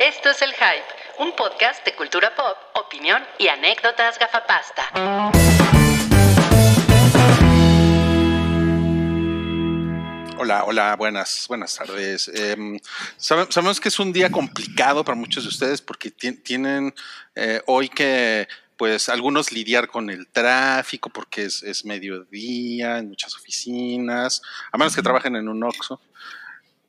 Esto es El Hype, un podcast de cultura pop, opinión y anécdotas gafapasta. Hola, hola, buenas, buenas tardes. Em, sabe- sabemos que es un día complicado para muchos de ustedes porque ti- tienen eh, hoy que, pues, algunos lidiar con el tráfico porque es, es mediodía en muchas oficinas, a menos que trabajen en un Oxxo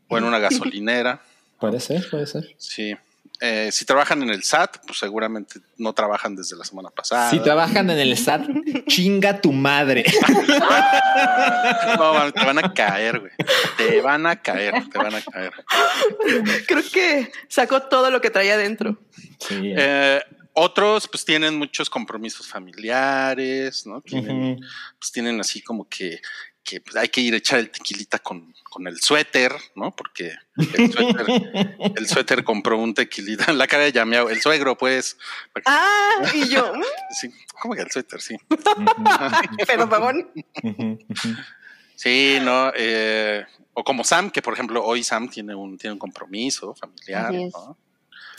o en una gasolinera. Puede ser, puede ser. Sí. Eh, si trabajan en el SAT, pues seguramente no trabajan desde la semana pasada. Si trabajan en el SAT, chinga tu madre. No, te van a caer, güey. Te van a caer, te van a caer. Creo que sacó todo lo que traía dentro. Sí. Eh, otros, pues tienen muchos compromisos familiares, ¿no? Tienen, pues tienen así como que, que pues, hay que ir a echar el tequilita con, con el suéter, ¿no? Porque el suéter, el suéter compró un tequilita en la cara de Yamiao, el suegro, pues. Ah, y yo, mm, Sí, ¿cómo que el suéter? Sí. pero ujú. Sí, no. eh, o como Sam, que por ejemplo, hoy Sam tiene un, tiene un compromiso familiar. ¿no?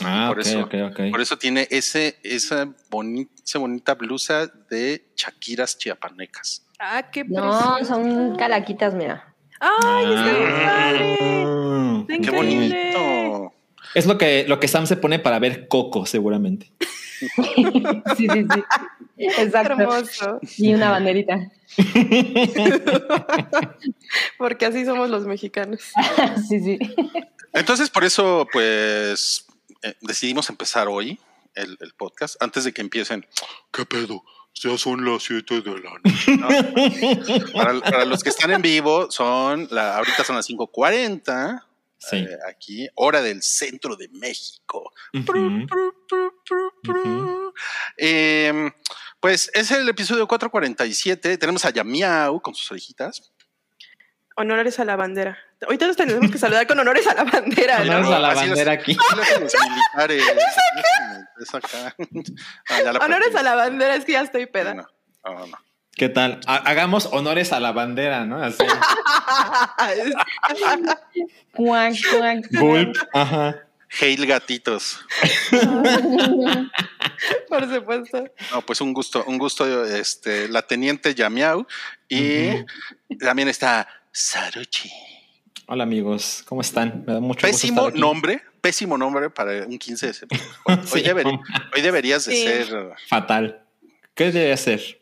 Ah, Por eso- ok, ok. Por eso tiene ese, esa, boni- esa bonita blusa de Shakiras chiapanecas. Ah, qué No, precioso. son calaquitas, mira. Ay, está bien padre. Ah. Está ¡Qué increíble. bonito! Es lo que, lo que Sam se pone para ver Coco, seguramente. Sí, sí, sí. Exacto. Hermoso. Y una banderita. Porque así somos los mexicanos. Sí, sí. Entonces, por eso, pues, eh, decidimos empezar hoy el, el podcast, antes de que empiecen, ¿qué pedo? Ya son las 7 de la noche. ¿no? para, para los que están en vivo, son la, ahorita son las 5.40, Sí. eh, aquí, hora del centro de México. Eh, pues es el episodio 447. Tenemos a Yamiau con sus orejitas. Honores a la bandera. Ahorita nos tenemos que saludar con honores a la bandera. ¿no? Honores a la bandera aquí. Honores a la bandera, es que ya estoy peda. No, no, no. ¿Qué tal? Ha- Hagamos honores a la bandera, ¿no? Así. Gulp. Ajá. Hail gatitos. Por supuesto. No, pues un gusto, un gusto, este, la teniente Yamiau. Y también está Saruchi. Hola amigos, ¿cómo están? Me da mucho gusto Pésimo estar aquí. nombre, pésimo nombre para un 15 de septiembre. Hoy, Sí, deberí- hoy deberías de Sí. ser, Fatal. ¿Qué debe hacer?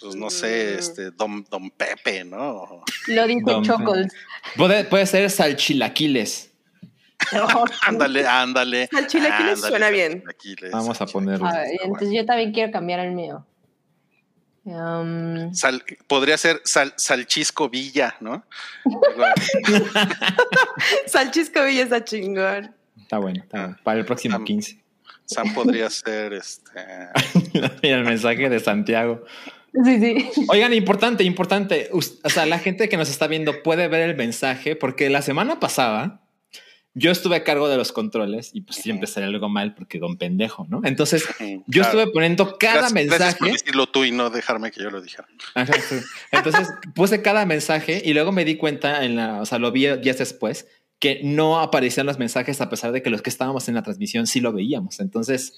pues no sé, Mm. este, don, don Pepe, ¿no? Lo Don- Chocol. Puede, puede ser salchilaquiles. Ándale, ándale. Salchilaquiles ándale, suena bien. Vamos a ponerlo. A ver, está entonces yo también quiero cambiar el mío. Um, Sal- podría ser sal- Salchisco Villa, ¿no? Salchisco Villa está chingón. Está bueno, está bueno. Para el próximo Am- 15. Sam podría ser este. Mira el mensaje de Santiago. sí, sí. Oigan, importante, importante. Us- O sea, la gente que nos está viendo puede ver el mensaje porque la semana pasada yo estuve a cargo de los controles y pues siempre sale algo mal porque don pendejo, ¿no? Entonces yo claro. estuve poniendo cada Gracias- Gracias por mensaje. decirlo tú y no dejarme que yo lo dijera. Ajá, sí. Entonces puse cada mensaje y luego me di cuenta en la, o sea, lo vi días después que no aparecían los mensajes a pesar de que los que estábamos en la transmisión sí lo veíamos. Entonces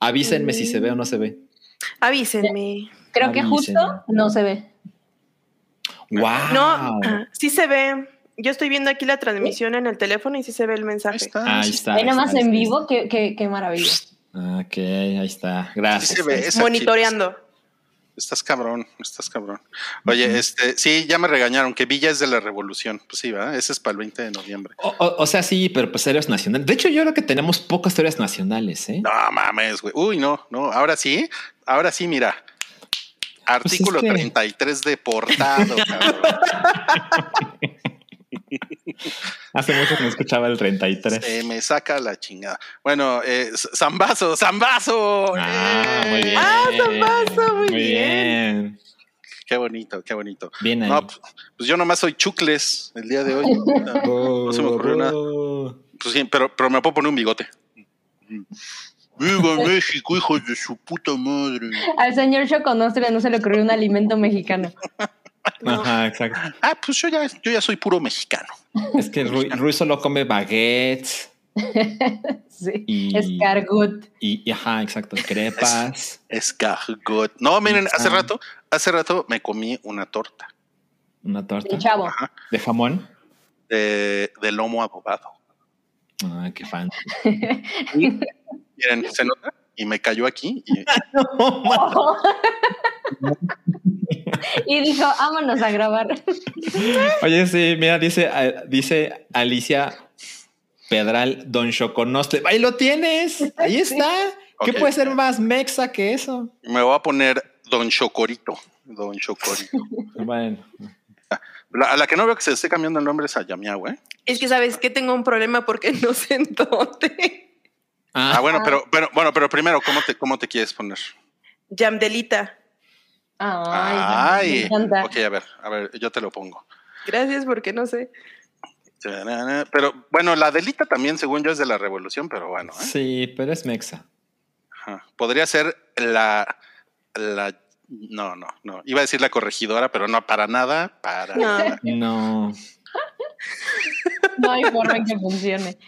avísenme si se ve o no se ve. Avísenme. Creo que Avisen. justo no se ve. Wow. No, ah, sí se ve. Yo estoy viendo aquí la transmisión en el teléfono y sí se ve el Ahí mensaje. está. Ahí está. Ahí nada más está, en está, vivo, qué, qué, qué maravilla. está. Ok, ahí está. Gracias. Sí se ve, Gracias. esa Monitoreando. Estás cabrón, estás cabrón. Oye, este, sí, ya me regañaron que Villa es de la Revolución. Pues sí, ¿verdad? Ese es para el 20 de noviembre. O, o- o sea, sí, pero pues héroes nacionales. De hecho, yo creo que tenemos pocas historias nacionales, ¿eh? No mames, güey. Uy, no, no. Ahora sí, ahora sí, mira. Artículo Pues es que- 33 deportado, cabrón. Hace mucho que no escuchaba el 33. Se me saca la chingada. Bueno, eh, Zambazo, Zambazo. Ah, muy bien. Ah, Zambazo, muy bien. Qué bonito, qué bonito. Bien ahí. No, pues, yo nomás soy chucles el día de hoy. No se me ocurrió nada. Oh. Pues sí, pero, pero me puedo poner un bigote. Viva México, hijos de su puta madre. Al señor Choconostre no se le ocurrió un alimento mexicano. Ajá, exacto. Ah, pues yo ya, yo ya soy puro mexicano. Es que Rui, Rui solo come baguettes, sí. Y- Escargut. Y, y- ajá, exacto. Crepas. Escargot. No, miren, hace rato, hace rato me comí una torta Una torta. El chavo. De jamón. de, de lomo adobado. Ah, qué fan. Miren, se nota y me cayó aquí y y dijo, vámonos a grabar. Oye, sí, mira, dice, dice Alicia Pedral Don Choconostle. Ahí lo tienes. Ahí está. ¿Qué puede ser más mexa que eso? me voy a poner Don Chocorito. Don Chocorito. Bueno, La- a la que no veo que se esté cambiando el nombre es a Yamiau, ¿eh? Es que sabes que tengo un problema porque no sé en dónde. ah, Ah, bueno, pero, pero, bueno, pero primero, ¿cómo te, cómo te quieres poner? Yamdelita. Ay, me encanta. ok, a ver, a ver, yo te lo pongo. Gracias porque no sé. Pero bueno, la delita también, según yo, es de la revolución, pero bueno, ¿eh? sí, pero es mexa. Ajá. Podría ser la, la, no, no, no. Iba a decir la corregidora, pero no, para nada, para No. nada. No, No hay forma en que funcione.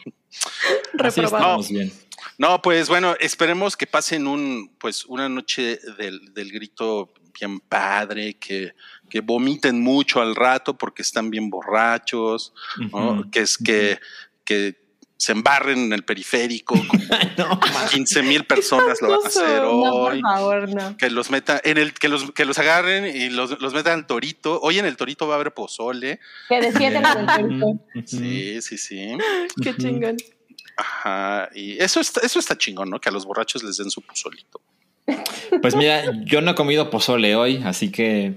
así estamos bien. No, pues bueno, esperemos que pasen un, pues una noche del, del grito bien padre, que, que vomiten mucho al rato porque están bien borrachos, que es que, que se embarren en el periférico, como No, 15 mil personas lo van a hacer No, por hoy. favor, no. Que los meta en el, que los, que los agarren y los, los metan al torito. Hoy en el torito va a haber pozole. Que defienden al torito. Sí, sí, sí. Qué chingón. Ajá. Y eso está, eso está chingón, ¿no? Que a los borrachos les den su pozolito. Pues mira, yo no he comido pozole hoy, así que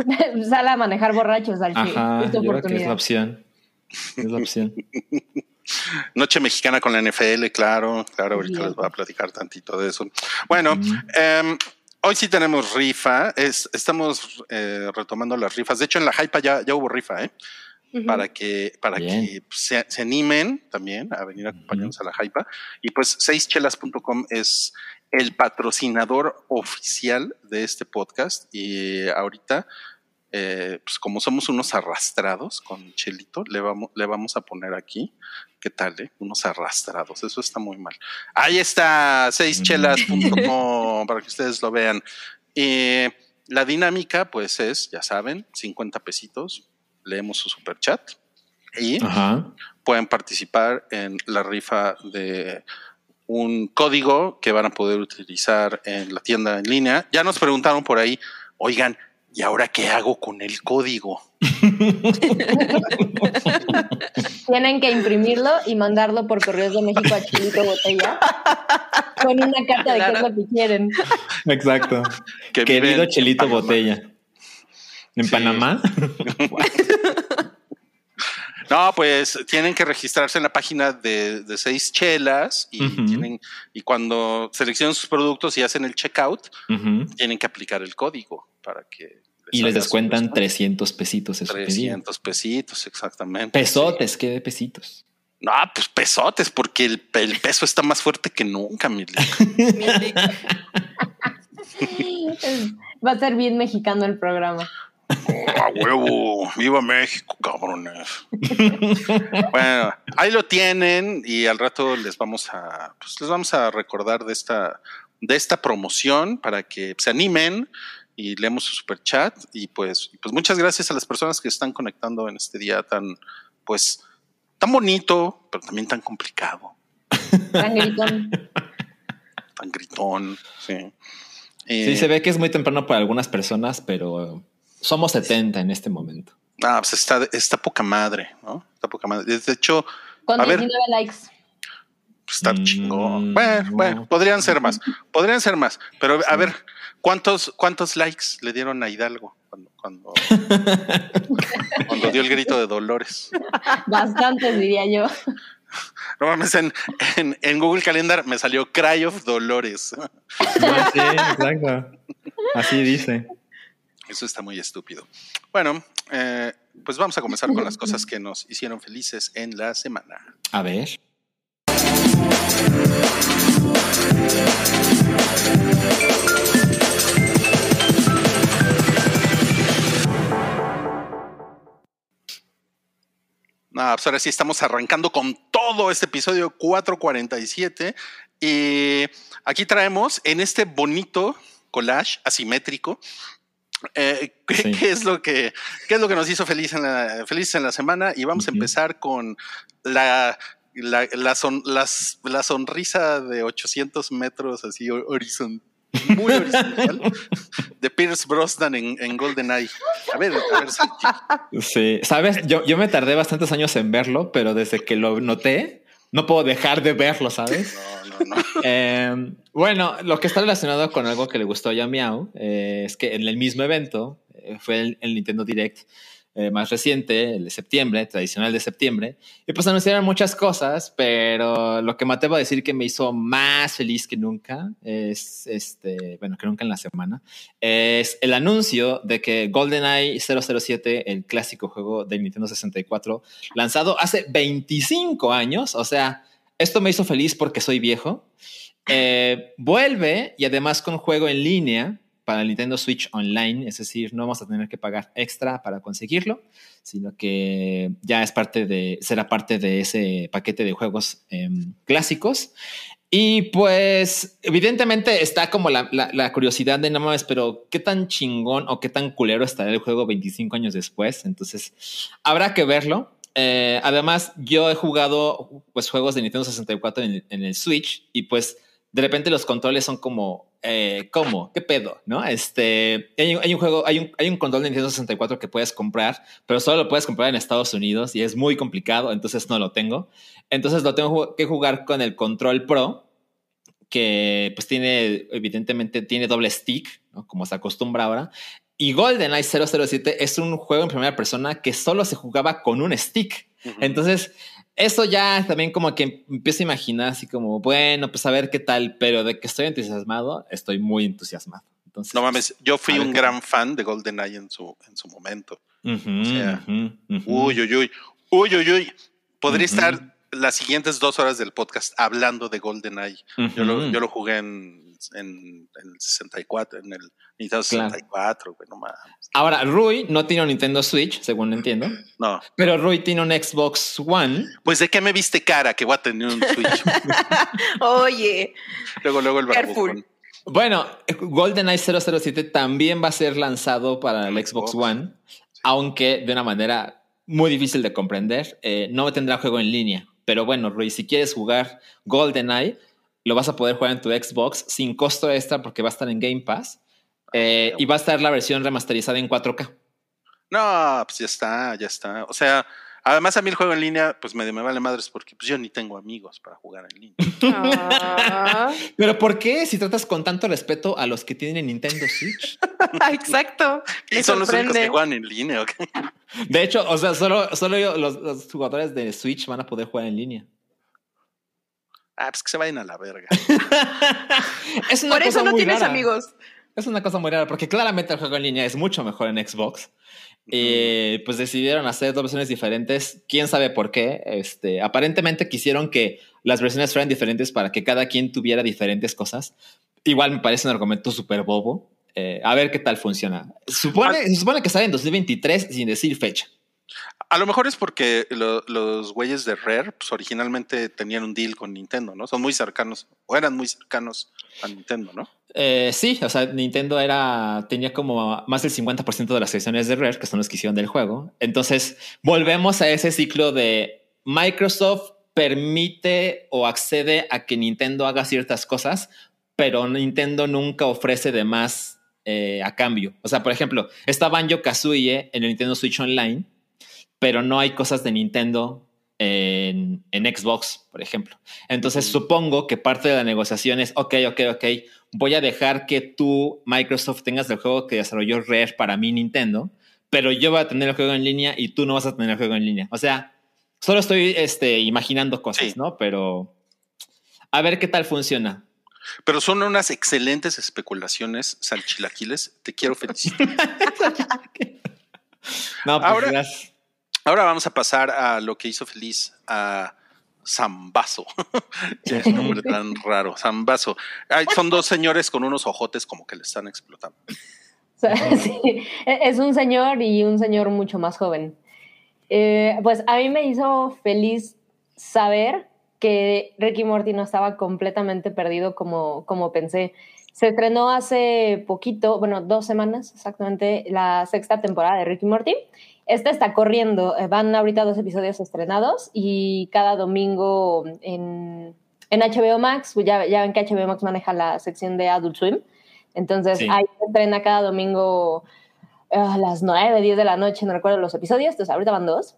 Sale a manejar borrachos al ajá, yo creo que es la opción. Es la opción. Noche mexicana con la NFL, claro, claro, ahorita Bien. les voy a platicar tantito de eso. Bueno, em, hoy sí tenemos rifa, es, estamos eh, retomando las rifas. De hecho, en la Hypa ya, ya hubo rifa, ¿eh? Para que, para Bien. que se, se animen también a venir a acompañarnos a la Hypa. Y pues seischelas.com es el patrocinador oficial de este podcast. Y ahorita, eh, pues como somos unos arrastrados con Chelito, le vamos, le vamos a poner aquí. ¿Qué tal, eh? Unos arrastrados. Eso está muy mal. Ahí está, seischelas.com para que ustedes lo vean. Y la dinámica, pues es, ya saben, 50 pesitos. Leemos su super chat y Ajá. pueden participar en la rifa de un código que van a poder utilizar en la tienda en línea. Ya nos preguntaron por ahí, oigan, ¿y ahora qué hago con el código? Tienen que imprimirlo y mandarlo por correos de México a Chilito Botella con una carta de qué es lo que quieren. Exacto. Que Querido Panamá. Botella. ¿En Sí. Panamá? No, pues tienen que registrarse en la página de, de Seis Chelas y, tienen, y cuando seleccionan sus productos y hacen el checkout, Ujú. tienen que aplicar el código para que... Y les descuentan descuento. 300 pesitos. Eso 300 pesitos, exactamente. Pesotes, ¿qué de pesitos? No, pues pesotes, porque el, el peso está más fuerte que nunca, mi Lick. Es- Va a ser bien mexicano el programa. ¡A huevo! ¡Viva México, cabrones! bueno, ahí lo tienen y al rato les vamos a, pues les vamos a recordar de esta, de esta promoción para que se animen y leemos su super chat y pues, pues muchas gracias a las personas que están conectando en este día tan, pues, tan bonito, pero también tan complicado, Tan gritón. tan gritón, sí. Sí, se ve que es muy temprano para algunas personas, pero somos 70 en este momento. Ah, pues está, está poca madre, ¿no? Está poca madre. De hecho, Con A ver. 19 likes. pues, está Mm, chingón. Bueno, no. bueno, podrían ser más, podrían ser más. Pero a ver, ¿cuántos, cuántos likes le dieron a Hidalgo cuando, cuando, cuando dio el grito de Dolores? Bastantes, diría yo. No mames, en, en, en Google Calendar me salió Cry of Dolores. sí, exacto. Así dice. Eso está muy estúpido. Bueno, eh, pues vamos a comenzar con las cosas que nos hicieron felices en la semana. A ver. No, pues ahora sí estamos arrancando con todo este episodio 447 y aquí traemos en este bonito collage asimétrico eh, ¿qué, Sí. qué es lo que qué es lo que nos hizo feliz en la, felices en la semana y vamos a Ujú. empezar con la la, la, son- las- la sonrisa de 800 metros así horizontal muy horizontal de Pierce Brosnan en, en GoldenEye. A ver, a ver, Santi. Sí, sabes, yo, yo me tardé bastantes años en verlo, pero desde que lo noté, no puedo dejar de verlo, ¿sabes? No, Eh, bueno, lo que está relacionado con algo que le gustó a Yamiao eh, es que en el mismo evento, eh, fue el, el Nintendo Direct eh, más reciente, el de septiembre, tradicional de septiembre, y pues anunciaron muchas cosas, pero lo que me atrevo a decir que me hizo más feliz que nunca es, este, bueno, que nunca en la semana, es el anuncio de que GoldenEye 007, el clásico juego de Nintendo 64, lanzado hace 25 años, o sea, esto me hizo feliz porque soy viejo. Eh, vuelve y además con juego en línea para Nintendo Switch Online, es decir, no vamos a tener que pagar extra para conseguirlo, sino que ya es parte de, será parte de ese paquete de juegos em, clásicos. Y pues, evidentemente está como la, la- la curiosidad de no mames, pero qué tan chingón o qué tan culero estará el juego 25 años después. Entonces, habrá que verlo. Eh, además, yo he jugado pues, juegos de Nintendo 64 en, el Switch y pues de repente los controles son como, eh, ¿cómo? ¿Qué pedo? ¿No? Este, hay, un- juego, hay un, hay un control de Nintendo 64 que puedes comprar, pero solo lo puedes comprar en Estados Unidos y es muy complicado, entonces no lo tengo. Entonces lo tengo que jugar con el control Pro, que pues tiene, evidentemente, tiene doble stick, como se acostumbra ahora. Y GoldenEye 007 es un juego en primera persona que solo se jugaba con un stick. Ujú. Entonces, eso ya también como que empiezo a imaginar así como, bueno, pues a ver qué tal, pero de que estoy entusiasmado, estoy muy entusiasmado. Entonces, No mames, yo fui un gran fan de GoldenEye en su, en su momento. Ujú, o sea, ujú, ujú. Uy, uy, uy. Uy, uy, uy. Podría estar las siguientes dos horas del podcast hablando de GoldenEye. Yo, lo, yo lo jugué en, en, en el 64, en el Nintendo Claro. 64, güey, no mames. Ahora, Rui no tiene un Nintendo Switch, según entiendo, No. pero Rui tiene un Xbox One. Pues de qué me viste cara que voy a tener un Switch. Oye, luego, luego el Careful. barbucón. Bueno, GoldenEye 007 también va a ser lanzado para el Xbox Xbox. One, aunque de una manera muy difícil de comprender. Eh, no tendrá juego en línea. Pero bueno, Rui, si quieres jugar GoldenEye, lo vas a poder jugar en tu Xbox sin costo extra porque va a estar en Game Pass. Eh, y va a estar la versión remasterizada en 4K. No, pues ya está, ya está. O sea, además a mí el juego en línea, pues me, me vale madres porque pues yo ni tengo amigos para jugar en línea. Ah, Pero ¿por qué si tratas con tanto respeto a los que tienen Nintendo Switch? exacto. Y son los únicos que juegan en línea, ¿ok? De hecho, o sea, solo, solo los jugadores de Switch van a poder jugar en línea. Ah, pues que se vayan a la verga. Es una Por eso cosa no muy tienes rara. amigos. Es una cosa muy rara, porque claramente el juego en línea es mucho mejor en Xbox. Eh, pues decidieron hacer dos versiones diferentes. Quién sabe por qué. Este, aparentemente quisieron que las versiones fueran diferentes para que cada quien tuviera diferentes cosas. Igual me parece un argumento súper bobo. Eh, a ver qué tal funciona. Supone, se supone que sale en 2023 sin decir fecha. A lo mejor es porque lo- los güeyes de Rare, pues originalmente tenían un deal con Nintendo, ¿no? Son muy cercanos, o eran muy cercanos a Nintendo, ¿no? Eh, sí, o sea, Nintendo era, tenía como más del 50% de las sesiones de Rare, que son los que hicieron del juego. Entonces, volvemos a ese ciclo de Microsoft permite o accede a que Nintendo haga ciertas cosas, pero Nintendo nunca ofrece de más eh, a cambio. O sea, por ejemplo, está Banjo Kazooie en el Nintendo Switch Online, pero no hay cosas de Nintendo en, en Xbox, por ejemplo. Entonces, supongo que parte de la negociación es, ok, ok, ok, voy a dejar que tú, Microsoft, tengas el juego que desarrolló Rare para mí, Nintendo, pero yo voy a tener el juego en línea y tú no vas a tener el juego en línea. O sea, solo estoy este, imaginando cosas, Sí. ¿no? Pero a ver qué tal funciona. Pero son unas excelentes especulaciones, salchilaquiles. Te quiero felicitar. No, pues Ahora- gracias. Ahora vamos a pasar a lo que hizo feliz a Zambazo. Qué nombre tan raro, Zambazo. Ay, son dos señores con unos ojotes como que le están explotando. O sea, sí, e- es un señor y un señor mucho más joven. Eh, pues a mí me hizo feliz saber que Ricky Morty no estaba completamente perdido como, como pensé. Se estrenó hace poquito, bueno, dos semanas exactamente, la sexta temporada de Ricky Morty. Esta está corriendo, eh, van ahorita dos episodios estrenados y cada domingo en, en HBO Max, pues ya, ya ven que HBO Max maneja la sección de Adult Swim, entonces Sí. ahí se estrena cada domingo a las 9, 10 de la noche, no recuerdo los episodios, entonces ahorita van dos.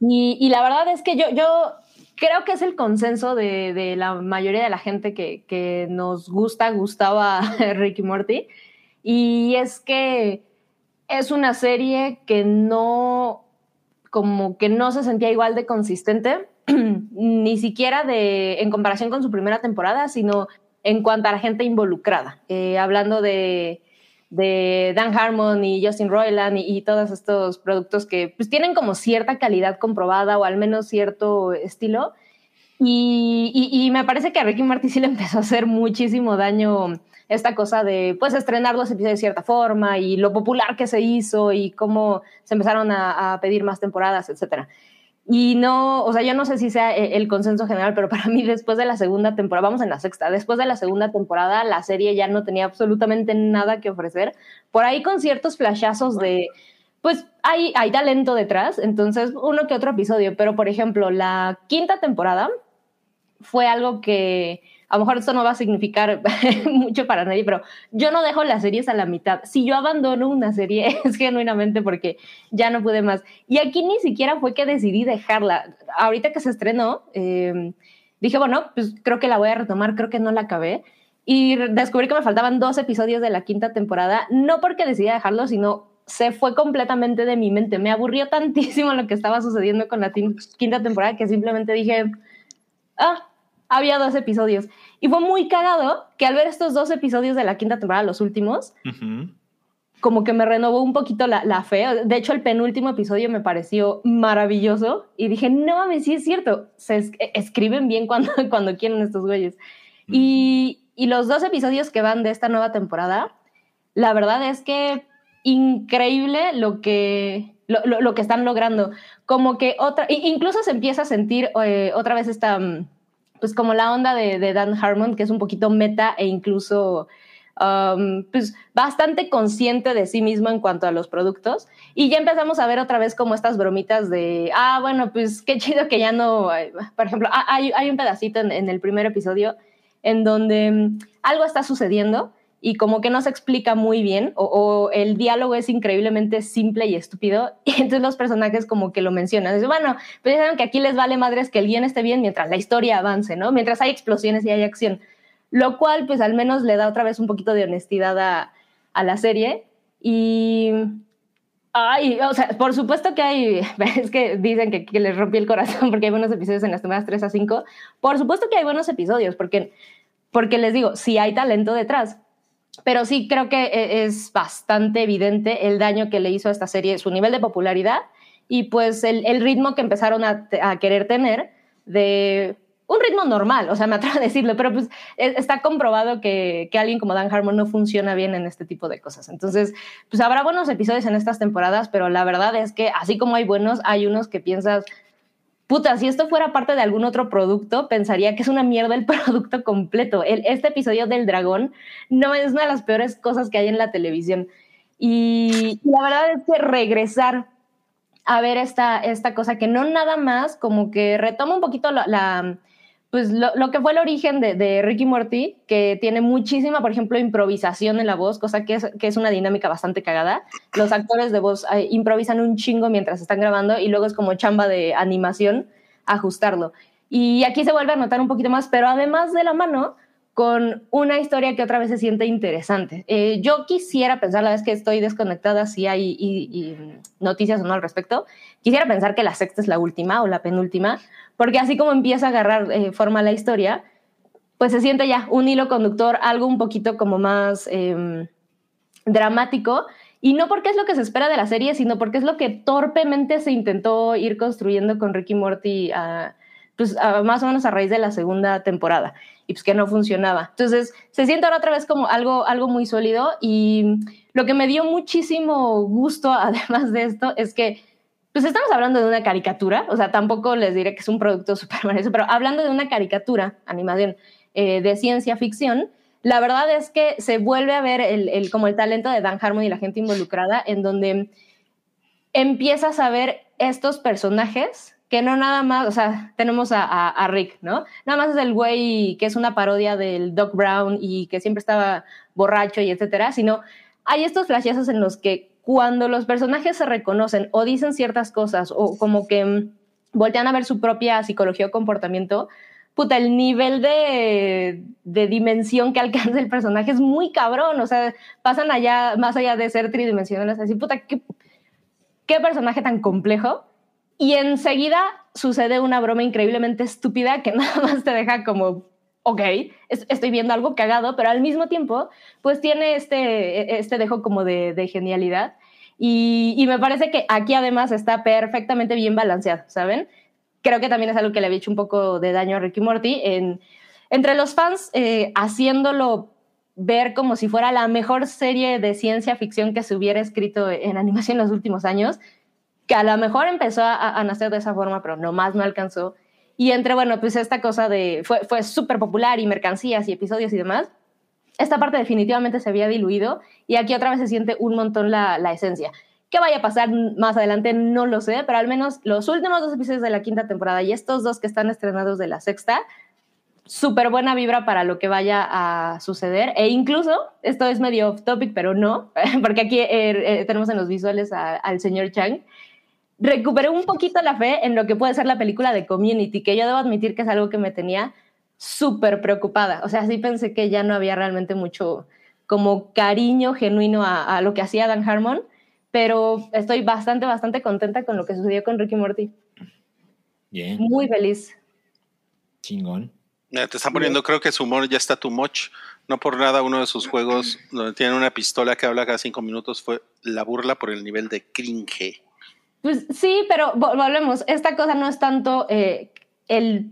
Y, y la verdad es que yo, yo creo que es el consenso de, la mayoría de la gente que, que nos gusta, gustaba Ricky Morty. Y es que es una serie que no, como que no se sentía igual de consistente, ni siquiera de, en comparación con su primera temporada, sino en cuanto a la gente involucrada. Eh, hablando de, de Dan Harmon y Justin Roiland y, todos estos productos que pues, tienen como cierta calidad comprobada o al menos cierto estilo. Y, y- y me parece que a Ricky Martin sí le empezó a hacer muchísimo daño esta cosa de pues estrenar los episodios de cierta forma y lo popular que se hizo y cómo se empezaron a, a pedir más temporadas, etcétera. Y no, o sea, yo no sé si sea e- el consenso general, pero para mí después de la segunda temporada, vamos en la sexta, después de la segunda temporada, la serie ya no tenía absolutamente nada que ofrecer. Por ahí con ciertos flashazos de, pues hay, hay talento detrás, entonces uno que otro episodio, pero por ejemplo, la quinta temporada fue algo que a lo mejor esto no va a significar mucho para nadie, pero yo no dejo las series a la mitad. Si yo abandono una serie es genuinamente porque ya no pude más. Y aquí ni siquiera fue que decidí dejarla. Ahorita que se estrenó, eh, dije, bueno, pues creo que la voy a retomar, creo que no la acabé. Y descubrí que me faltaban dos episodios de la quinta temporada, no porque decidí dejarlo, sino se fue completamente de mi mente. Me aburrió tantísimo lo que estaba sucediendo con la quinta temporada que simplemente dije, ah, había dos episodios. Y fue muy cagado que al ver estos dos episodios de la quinta temporada, los últimos, Ujú. como que me renovó un poquito la, la fe. De hecho, el penúltimo episodio me pareció maravilloso y dije, no mames, sí es cierto, se es- escriben bien cuando, cuando quieren estos güeyes. Y, y los dos episodios que van de esta nueva temporada, la verdad es que increíble lo que, lo, lo- lo que están logrando. Como que otra, incluso se empieza a sentir eh, otra vez esta, mm, pues como la onda de, Dan Harmon, que es un poquito meta e incluso um, pues bastante consciente de sí mismo en cuanto a los productos. Y ya empezamos a ver otra vez como estas bromitas de, ah, bueno, pues qué chido que ya no, por ejemplo, hay, un pedacito en, en el primer episodio en donde mm, algo está sucediendo y como que no se explica muy bien o, o el diálogo es increíblemente simple y estúpido y entonces los personajes como que lo mencionan. Dicen, bueno, pues ya saben que aquí les vale madres que el guion esté bien mientras la historia avance, ¿no? Mientras hay explosiones y hay acción. Lo cual pues al menos le da otra vez un poquito de honestidad a, a la serie y... Ay, o sea, por supuesto que hay, es que dicen que, que les rompí el corazón porque hay buenos episodios en las temporadas 3 a 5. Por supuesto que hay buenos episodios porque, porque les digo, sí hay talento detrás. Pero sí creo que e- es bastante evidente el daño que le hizo a esta serie, su nivel de popularidad y pues el, ritmo que empezaron a, a querer tener de un ritmo normal, o sea, me atrevo a decirlo, pero pues e- está comprobado que, que alguien como Dan Harmon no funciona bien en este tipo de cosas. Entonces, pues habrá buenos episodios en estas temporadas, pero la verdad es que así como hay buenos, hay unos que piensas, puta, si esto fuera parte de algún otro producto, pensaría que es una mierda el producto completo. Este episodio del dragón no es una de las peores cosas que hay en la televisión. Y, la verdad es que regresar a ver esta, esta cosa que no nada más como que retoma un poquito la- pues lo, lo que fue el origen de, de Ricky Morty, que tiene muchísima, por ejemplo, improvisación en la voz, cosa que es, que es una dinámica bastante cagada. Los actores de voz eh, improvisan un chingo mientras están grabando y luego es como chamba de animación ajustarlo. Y aquí se vuelve a notar un poquito más, pero además de la mano, con una historia que otra vez se siente interesante. Eh, yo quisiera pensar, la vez que estoy desconectada, si hay noticias o no al respecto, quisiera pensar que la sexta es la última o la penúltima, porque así como empieza a agarrar eh, forma la historia, pues se siente ya un hilo conductor, algo un poquito como más eh, dramático, y no porque es lo que se espera de la serie, sino porque es lo que torpemente se intentó ir construyendo con Ricky Morty, pues más o menos a raíz de la segunda temporada, pues que no funcionaba. Entonces, se siente ahora otra vez como algo, algo muy sólido, y lo que me dio muchísimo gusto, además de esto, es que pues estamos hablando de una caricatura, o sea, tampoco les diré que es un producto súper pero hablando de una caricatura, animación eh, de ciencia ficción, la verdad es que se vuelve a ver el, como el talento de Dan Harmon y la gente involucrada, en donde empiezas a ver estos personajes que no nada más, o sea, tenemos a, Rick, ¿no? Nada más es el güey que es una parodia del Doc Brown y que siempre estaba borracho y etcétera, sino hay estos flashazos en los que cuando los personajes se reconocen o dicen ciertas cosas o como que mm, voltean a ver su propia psicología o comportamiento, puta, el nivel de, dimensión que alcanza el personaje es muy cabrón, o sea, pasan allá, más allá de ser tridimensionales, así, puta, qué personaje tan complejo. Y enseguida sucede una broma increíblemente estúpida que nada más te deja como, ok, estoy viendo algo cagado, pero al mismo tiempo, pues tiene este, este dejo como de, genialidad. Y, y, me parece que aquí además está perfectamente bien balanceado, ¿saben? creo que también es algo que le había hecho un poco de daño a Ricky Morty. En, entre los fans, eh, haciéndolo ver como si fuera la mejor serie de ciencia ficción que se hubiera escrito en animación en los últimos años, que a lo mejor empezó a, nacer de esa forma, pero nomás no alcanzó. Y entre, bueno, pues esta cosa de, fue, fue súper popular y mercancías y episodios y demás, esta parte definitivamente se había diluido y aquí otra vez se siente un montón la, la esencia. ¿Qué vaya a pasar más adelante? No lo sé, pero al menos los últimos dos episodios de la quinta temporada y estos dos que están estrenados de la sexta, súper buena vibra para lo que vaya a suceder. E incluso, esto es medio off topic, pero no, porque aquí eh, eh, tenemos en los visuales al señor Chang. Recuperé un poquito la fe en lo que puede ser la película de Community, que yo debo admitir que es algo que me tenía súper preocupada. O sea, sí pensé que ya no había realmente mucho como cariño genuino a, a lo que hacía Dan Harmon pero estoy bastante, bastante contenta con lo que sucedió con Ricky Morty. Bien. Muy feliz. Chingón. te están poniendo, creo que su humor ya está too much. No por nada uno de sus juegos donde tiene una pistola que habla cada cinco minutos fue la burla por el nivel de cringe. Pues sí, pero volvemos. Esta cosa no es tanto eh, el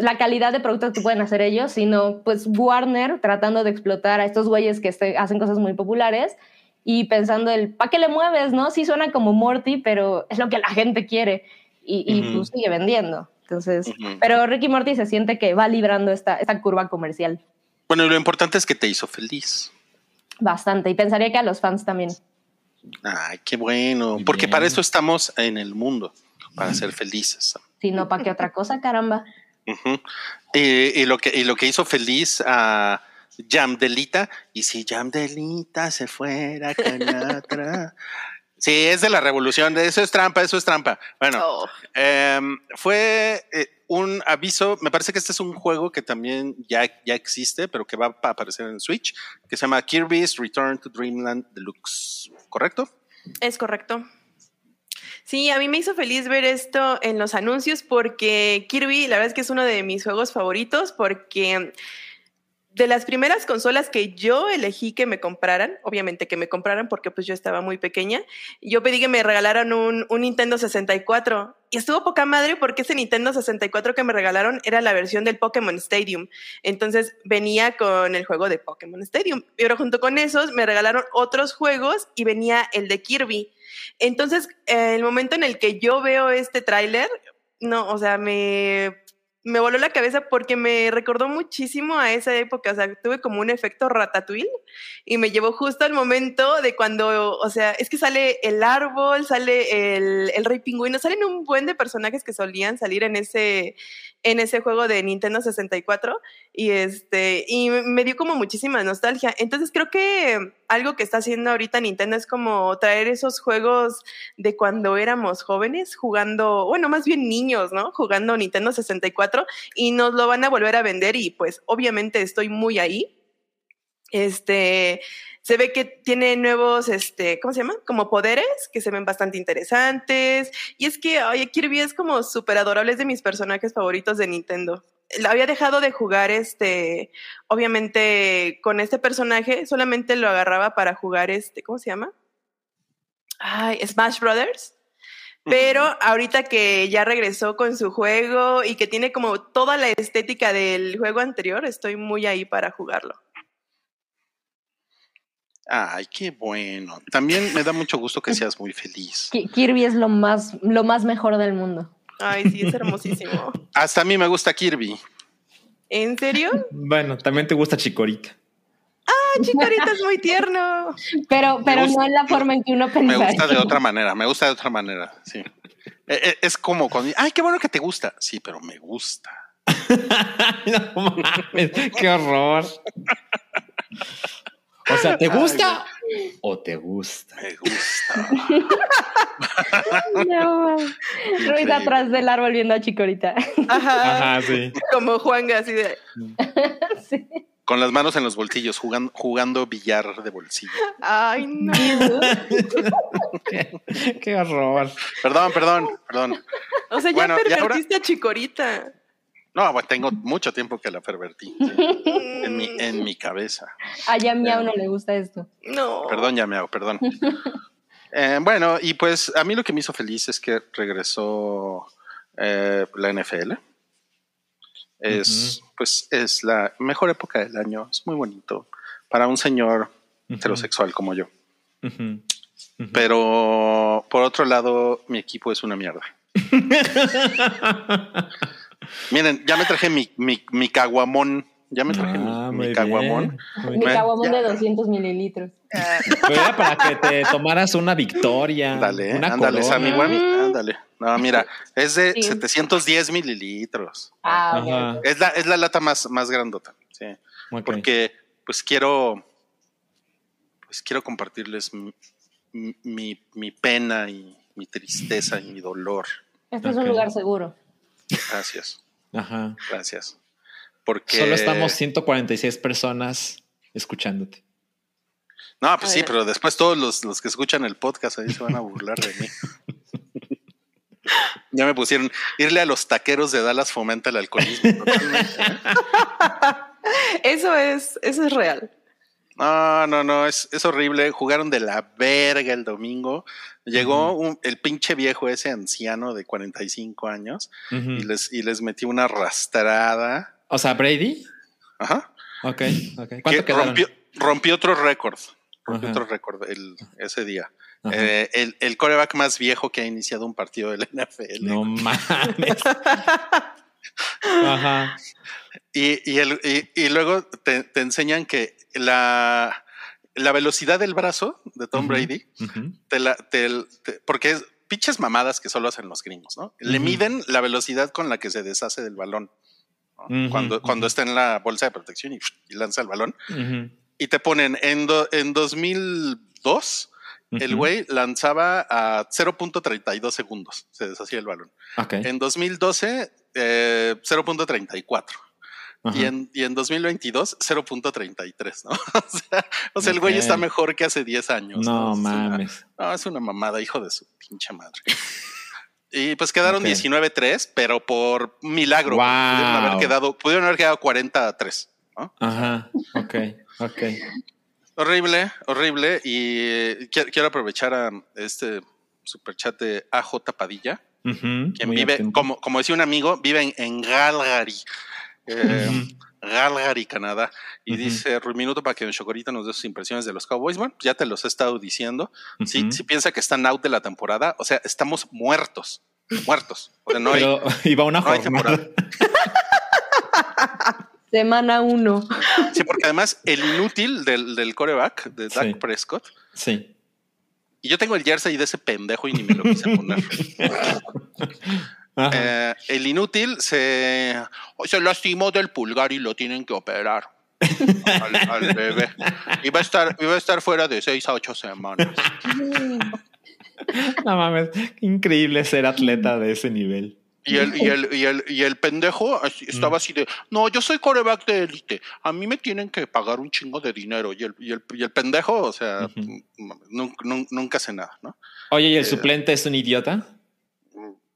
la calidad de productos que pueden hacer ellos, sino pues Warner tratando de explotar a estos güeyes que este, hacen cosas muy populares y pensando el, ¿para qué le mueves? ¿No? Sí suena como Morty, pero es lo que la gente quiere y, y pues sigue vendiendo. Entonces, pero Ricky Morty se siente que va librando esta, esta curva comercial. Bueno, y lo importante es que te hizo feliz. Bastante, y pensaría que a los fans también. Ay, qué bueno, porque para eso estamos en el mundo, para ser felices. Sí, no, ¿para qué otra cosa, caramba? y, lo que, y lo que hizo feliz a Yamdelita. Y si Yamdelita se fuera con Sí, es de la revolución. Eso es trampa, eso es trampa. Bueno, oh. em, fue eh, un aviso. Me parece que este es un juego que también ya, ya existe, pero que va a aparecer en Switch, que se llama Kirby's Return to Dreamland Deluxe. ¿Correcto? Es correcto. Sí, a mí me hizo feliz ver esto en los anuncios porque Kirby, la verdad es que es uno de mis juegos favoritos porque de las primeras consolas que yo elegí que me compraran, obviamente que me compraran porque pues yo estaba muy pequeña, yo pedí que me regalaran un, Nintendo 64 y estuvo poca madre porque ese Nintendo 64 que me regalaron era la versión del Pokémon Stadium. Entonces venía con el juego de Pokémon Stadium, pero junto con esos me regalaron otros juegos y venía el de Kirby. Entonces, el momento en el que yo veo este tráiler, no, o sea, me me voló la cabeza porque me recordó muchísimo a esa época, o sea, tuve como un efecto ratatouille y me llevó justo al momento de cuando, o sea, es que sale el árbol, sale el, rey pingüino, salen un buen de personajes que solían salir en ese, en ese juego de Nintendo 64 y este y me dio como muchísima nostalgia. Entonces creo que algo que está haciendo ahorita Nintendo es como traer esos juegos de cuando éramos jóvenes jugando, bueno, más bien niños, ¿no? Jugando Nintendo 64 y nos lo van a volver a vender y pues obviamente estoy muy ahí. Este, se ve que tiene nuevos, este, ¿cómo se llama? Como poderes que se ven bastante interesantes. Y es que, oye, Kirby es como súper adorable, es de mis personajes favoritos de Nintendo. Había dejado de jugar, este, obviamente, con este personaje, solamente lo agarraba para jugar, este, ¿cómo se llama? Ay, Smash Brothers. Pero ahorita que ya regresó con su juego y que tiene como toda la estética del juego anterior, estoy muy ahí para jugarlo. Ay, qué bueno. También me da mucho gusto que seas muy feliz. Ki- Kirby es lo más, lo más mejor del mundo. Ay, sí, es hermosísimo. Hasta a mí me gusta Kirby. ¿En serio? Bueno, también te gusta Chicorita. Ah, Chicorita es muy tierno. Pero, pero gusta- no en la forma en que uno Me pensaría. gusta de otra manera, me gusta de otra manera, sí. Eh, eh, Es como cuando, ay, qué bueno que te gusta. Sí, pero me gusta. no mames, qué horror. O sea, ¿te gusta o te gusta? Me gusta. No, Ruiz atrás del árbol viendo a Chicorita. Ajá. Ajá, sí. Como Juanga, así de. Sí. Con las manos en los bolsillos, jugando, jugando billar de bolsillo. Ay, no. Qué, qué horror. Perdón, perdón, perdón. O sea, ya Bueno, ¿y ahora? pervertiste a Chicorita. No, bueno, tengo mucho tiempo que la pervertí sí, en, mi, en mi cabeza. A Yamiao no le gusta esto. No. Perdón, ya me hago, perdón. Eh, bueno, y pues a mí lo que me hizo feliz es que regresó eh, la NFL. Es, pues, es la mejor época del año. Es muy bonito para un señor heterosexual como yo. Pero por otro lado, mi equipo es una mierda. Miren, ya me traje mi, mi, mi caguamón. Ya me traje Ah, mi, mi caguamón. bien, Mi caguamón de 200 mililitros. Pero era para que te tomaras una victoria. Ándale, eh, una ándale. Sammy Wami, ándale. No, mira, es de Sí. 710 mililitros. Ah, ok. Ajá. Es la, es la lata más, más grandota. Sí. Ok. Porque, pues quiero, pues quiero compartirles mi, mi, mi pena y mi tristeza y mi dolor. Este es un lugar seguro. Gracias, Ajá. gracias. Porque Solo estamos 146 personas escuchándote. No, pues sí, pero después todos los, los que escuchan el podcast ahí se van a burlar de mí. ya me pusieron, irle a los taqueros de Dallas fomenta el alcoholismo. Eso es, eso es real. No, no, no, es, es horrible. Jugaron de la verga el domingo. Llegó un- el pinche viejo ese anciano de 45 años Ujú. y, les, y les metió una arrastrada. O sea, Brady. Ajá. Ok, ok. ¿Cuánto rompió, rompió otro récord. Rompió Ajá. otro récord ese día. Eh, el, el coreback más viejo que ha iniciado un partido del NFL. No mames. Ajá. Y, y, el- y- y luego te, te enseñan que la, la velocidad del brazo de Tom. Brady, te la, te- te- porque es pinches mamadas que solo hacen los gringos, ¿no? Le miden la velocidad con la que se deshace del balón. cuando, cuando está en la bolsa de protección y, y lanza el balón. Y te ponen en, do- en 2002, el güey lanzaba a 0.32 segundos, se deshacía el balón. En 2012, eh, 0.34. Y en, y en 2022, 0.33, ¿no? o sea, o sea, el güey está mejor que hace 10 años. No una- mames. no, es una mamada, hijo de su pinche madre. Y pues quedaron Ok. 19-3, pero por milagro. Wow. Pudieron haber quedado, pudieron haber quedado 40-3. ¿no? Ajá. Ok. Ok. Horrible, horrible. Y eh, quiero, aprovechar a este superchat de AJ Padilla, Ujú. quien vive, como, como decía un amigo, vive en, en Calgary. Eh. Calgary, Canadá. Y dice, un minuto para que Chocorita nos dé sus impresiones de los Cowboys. Bueno, ya te los he estado diciendo. Si, si piensa que están out de la temporada, o sea, estamos muertos, muertos. O sea, no hay, Pero iba una no hay jornada. temporada. Semana uno. Sí, porque además el inútil del, del coreback, de Dak Sí. Prescott, Sí. y yo tengo el jersey de ese pendejo y ni me lo quise poner. Eh, el inútil se, se lastimó del pulgar y lo tienen que operar. al, al bebé. Iba a estar, iba a estar fuera de seis a ocho semanas. No mames. Increíble ser atleta de ese nivel. Y el, y el, y el, y el pendejo estaba así de, no, yo soy coreback de élite, a mí me tienen que pagar un chingo de dinero. Y el, y el, y el pendejo, o sea, Ujú. nun- nun- nunca hace nada, ¿no? Oye, ¿y el Eh, suplente es un idiota?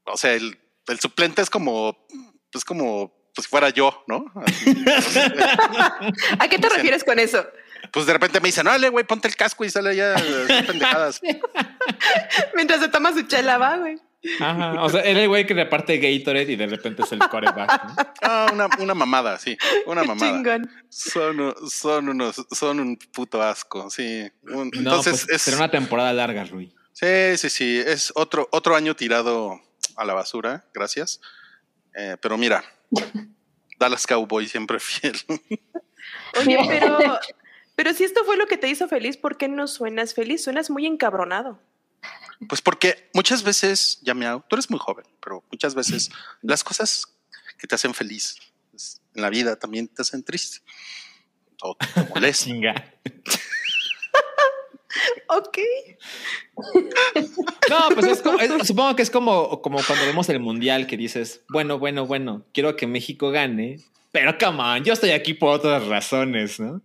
O sea, el, el suplente es como, es como, pues fuera yo, ¿no? Así. ¿A qué te refieres con eso? pues de repente me dicen, dale, güey, ponte el casco y sale ya eh, pendejadas. Mientras se toma su chela, va, güey. Ajá. O sea, era el güey que reparte Gatorade y de repente es el coreback. ¿no? Ah, una, una mamada, sí. Una mamada. chingón. Son, son unos, son un puto asco, sí. Un- No, entonces, pues, es, será una temporada larga, Rui. sí, sí, sí. Es otro, otro año tirado a la basura, gracias. Eh, pero mira, Dallas Cowboy siempre fiel. Oye, pero, pero si esto fue lo que te hizo feliz, ¿por qué no suenas feliz? Suenas muy encabronado. Pues porque muchas veces, ya me hago, tú eres muy joven, pero muchas veces las cosas que te hacen feliz pues, en la vida también te hacen triste. O te molestan. Ok. No, pues es como- es- supongo que es como, como cuando vemos el mundial que dices, bueno, bueno, bueno, quiero que México gane, pero come on, yo estoy aquí por otras razones, ¿no?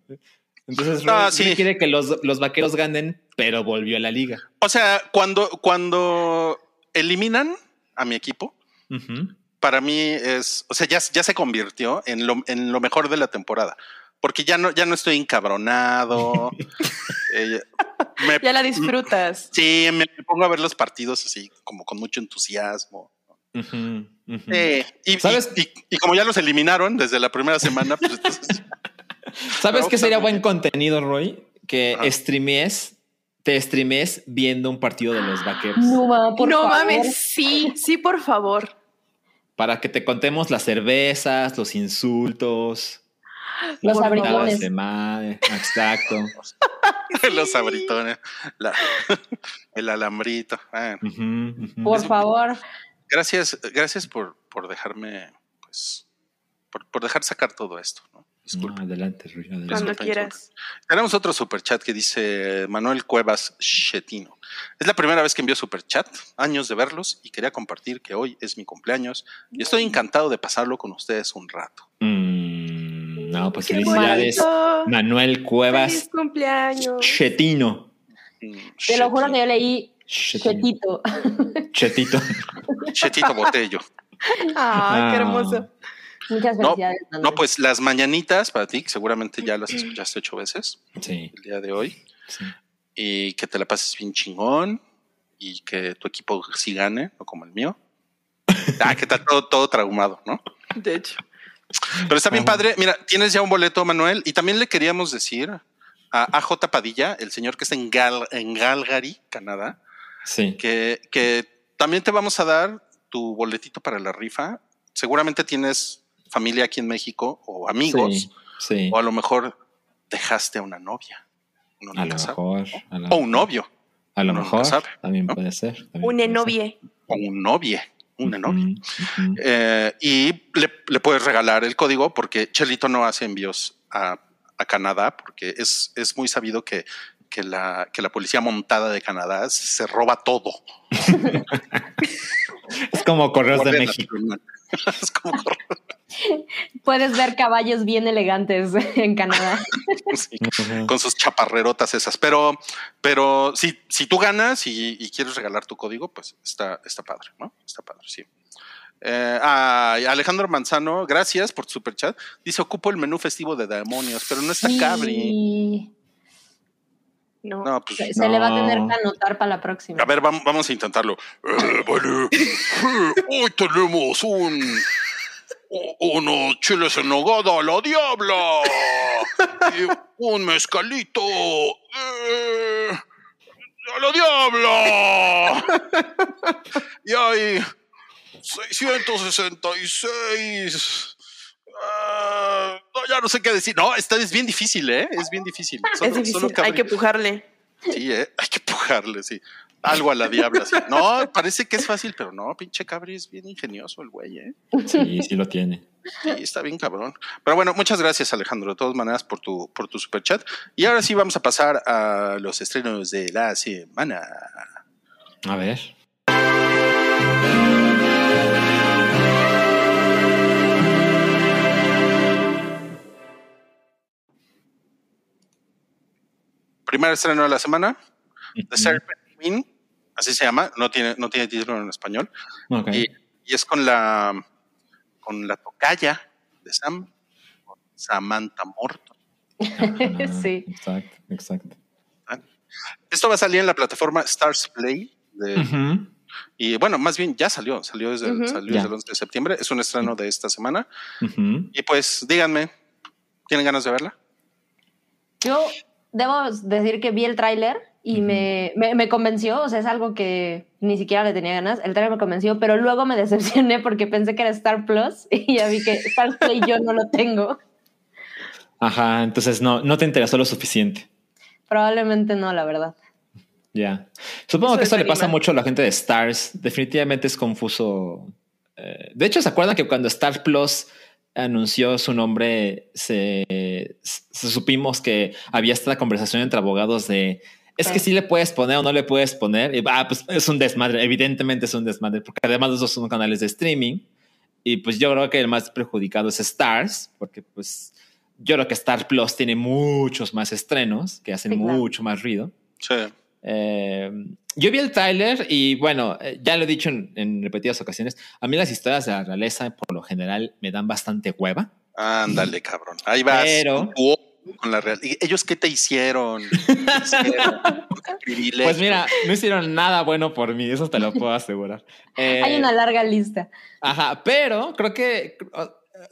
Entonces, sí. Rui quiere que los, los vaqueros ganen, pero volvió a la liga. O sea, cuando, cuando eliminan a mi equipo, para mí es, o sea, ya, ya se convirtió en lo, en lo mejor de la temporada. Porque ya no, ya no estoy encabronado. Eh, me- Ya la disfrutas. Sí, me, me pongo a ver los partidos así, como con mucho entusiasmo. Eh, y, ¿Sabes? y- y- y como ya los eliminaron desde la primera semana, pues entonces, ¿Sabes qué sería buen contenido, Roy? Que Ajá. streamees, te streamees viendo un partido de los vaqueros. No, ma, por no favor. mames, sí, sí, por favor. Para que te contemos las cervezas, los insultos, Los Por de madre. Exacto. los abritones, la- el alambrito. Ah. Por favor. gracias, gracias por, por dejarme, pues, por, por dejar sacar todo esto. ¿no? Disculpa. No, adelante, Rui, adelante. Cuando Disculpa, quieras. Tenemos otro superchat que dice Manuel Cuevas Chetino. Es la primera vez que envío superchat, años de verlos y quería compartir que hoy es mi cumpleaños y estoy encantado de pasarlo con ustedes un rato. Mm, no, pues Qué felicidades. bonito. Manuel Feliz Cuevas cumpleaños. Chetino. Te lo juro que yo leí Chetino. Chetito. Chetito. Chetito Botello. Ah, qué Ah. hermoso. Muchas No, felicidades. no, pues las mañanitas para ti, que seguramente ya las escuchaste ocho veces Sí, el día de hoy, sí. y que te la pases bien chingón y que tu equipo sí gane, no como el mío. Ah, que está todo, todo traumado, ¿no? De hecho. Pero está bien padre. Mira, tienes ya un boleto, Manuel. Y también le queríamos decir a AJ Padilla, el señor que está en, Gal, en Calgary, Canadá, Sí. que, que también te vamos a dar tu boletito para la rifa. Seguramente tienes familia aquí en México o amigos, Sí, sí. o a lo mejor dejaste a una novia. A lo sabe. mejor. A lo, O un novio, a lo mejor sabe, también ¿no? puede ser. también Un enovie. o un novie, una novia. Eh, y le, le puedes regalar el código porque Chelito no hace envíos a, a Canadá porque es, es muy sabido que, que, la, que la policía montada de Canadá se roba todo. Es como Correos de México. es como correo, Puedes ver caballos bien elegantes en Canadá. sí, con sus chaparrerotas esas. Pero, pero si, si tú ganas y, y quieres regalar tu código, pues está, está padre, ¿no? Está padre, sí. Eh, Alejandro Manzano, gracias por tu super chat. Dice: Ocupo el menú festivo de demonios, pero no está Cabri. Y No. No, pues se, se le va a tener que anotar para la próxima. A ver, vamos, vamos a intentarlo. Eh, vale. Eh, hoy tenemos un. Unos chiles en nogada a la diabla. Y un mezcalito. eh, a la diabla. Y hay 666. Ah, no, ya no sé qué decir. No, esta es bien difícil, ¿eh? Es bien difícil. Solo- es difícil. solo Hay que pujarle. Sí, ¿eh? hay que pujarle, sí. Algo a la diabla. No, parece que es fácil, pero no, pinche cabri es bien ingenioso el güey, ¿eh? Sí, sí lo tiene. Sí, está bien cabrón. Pero bueno, muchas gracias, Alejandro, de todas maneras, por tu, por tu super chat. Y ahora sí vamos a pasar a los estrenos de la semana. A ver. Primer estreno de la semana, The Serpent Queen, así se llama, no tiene, no tiene título en español. Y, y es con la con la tocaya de Sam, con Samantha Morton. Ah, sí. Exacto, exacto. Esto va a salir en la plataforma Stars Play de. Y bueno, más bien ya salió, salió desde, salió el 11 de septiembre. Es un estreno de esta semana. Y pues díganme, ¿tienen ganas de verla? Yo debo decir que vi el tráiler y me, me, me convenció, o sea, es algo que ni siquiera le tenía ganas. El tráiler me convenció, pero luego me decepcioné porque pensé que era Star Plus y ya vi que Star Play yo no lo tengo. Ajá, entonces no, no te interesó lo suficiente. Probablemente no, la verdad. Ya. Supongo Eso que esto le pasa mucho a la gente de Stars. Definitivamente es confuso. Eh, de hecho, ¿se acuerdan que cuando Star Plus anunció su nombre, se, se supimos que había esta conversación entre abogados de es que sí le puedes poner o no le puedes poner. Y, ah, pues es un desmadre. Evidentemente es un desmadre, porque además los dos son canales de streaming. Y pues yo creo que el más perjudicado es Stars, porque pues yo creo que Star Plus tiene muchos más estrenos que hacen Sí, claro. mucho más ruido. Sí. Eh, yo vi el tráiler y bueno, eh, ya lo he dicho en, en repetidas ocasiones, a mí las historias de la realeza por lo general me dan bastante hueva. Ándale, cabrón. Ahí vas. Pero- con la real. ¿Y ¿Ellos qué te hicieron? Pues mira, no hicieron nada bueno por mí, eso te lo puedo asegurar. Eh, Hay una larga lista. Ajá, pero creo que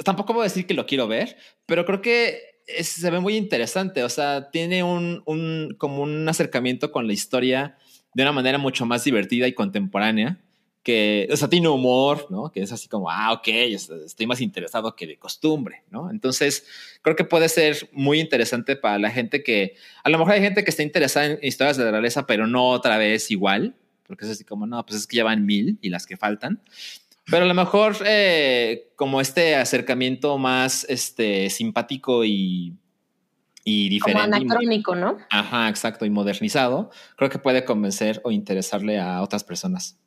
tampoco puedo decir que lo quiero ver, pero creo que es- se ve muy interesante. O sea, tiene un, un como un acercamiento con la historia de una manera mucho más divertida y contemporánea. Que, o sea, tiene humor, ¿no? Que es así como, ah, ok, es- estoy más interesado que de costumbre, ¿no? Entonces, creo que puede ser muy interesante para la gente que, a lo mejor hay gente que está interesada en historias de la realeza, pero no otra vez igual, porque es así como, no, pues es que ya van mil y las que faltan. Pero a lo mejor eh, como este acercamiento más este, simpático y, y Como diferente. y mo- anacrónico, ¿no? Ajá, exacto, y modernizado, creo que puede convencer o interesarle a otras personas.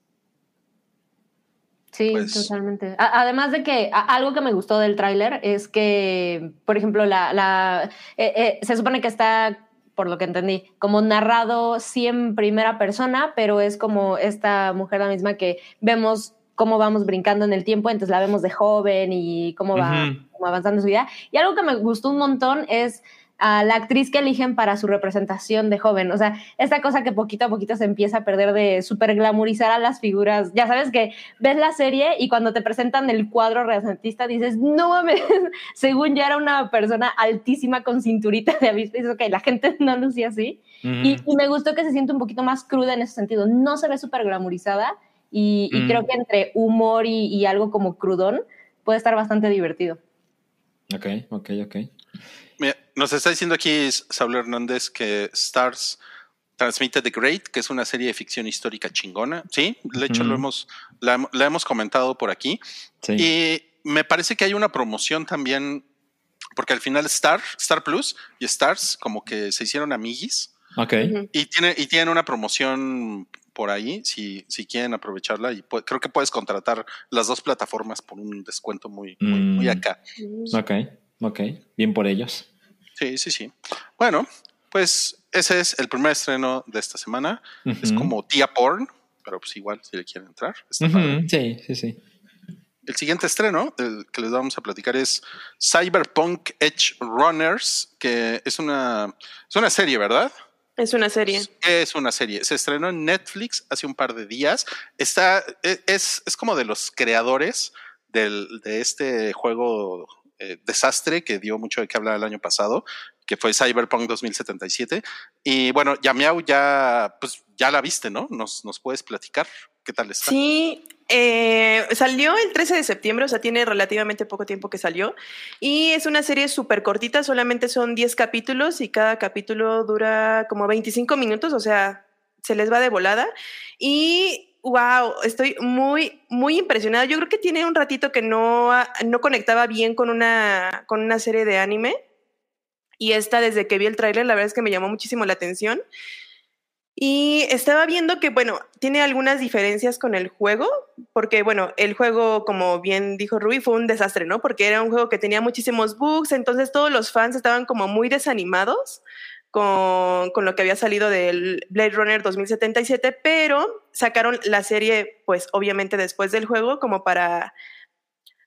Sí, Pues- totalmente. A- además de que algo que me gustó del tráiler es que, por ejemplo, la, la eh, eh, se supone que está, por lo que entendí, como narrado sí en primera persona, pero es como esta mujer la misma que vemos cómo vamos brincando en el tiempo, entonces la vemos de joven y cómo va avanzando su vida. Y algo que me gustó un montón es a la actriz que eligen para su representación de joven. O sea, esta cosa que poquito a poquito se empieza a perder de super glamorizar a las figuras. Ya sabes que ves la serie y cuando te presentan el cuadro renacentista dices, no mames, según ya era una persona altísima con cinturita de avispa. Y dices, ok, la gente no lucía así. Y, y me gustó que se siente un poquito más cruda en ese sentido. No se ve súper glamorizada y, y creo que entre humor y, y algo como crudón puede estar bastante divertido. Ok, ok, ok. Nos está diciendo aquí Saulo Hernández que Stars transmite The Great, que es una serie de ficción histórica chingona. Sí, de hecho lo hemos, la, la hemos comentado por aquí. Sí. Y me parece que hay una promoción también, porque al final Star, Star Plus y Stars como que se hicieron amiguis ok. Y tiene y tienen una promoción por ahí si, si quieren aprovecharla y creo que puedes contratar las dos plataformas por un descuento muy, muy, Mm. muy acá. Ok, ok. Bien por ellos. Sí, sí, sí. Bueno, pues ese es el primer estreno de esta semana. Es como tía porn, pero pues igual si le quieren entrar. está. Sí, sí, sí. El siguiente estreno el que les vamos a platicar es Cyberpunk Edge Runners, que es una, es una serie, ¿verdad? Es una serie. Es una serie. Se estrenó en Netflix hace un par de días. Está, e- es, es como de los creadores del, de este juego eh, desastre que dio mucho de qué hablar el año pasado, que fue Cyberpunk 2077. Y bueno, Yamiau ya, pues ya la viste, ¿no? Nos, nos puedes platicar qué tal está. Sí, eh, salió el 13 de septiembre, o sea, tiene relativamente poco tiempo que salió. Y es una serie súper cortita, solamente son 10 capítulos y cada capítulo dura como 25 minutos, o sea, se les va de volada. Y wow, estoy muy, muy impresionada. Yo creo que tiene un ratito que no, no conectaba bien con una, con una serie de anime. Y esta, desde que vi el tráiler, la verdad es que me llamó muchísimo la atención. Y estaba viendo que, bueno, tiene algunas diferencias con el juego, porque, bueno, el juego, como bien dijo Rui, fue un desastre, ¿no? Porque era un juego que tenía muchísimos bugs, entonces todos los fans estaban como muy desanimados con, con lo que había salido del Blade Runner 2077, pero sacaron la serie, pues, obviamente después del juego, como para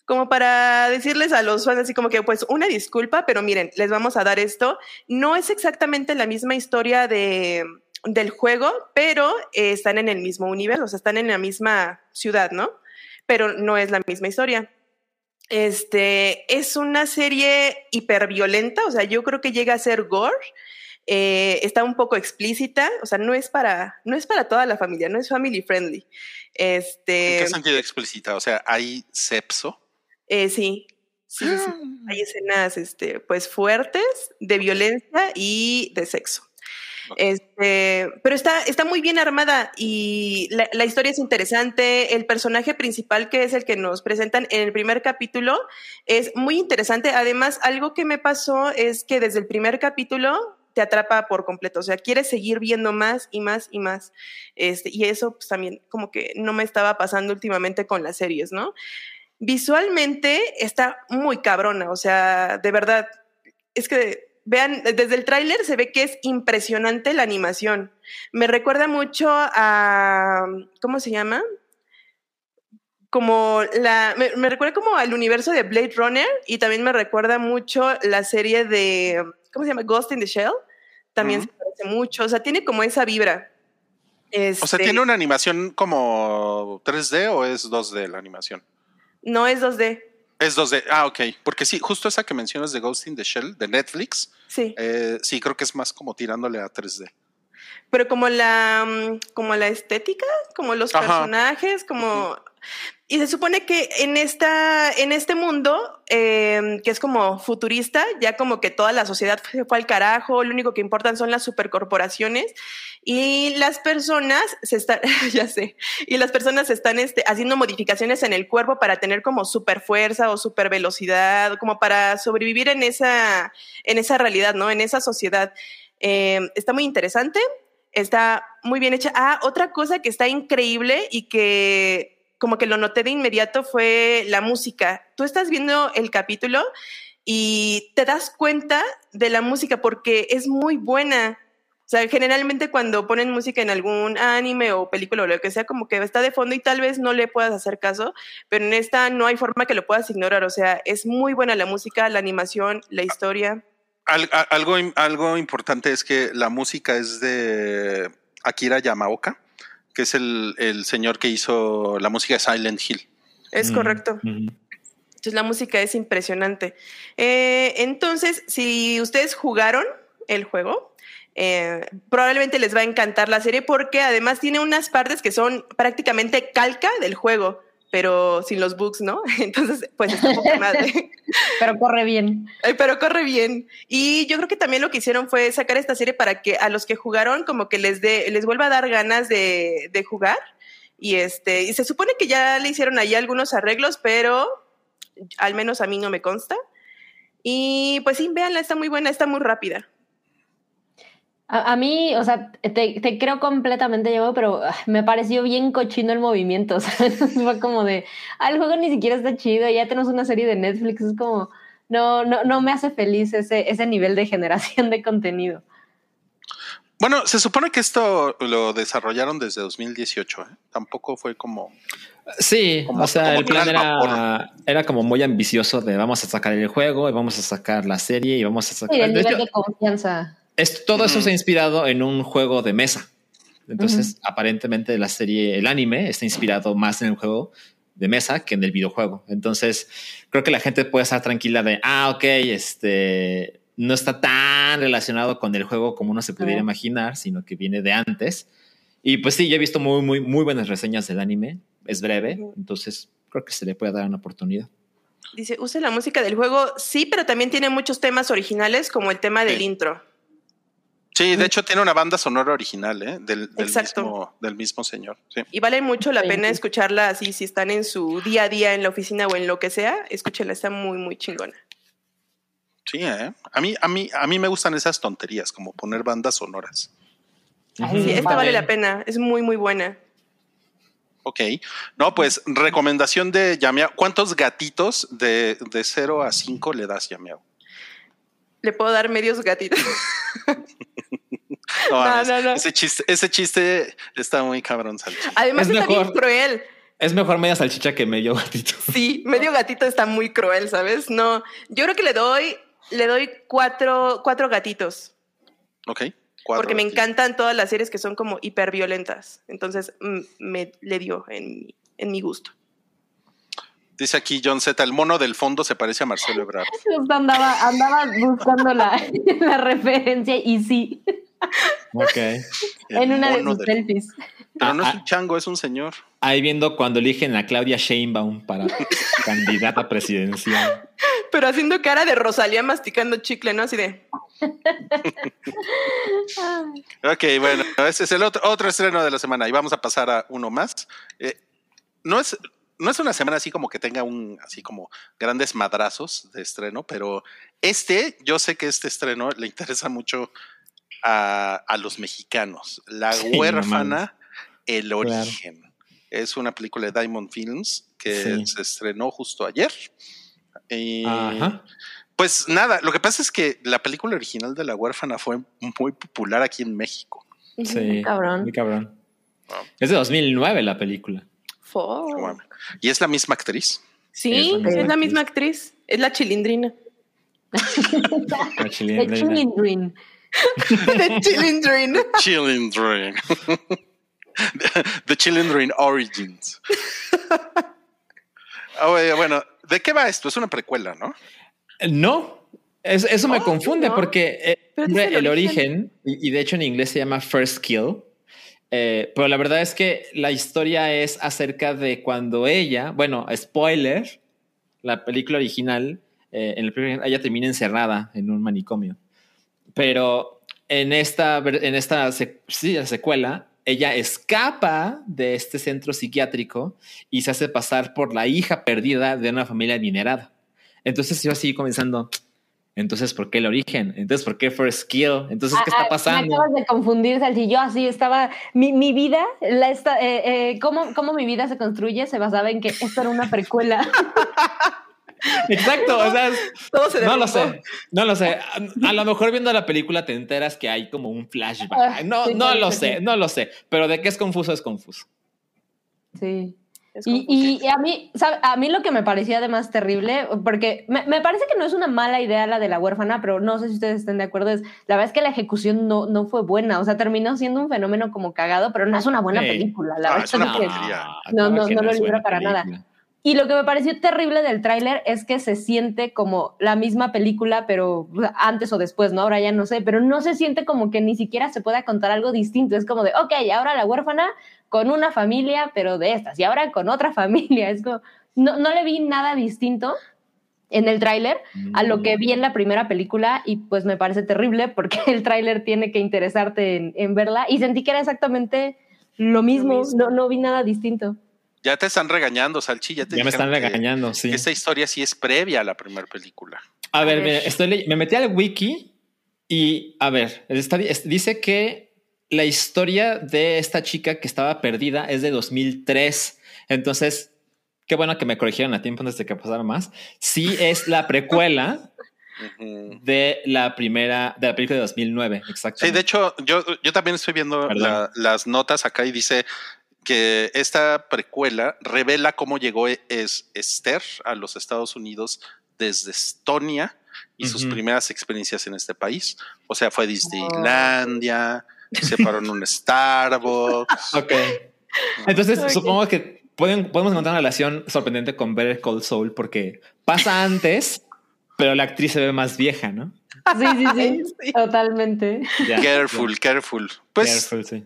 como para decirles a los fans así como que pues una disculpa, pero miren, les vamos a dar esto. No es exactamente la misma historia de, del juego, pero están en el mismo universo, o sea, están en la misma ciudad, ¿no? Pero no es la misma historia. Este es una serie hiperviolenta, o sea, yo creo que llega a ser gore. Eh, está un poco explícita, o sea, no es para, no es para toda la familia, no es family friendly. Este, ¿En qué sentido explícita? O sea, ¿hay sepso? eh, sí, sí, sí, sí. Hay escenas, este, pues fuertes de violencia y de sexo. Este, pero está, está muy bien armada y la, la historia es interesante. El personaje principal, que es el que nos presentan en el primer capítulo, es muy interesante. Además, algo que me pasó es que desde el primer capítulo te atrapa por completo. O sea, quieres seguir viendo más y más y más. Este, y eso pues, también como que no me estaba pasando últimamente con las series, ¿no? Visualmente está muy cabrona. O sea, de verdad, es que vean, desde el tráiler se ve que es impresionante la animación. Me recuerda mucho a, ¿cómo se llama? Como la, me, me recuerda como al universo de Blade Runner y también me recuerda mucho la serie de, ¿cómo se llama? Ghost in the Shell. También se parece mucho, o sea, tiene como esa vibra. O sea, Este, ¿tiene una animación como 3D o es 2D la animación? No es 2D, Es 2D. Ah, ok. Porque sí, justo esa que mencionas de Ghost in the Shell de Netflix, sí. eh, sí, creo que es más como tirándole a 3D. Pero como la, mm, como la estética, como los Ajá. personajes, como... Y se supone que en, esta, en este mundo, eh, que es como futurista, ya como que toda la sociedad se fue al carajo, lo único que importan son las supercorporaciones y las personas se están, ya sé, y las personas están este, haciendo modificaciones en el cuerpo para tener como super fuerza o super velocidad, como para sobrevivir en esa, en esa realidad, ¿no? En esa sociedad. Eh, está muy interesante, está muy bien hecha. Ah, otra cosa que está increíble y que como que lo noté de inmediato fue la música. Tú estás viendo el capítulo y te das cuenta de la música porque es muy buena. O sea, generalmente cuando ponen música en algún anime o película o lo que sea, como que está de fondo y tal vez no le puedas hacer caso, pero en esta no hay forma que lo puedas ignorar. O sea, es muy buena la música, la animación, la historia. Algo, algo importante es que la música es de Akira Yamaoka, que es el, el señor que hizo la música de Silent Hill. Es Mm, correcto. mm. Entonces la música es impresionante. Eh, entonces, si ustedes jugaron el juego, eh, probablemente les va a encantar la serie porque además tiene unas partes que son prácticamente calca del juego, pero sin los bugs, ¿no? Entonces, pues está poca madre. Pero corre bien. Pero corre bien. Y yo creo que también lo que hicieron fue sacar esta serie para que a los que jugaron como que les dé, les vuelva a dar ganas de, de jugar. Y este, y se supone que ya le hicieron ahí algunos arreglos, pero al menos a mí no me consta. Y pues sí, véanla, está muy buena, está muy rápida. A, a mí, o sea, te, te creo completamente, Diego, pero ah, me pareció bien cochino el movimiento. O sea, fue como de, ah, el juego ni siquiera está chido, ya tenemos una serie de Netflix, es como, no, no, no me hace feliz ese, ese nivel de generación de contenido. Bueno, se supone que esto lo desarrollaron desde 2018. ¿eh? Tampoco fue como. Sí, Como- o sea, el plan era, era como muy ambicioso de vamos a sacar el juego y vamos a sacar la serie y vamos a sacar... Y el de nivel hecho, de confianza. Es- todo eso se ha inspirado en un juego de mesa. Entonces, aparentemente la serie, el anime, está inspirado más en el juego de mesa que en el videojuego. Entonces, creo que la gente puede estar tranquila de, ah, ok, este no está tan relacionado con el juego como uno se pudiera imaginar, sino que viene de antes. Y pues sí, yo he visto muy, muy, muy buenas reseñas del anime. Es breve, entonces creo que se le puede dar una oportunidad. Dice, use la música del juego, sí, pero también tiene muchos temas originales, como el tema del Sí. intro. Sí, de hecho tiene una banda sonora original, ¿eh? Del, del Exacto. mismo, del mismo señor. Sí. Y vale mucho la pena escucharla así, si están en su día a día en la oficina o en lo que sea, escúchenla, está muy, muy chingona. Sí, ¿eh? A mí, a mí, a mí me gustan esas tonterías, como poner bandas sonoras. Sí, Mm, esta vale. vale la pena, es muy, muy buena. Ok. No, pues recomendación de Yameao. ¿Cuántos gatitos de, de 0 a 5 le das, Yameao? Le puedo dar medios gatitos. No, No, no, no. Ese, chiste, ese chiste está muy cabrón, Salchi. Además Es está mejor. bien cruel. Es mejor media salchicha que medio gatito. Sí, medio gatito está muy cruel, ¿sabes? No, yo creo que le doy, le doy cuatro, cuatro gatitos. Ok. cuadro porque me encantan todas las series que son como hiperviolentas. Entonces mm, me le dio en, mi- en mi gusto. Dice aquí John Z, el mono del fondo se parece a Marcelo Ebrard. Andaba, andaba buscando la, la referencia y sí, Ok. En una de sus selfies. Pero no Ah, es un chango, es un señor. Ahí viendo cuando eligen a Claudia Sheinbaum para candidata presidencial. Pero haciendo cara de Rosalía masticando chicle, ¿no? Así de. Ok, bueno, ese es el otro, otro estreno de la semana y vamos a pasar a uno más. Eh, no es no es una semana así como que tenga un así como grandes madrazos de estreno, pero este, yo sé que este estreno le interesa mucho a, a los mexicanos. La Sí, huérfana, el origen. Es una película de Diamond Films que Sí. se estrenó justo ayer. Y Ajá. pues nada, lo que pasa es que la película original de La huérfana fue muy popular aquí en México. Sí. Cabrón. Muy cabrón. Ah. Es de 2009 la película. Y es la misma actriz. Sí, Es la misma es la actriz. misma actriz. Es la chilindrina. La chilindrina. Chilling Green. De chilindrina. Chilindrin. The Chilindrin Origins. Ah, oye, bueno, ¿de qué va esto? Es una precuela, ¿no? No, es- eso me Oh, confunde ¿no? porque eh, el, el origen, y, y de hecho en inglés se llama First Kill, eh, pero la verdad es que la historia es acerca de cuando ella, bueno, spoiler, la película original, eh, en la película original, ella termina encerrada en un manicomio, pero en esta, en esta sec- sí, la secuela, ella escapa de este centro psiquiátrico y se hace pasar por la hija perdida de una familia adinerada. Entonces yo así comenzando. Entonces, ¿por qué el origen? Entonces, ¿por qué First Kill? Entonces, ¿qué Ah, está ah, pasando? Me acabas de confundir, Salchi. Yo así estaba. Mi, mi vida, la esta, eh, eh, cómo, cómo mi vida se construye, se basaba en que esto era una precuela. Exacto, o sea, Todo se no lo sé, no lo sé. A, a lo mejor viendo la película te enteras que hay como un flashback. Ah, No, sí, no lo sé, no lo sé. Pero de qué es confuso es confuso. Sí. Es Y, confuso. y a mí, ¿sabe? a mí lo que me parecía además terrible, porque me, me parece que no es una mala idea la de la huérfana, pero no sé si ustedes estén de acuerdo, es la verdad es que la ejecución no, no fue buena, o sea, terminó siendo un fenómeno como cagado, pero no es una buena película, la Ah, verdad es una es que-. No, no, que no lo libra para nada. Y lo que me pareció terrible del tráiler es que se siente como la misma película, pero antes o después, ¿no? Ahora ya no sé, pero no se siente como que ni siquiera se pueda contar algo distinto. Es como de, ok, ahora la huérfana con una familia, pero de estas, y ahora con otra familia. Es como, no, no le vi nada distinto en el tráiler a lo que vi en la primera película y pues me parece terrible porque el tráiler tiene que interesarte en, en verla y sentí que era exactamente lo mismo, mismo. No, no vi nada distinto. Ya te están regañando, Salchi. Ya, te Ya me están que- regañando, sí. que esta historia sí es previa a la primera película. A ver, A ver. mira, estoy ley- me metí al wiki y a ver, está- es- dice que la historia de esta chica que estaba perdida es de 2003. Entonces, qué bueno que me corrigieron a tiempo antes de que pasara más. Sí es la precuela de la primera, de la película de 2009, exactamente. Sí, de hecho, yo, yo también estoy viendo la- las notas acá y dice que esta precuela revela cómo llegó es Esther a los Estados Unidos desde Estonia y sus primeras experiencias en este país. O sea, fue a Disneylandia, se paró en un Starbucks. Ok. Entonces, Ok. supongo que pueden, podemos encontrar una relación sorprendente con Better Call Saul porque pasa antes, pero la actriz se ve más vieja, ¿no? Sí, sí, sí, Sí. totalmente. Careful, careful. Pues, Careful, sí.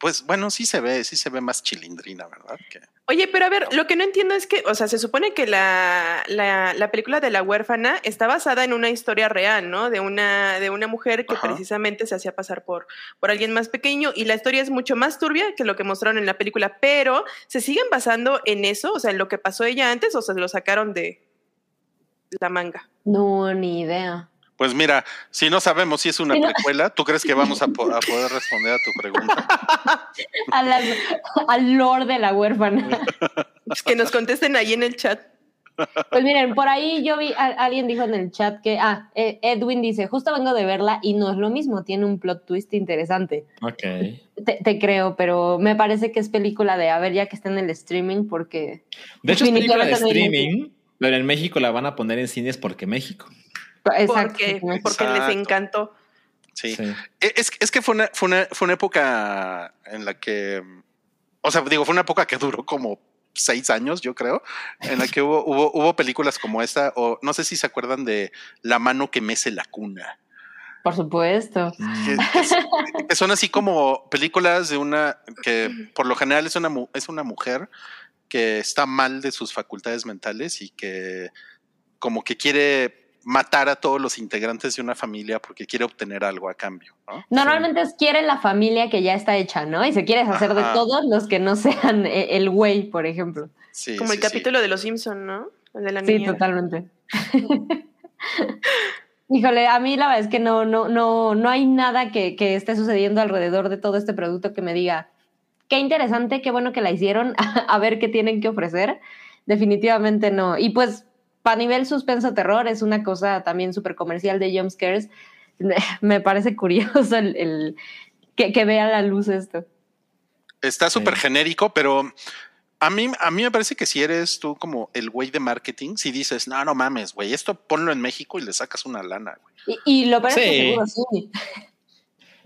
Pues bueno, sí se ve, sí se ve más chilindrina, ¿verdad? Que- Oye, pero a ver, lo que no entiendo es que, o sea, se supone que la, la, la película de la huérfana está basada en una historia real, ¿no? De una, de una mujer que Ajá. precisamente se hacía pasar por, por alguien más pequeño y la historia es mucho más turbia que lo que mostraron en la película, pero ¿se siguen basando en eso? O sea, en lo que pasó ella antes o se lo sacaron de la manga. No, ni idea. Pues mira, si no sabemos si es una no. precuela, ¿tú crees que vamos a, po- a poder responder a tu pregunta? A la- al lord de la huérfana. Pues que nos contesten ahí en el chat. Pues miren, por ahí yo vi, a- alguien dijo en el chat que, ah, eh, Edwin dice, justo vengo de verla y no es lo mismo, tiene un plot twist interesante. Ok. Te, te creo, pero me parece que es película de, a ver, ya que está en el streaming, porque... De hecho, es película de streaming, pero en México la van a poner en cines porque México. Exacto. Porque, porque les encantó. Sí. Sí. E- Es, es que fue una, fue, una, fue una época en la que, o sea, digo, fue una época que duró como seis años, yo creo, en la que hubo, hubo, hubo películas como esta, o no sé si se acuerdan de La mano que mece la cuna, Por supuesto. que, que es- que son así como películas de una, que por lo general es una, es una mujer que está mal de sus facultades mentales y que como que quiere matar a todos los integrantes de una familia porque quiere obtener algo a cambio, ¿no? Normalmente es quiere la familia que ya está hecha, ¿no? Y se quiere hacer de todos los que no sean eh, el güey, por ejemplo. Sí, Como el sí, sí. capítulo de los Simpson, ¿no? El de la Sí, niñera. totalmente. Híjole, a mí la verdad es que no, no, no, no hay nada que, que esté sucediendo alrededor de todo este producto que me diga qué interesante, qué bueno que la hicieron, a ver qué tienen que ofrecer. Definitivamente no. Y pues, para nivel suspenso terror, es una cosa también súper comercial de jumpscares. Me parece curioso el, el- que, que vea la luz esto. Está súper Sí. genérico, pero a mí, a mí me parece que si eres tú como el güey de marketing, si dices, no, no mames, güey, esto ponlo en México y le sacas una lana, güey. Y, y lo que Sí. seguro sí.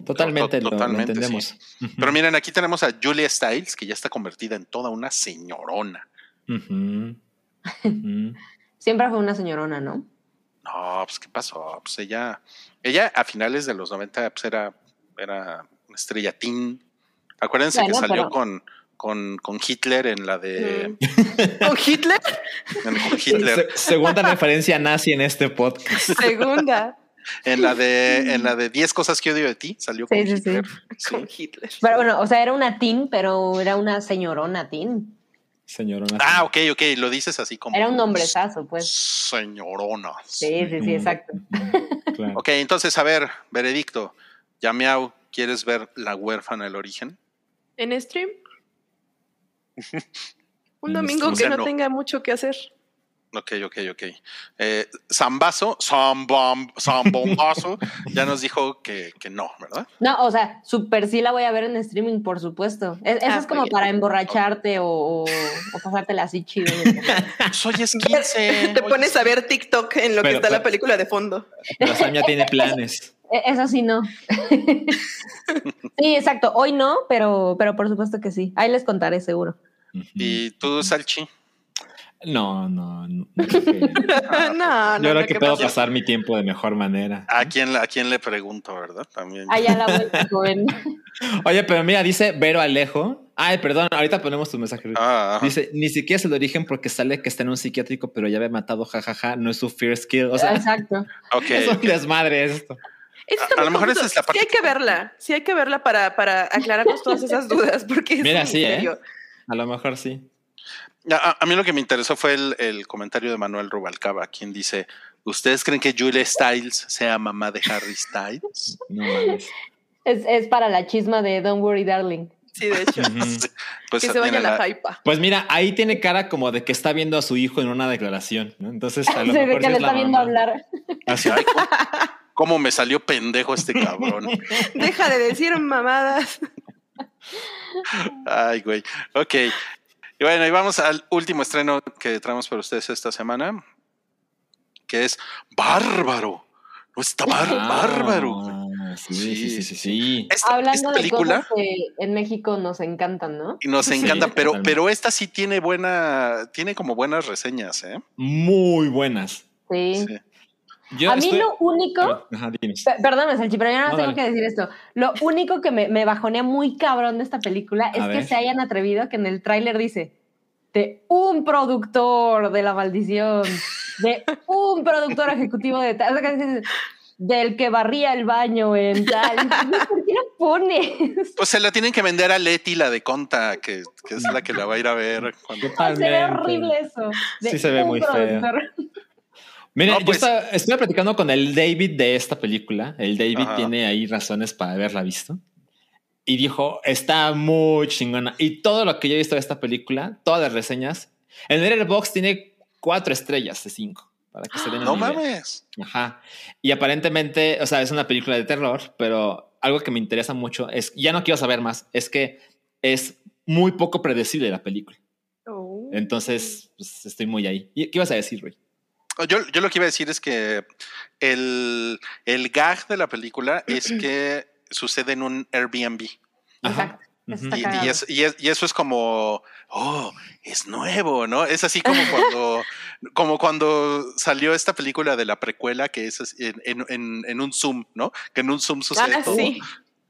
Totalmente, lo- lo, Totalmente, entendemos. Pero miren, aquí tenemos a Julia Stiles, que ya está convertida en toda una señorona. Ujú. Siempre fue una señorona, ¿no? No, pues, ¿qué pasó? Pues ella, ella a finales de los 90 pues, era, era una estrella teen. Acuérdense Bueno, que salió pero- con, con, con Hitler en la de... ¿Con Hitler? en- con Hitler. Se- segunda referencia nazi en este podcast. Segunda. En la de en la de 10 cosas que odio de ti, salió Sí, con sí, sí. Hitler. Sí. Con Hitler. Pero bueno, o sea, era una teen, pero era una señorona teen. Señorona. Ah, ok, ok, lo dices así como. Era un nombrezazo, pues. Señorona. Sí, sí, sí, exacto. Claro. Ok, entonces, a ver, veredicto. Yamiau, ¿quieres ver La huérfana el origen? ¿En stream? Un domingo stream. que O sea, no no. tenga mucho que hacer. Ok, ok, ok. Eh, Zambazo, Zambom- Zambombazo, ya nos dijo que, que no, ¿verdad? No, o sea, super sí la voy a ver en streaming, por supuesto. Es- Eso Ah, es como para emborracharte o, o, o pasártela así chido. Hoy es 15. Te pones es- a ver TikTok en lo que Pero- está la película de fondo. Pero Sam ya tiene planes. E- Eso sí, no. sí, exacto. Hoy no, pero, pero por supuesto que sí. Ahí les contaré, seguro. ¿Y tú, Salchi? No, no. no, creo que- no, no, Yo creo no, que ¿qué puedo pasar mi tiempo de mejor manera. ¿A quién, ¿A quién le pregunto, verdad? También. Allá la vuelta, joven. Oye, pero mira, dice Vero Alejo. Ay, perdón, ahorita ponemos tu mensaje. Ah. Dice, ni siquiera es el origen porque sale que está en un psiquiátrico, pero ya había matado, jajaja, no es su fear skill. O sea, Exacto. ok. es un desmadre esto. A- a lo mejor esa es la parte Sí hay que- verla. Sí hay que verla para, para aclararnos todas esas dudas. Porque es Mira, sí, ¿eh? A lo mejor sí. A, mí lo que me interesó fue el, el comentario de Manuel Rubalcaba, quien dice: ¿Ustedes creen que Julia Stiles sea mamá de Harry Styles? No mames. Es, es para la chisma de Don't Worry, Darling. Sí, de hecho. Pues que se vaya la la- hypa. Pues mira, ahí tiene cara como de que está viendo a su hijo en una declaración, ¿no? Entonces, a lo Sí, de mejor que sí le es la está viendo mamá. hablar. Así, ay, ¿cómo, cómo me salió pendejo este cabrón? Deja de decir mamadas. Ay, güey. Ok. Y bueno, y vamos al último estreno que traemos para ustedes esta semana, que es Bárbaro. No está bar- Ah, bárbaro. Sí, sí, sí, sí, sí. Esta, Hablando esta de película cosas que en México nos encantan, ¿no? y nos Sí, encanta, pero, pero esta sí tiene buena, tiene como buenas reseñas, ¿eh? Muy buenas. Sí. Yo a mí estoy- lo único, Ajá, Perdóname, Salchi, pero yo no, No, tengo dale. que decir esto. Lo único que me, me bajonea muy cabrón de esta película es A que ver. se hayan atrevido que en el tráiler dice de un productor de la maldición, de un productor ejecutivo de tal, del que barría el baño en tal. ¿Por qué lo pones? Pues se la tienen que vender a Leti, la de Conta, que, que es la que la va a ir a ver. cuando- Se ve horrible eso. de Sí se ve muy feo. Miren, No, yo pues- estaba- estuve platicando con el David de esta película. El David Ajá. tiene ahí razones para haberla visto. Y dijo, está muy chingona. Y todo lo que yo he visto de esta película, todas las reseñas, en Letterboxd tiene cuatro estrellas de cinco. Para que se den No idea. mames. Ajá. Y aparentemente, o sea, es una película de terror, pero algo que me interesa mucho es, ya no quiero saber más, es que es muy poco predecible la película. Oh. Entonces, pues, estoy muy ahí. ¿Y ¿Qué ibas a decir, Rey? Yo, yo lo que iba a decir es que el, el gag de la película es que sucede en un Airbnb. Exacto. Y, Está y cagado. es- y es- y eso es como, oh, es nuevo, ¿no? Es así como cuando, como cuando salió esta película de la precuela que es así en, en- en- en un Zoom, ¿no? Que en un Zoom sucede Ah, todo. sí.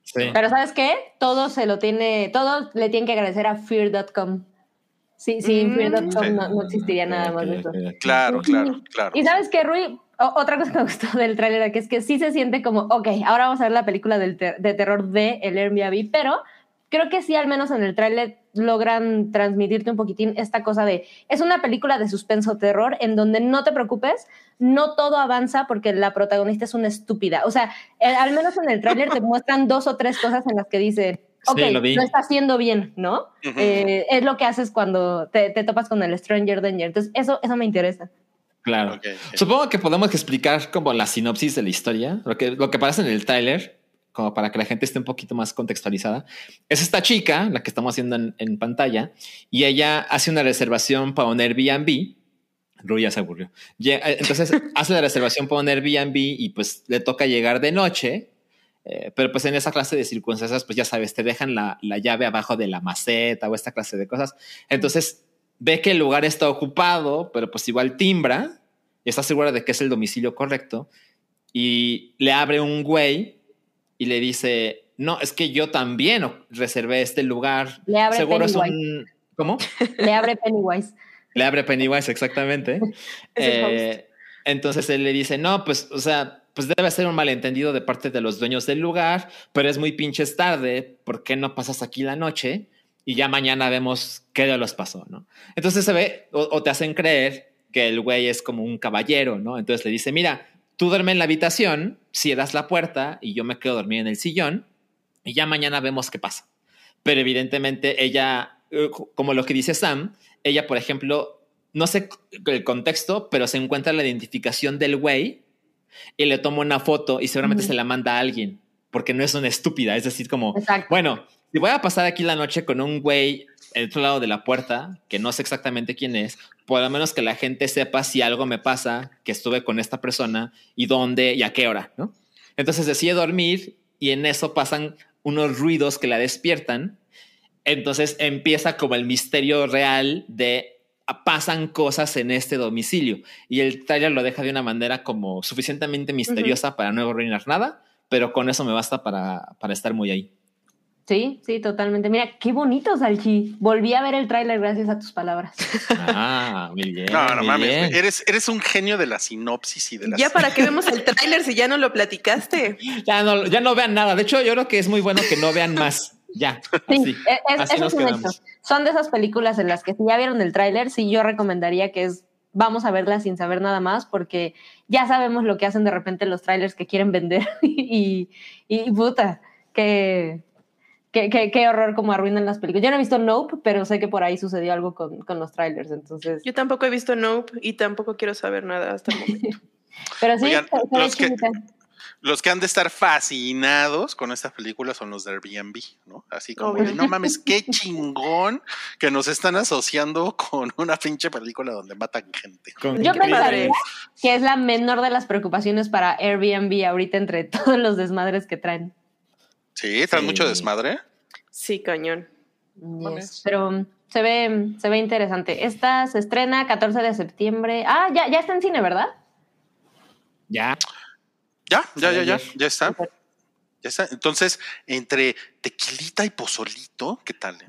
Sí. Pero ¿sabes qué? Todo se lo tiene, todo le tienen que agradecer a fear.com. Sí, sin Mm. fear.com Sí. no, no existiría nada más de eso. Claro, claro, claro. Y sabes qué, Rui, O- otra cosa que me gustó del tráiler que es que sí se siente como, ok, ahora vamos a ver la película del ter- de terror de El Airbnb, pero creo que sí, al menos en el tráiler logran transmitirte un poquitín esta cosa de, es una película de suspenso terror en donde no te preocupes, no todo avanza porque la protagonista es una estúpida. O sea, eh, al menos en el tráiler te muestran dos o tres cosas en las que dicen, ok, Sí, lo vi. está haciendo bien, ¿no? Ujú. Eh, es lo que haces cuando te, te topas con el Stranger Danger. Entonces, eso, eso me interesa. Claro. Ok, ok. Supongo que podemos explicar como la sinopsis de la historia, lo que, lo que pasa en el tráiler, como para que la gente esté un poquito más contextualizada. Es esta chica, la que estamos haciendo en, en pantalla, y ella hace una reservación para un Airbnb. Rui ya se aburrió. Eh, Entonces hace la reservación para un Airbnb y pues le toca llegar de noche. Eh, pero pues en esa clase de circunstancias, pues ya sabes, te dejan la, la llave abajo de la maceta o esta clase de cosas. Entonces ve que el lugar está ocupado, pero pues igual timbra y está segura de que es el domicilio correcto y le abre un güey y le dice, no, es que yo también reservé este lugar. Le abre Seguro es Pennywise. un... ¿Cómo? Le abre Pennywise. Le abre Pennywise, exactamente. Es Eh, entonces él le dice, no, pues, o sea, pues debe ser un malentendido de parte de los dueños del lugar, pero es muy pinches tarde, ¿por qué no pasas aquí la noche? Y ya mañana vemos qué de los pasó, ¿no? Entonces se ve, o, te hacen creer que el güey es como un caballero, ¿no? Entonces le dice, mira, tú duerme en la habitación, cierras la puerta y yo me quedo dormir en el sillón y ya mañana vemos qué pasa. Pero evidentemente ella, eh, como lo que dice Sam, ella, por ejemplo, no sé el contexto, pero se encuentra la identificación del güey y le toma una foto y seguramente se la manda a alguien, porque no es una estúpida, es decir, como, Exacto. bueno, si voy a pasar aquí la noche con un güey al otro lado de la puerta, que no sé exactamente quién es, por lo menos que la gente sepa si algo me pasa, que estuve con esta persona y dónde y a qué hora, ¿no? Entonces decide dormir y en eso pasan unos ruidos que la despiertan. Entonces empieza como el misterio real de pasan cosas en este domicilio y el trailer lo deja de una manera como suficientemente misteriosa para no arruinar nada, pero con eso me basta para, para estar muy ahí. Sí, sí, totalmente. Mira, qué bonito, Salchi. Volví a ver el tráiler gracias a tus palabras. Ah, muy bien. No, no mames, bien. eres, eres un genio de la sinopsis y de las... Ya para qué vemos el tráiler si ya no lo platicaste. Ya no, ya no vean nada. De hecho, yo creo que es muy bueno que no vean más. Ya. Sí, así. e- es- Así eso es un hecho. Son de esas películas en las que si ya vieron el tráiler, sí yo recomendaría que es vamos a verla sin saber nada más porque ya sabemos lo que hacen de repente los trailers que quieren vender y, y puta, qué, qué, qué- qué horror como arruinan las películas. Yo no he visto Nope, pero sé que por ahí sucedió algo con, con los trailers, entonces... Yo tampoco he visto Nope y tampoco quiero saber nada hasta el momento. Pero sí, Oigan, los que-. Los que han de estar fascinados con esta película son los de Airbnb, ¿no? Así como, de, no mames, qué chingón que nos están asociando con una pinche película donde matan gente. Con- Yo pensaría que es la menor de las preocupaciones para Airbnb ahorita entre todos los desmadres que traen. Sí, traen Sí. mucho desmadre. Sí, cañón. Yes, Pero um, se ve, se ve interesante. Esta se estrena 14 de septiembre. Ah, ya, ya está en cine, ¿verdad? Ya. Ya, ya, ya, ya, ya está. Ya está. Entonces, entre tequilita y pozolito, ¿qué tal? eh?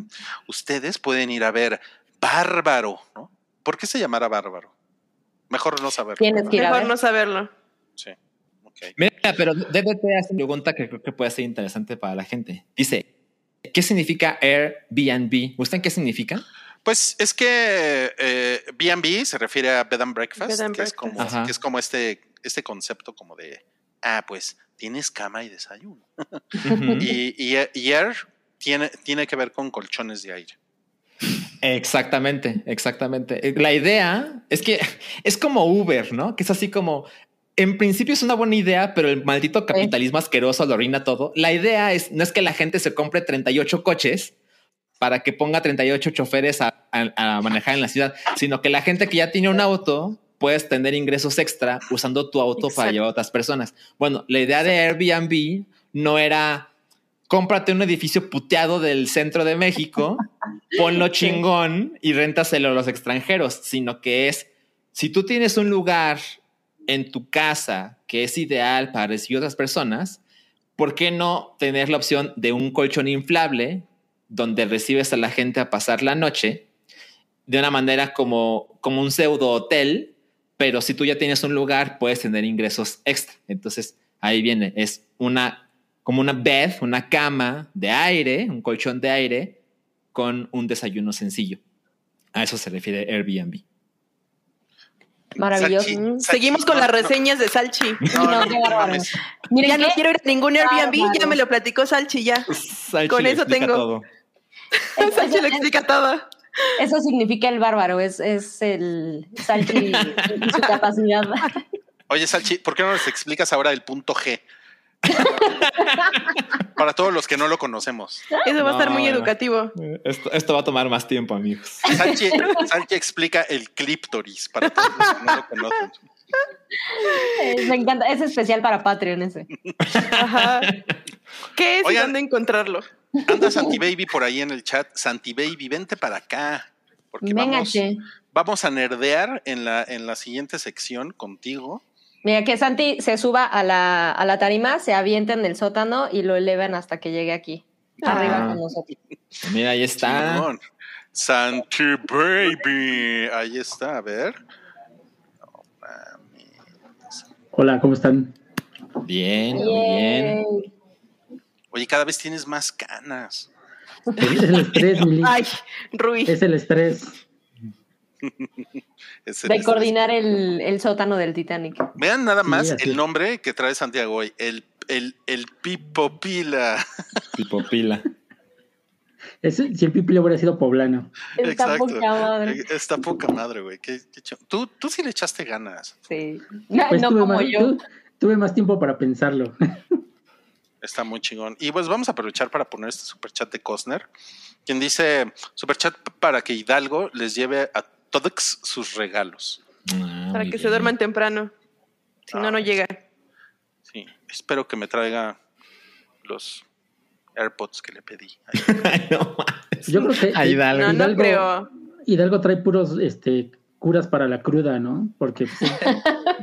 Ustedes pueden ir a ver Bárbaro, ¿no? ¿Por qué se llamará Bárbaro? Mejor no saberlo. Tienes que ir a Mejor ver. no saberlo. Sí. ok. Mira, pero DDT hace una pregunta que creo que puede ser interesante para la gente. Dice, ¿qué significa Airbnb? ¿Ustedes qué significa? Pues es que eh, B&B se refiere a Bed and Breakfast, Bed and que, Es como, que es como este, este concepto como de, ah, pues tienes cama y desayuno. Ujú. Y, y, y Air tiene, tiene que ver con colchones de aire. Exactamente, exactamente. Eh, La idea es que es como Uber, ¿no? Que es así como, en principio es una buena idea, pero el maldito capitalismo asqueroso lo arruina todo. La idea es, no es que la gente se compre 38 coches para que ponga 38 choferes a, a- a manejar en la ciudad, sino que la gente que ya tiene un auto puedes tener ingresos extra usando tu auto para Exacto. llevar a otras personas. Bueno, la idea de Airbnb no era cómprate un edificio puteado del centro de México, ponlo chingón y réntaselo a los extranjeros, sino que es, si tú tienes un lugar en tu casa que es ideal para recibir otras personas, ¿por qué no tener la opción de un colchón inflable donde recibes a la gente a pasar la noche de una manera como, como un pseudo hotel, pero si tú ya tienes un lugar, puedes tener ingresos extra. Entonces, ahí viene, es una como una bed, una cama de aire, un colchón de aire con un desayuno sencillo. A eso se refiere Airbnb. Maravilloso. Salchi- Mm, Salchi, Seguimos con no, las no. reseñas de Salchi. No. Miren Ya no quiero ir a ningún Airbnb, ya me lo platicó Salchi ya. Salchi Con eso tengo. todo. Salchi lo explica todo. Eso significa el bárbaro, es, es el Salchi y y su capacidad. Oye, Salchi, ¿por qué no nos explicas ahora el punto G? Para todos los que no lo conocemos. Eso va a estar No, muy bueno. educativo. Esto, esto va a tomar más tiempo, amigos. Salchi, Salchi explica el clíptoris para todos los que no lo conocen. Me encanta, es especial para Patreon ese. Ajá. ¿Qué es y Oigan. dónde encontrarlo? Anda Santi Baby por ahí en el chat. Santi Baby, vente para acá. Porque vamos, vamos a nerdear en la, en la siguiente sección contigo. Mira, que Santi se suba a la, a la tarima, se avienta en el sótano y lo elevan hasta que llegue aquí. Arriba Ah. con nosotros. Mira, ahí está. Chingón. Santi Baby. Ahí está, a ver. Hola, ¿cómo están? Bien, muy bien. Oye, cada vez tienes más canas. Es el estrés, Mili. Ay, Rui. Es el estrés. Es el- De coordinar el, el sótano del Titanic. Vean nada más el nombre que trae Santiago hoy. El, el, el Pipopila. Tipo pila. Es, si el Pipi le hubiera sido poblano. Está poca madre. Eh, Está poca madre, güey. Qué- qué ch- tú, tú sí le echaste ganas. Sí. No, Pues no tuve, como más, yo. tu- tuve más tiempo para pensarlo. Está muy chingón. Y pues vamos a aprovechar para poner este superchat de Cosner, quien dice superchat para que Hidalgo les lleve a todos sus regalos. Ah, Para que se duerman temprano. Si no, no llega. Sí, espero que me traiga los AirPods que le pedí. No. Yo creo que A Hidalgo. No, no Hidalgo, creo. Hidalgo trae puros este, curas para la cruda, ¿no? Porque pues,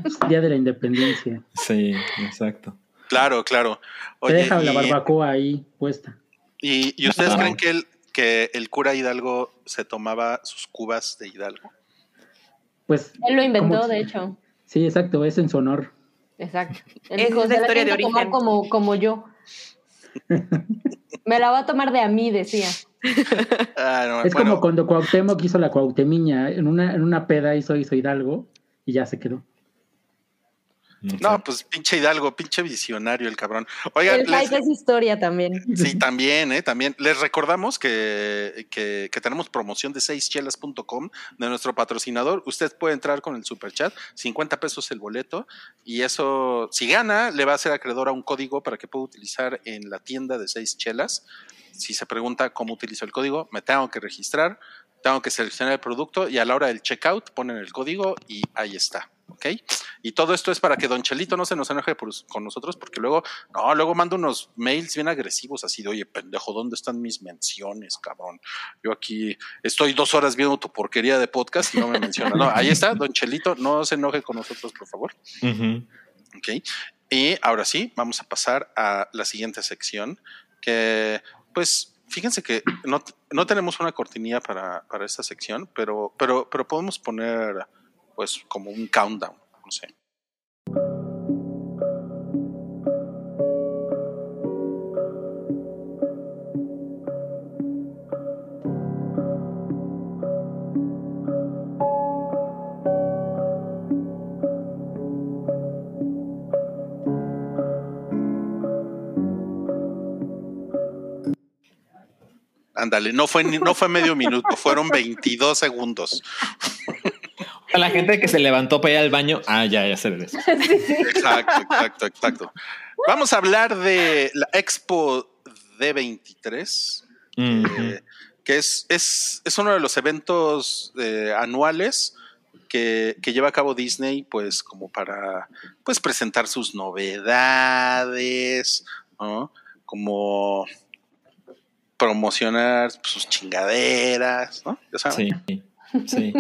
es Día de la Independencia. Sí, exacto. Claro, claro. Te Oye, deja la y- barbacoa ahí puesta. ¿Y, y ustedes Ah. creen que el, que el cura Hidalgo se tomaba sus cubas de Hidalgo? Pues, Él lo inventó, ¿cómo? de hecho. Sí, exacto, es en su honor. Exacto. Él Esa dijo, es la "Se la historia de que tomar origen". como, como yo. Me la va a tomar de a mí, decía. Ah, no, Es bueno, como cuando Cuauhtémoc hizo la Cuauhtemiña, en una, en una peda hizo, hizo Hidalgo y ya se quedó. No, pues pinche Hidalgo, pinche visionario el cabrón. El les- es historia también. Sí, también, ¿eh? También. Les recordamos que, que, que tenemos promoción de 6chelas.com de nuestro patrocinador. Usted puede entrar con el super chat, 50 pesos el boleto, y eso, si gana, le va a ser acreedor a un código para que pueda utilizar en la tienda de 6 chelas. Si se pregunta cómo utilizo el código, me tengo que registrar, tengo que seleccionar el producto y a la hora del checkout ponen el código y ahí está. ¿Ok? Y todo esto es para que Don Chelito no se nos enoje por- con nosotros, porque luego, no, luego mando unos mails bien agresivos así de, oye, pendejo, ¿dónde están mis menciones, cabrón? Yo aquí estoy dos horas viendo tu porquería de podcast y no me menciona. No, ahí está, Don Chelito, no se enoje con nosotros, por favor. Ok. Y ahora sí, vamos a pasar a la siguiente sección, que pues fíjense que no, no tenemos una cortinilla para, para esta sección, pero, pero, pero podemos poner pues como un countdown, no sé. Ándale, no fue, no fue medio minuto, fueron 22 segundos. A la gente que se levantó para ir al baño, ah, ya, ya se ve eso. Exacto, exacto, exacto. Vamos a hablar de la Expo D23, Ujú. eh, que es, es, es uno de los eventos eh, anuales que, que lleva a cabo Disney, pues como para pues presentar sus novedades, ¿no? Como promocionar sus chingaderas, ¿no? Ya saben. Sí, sí.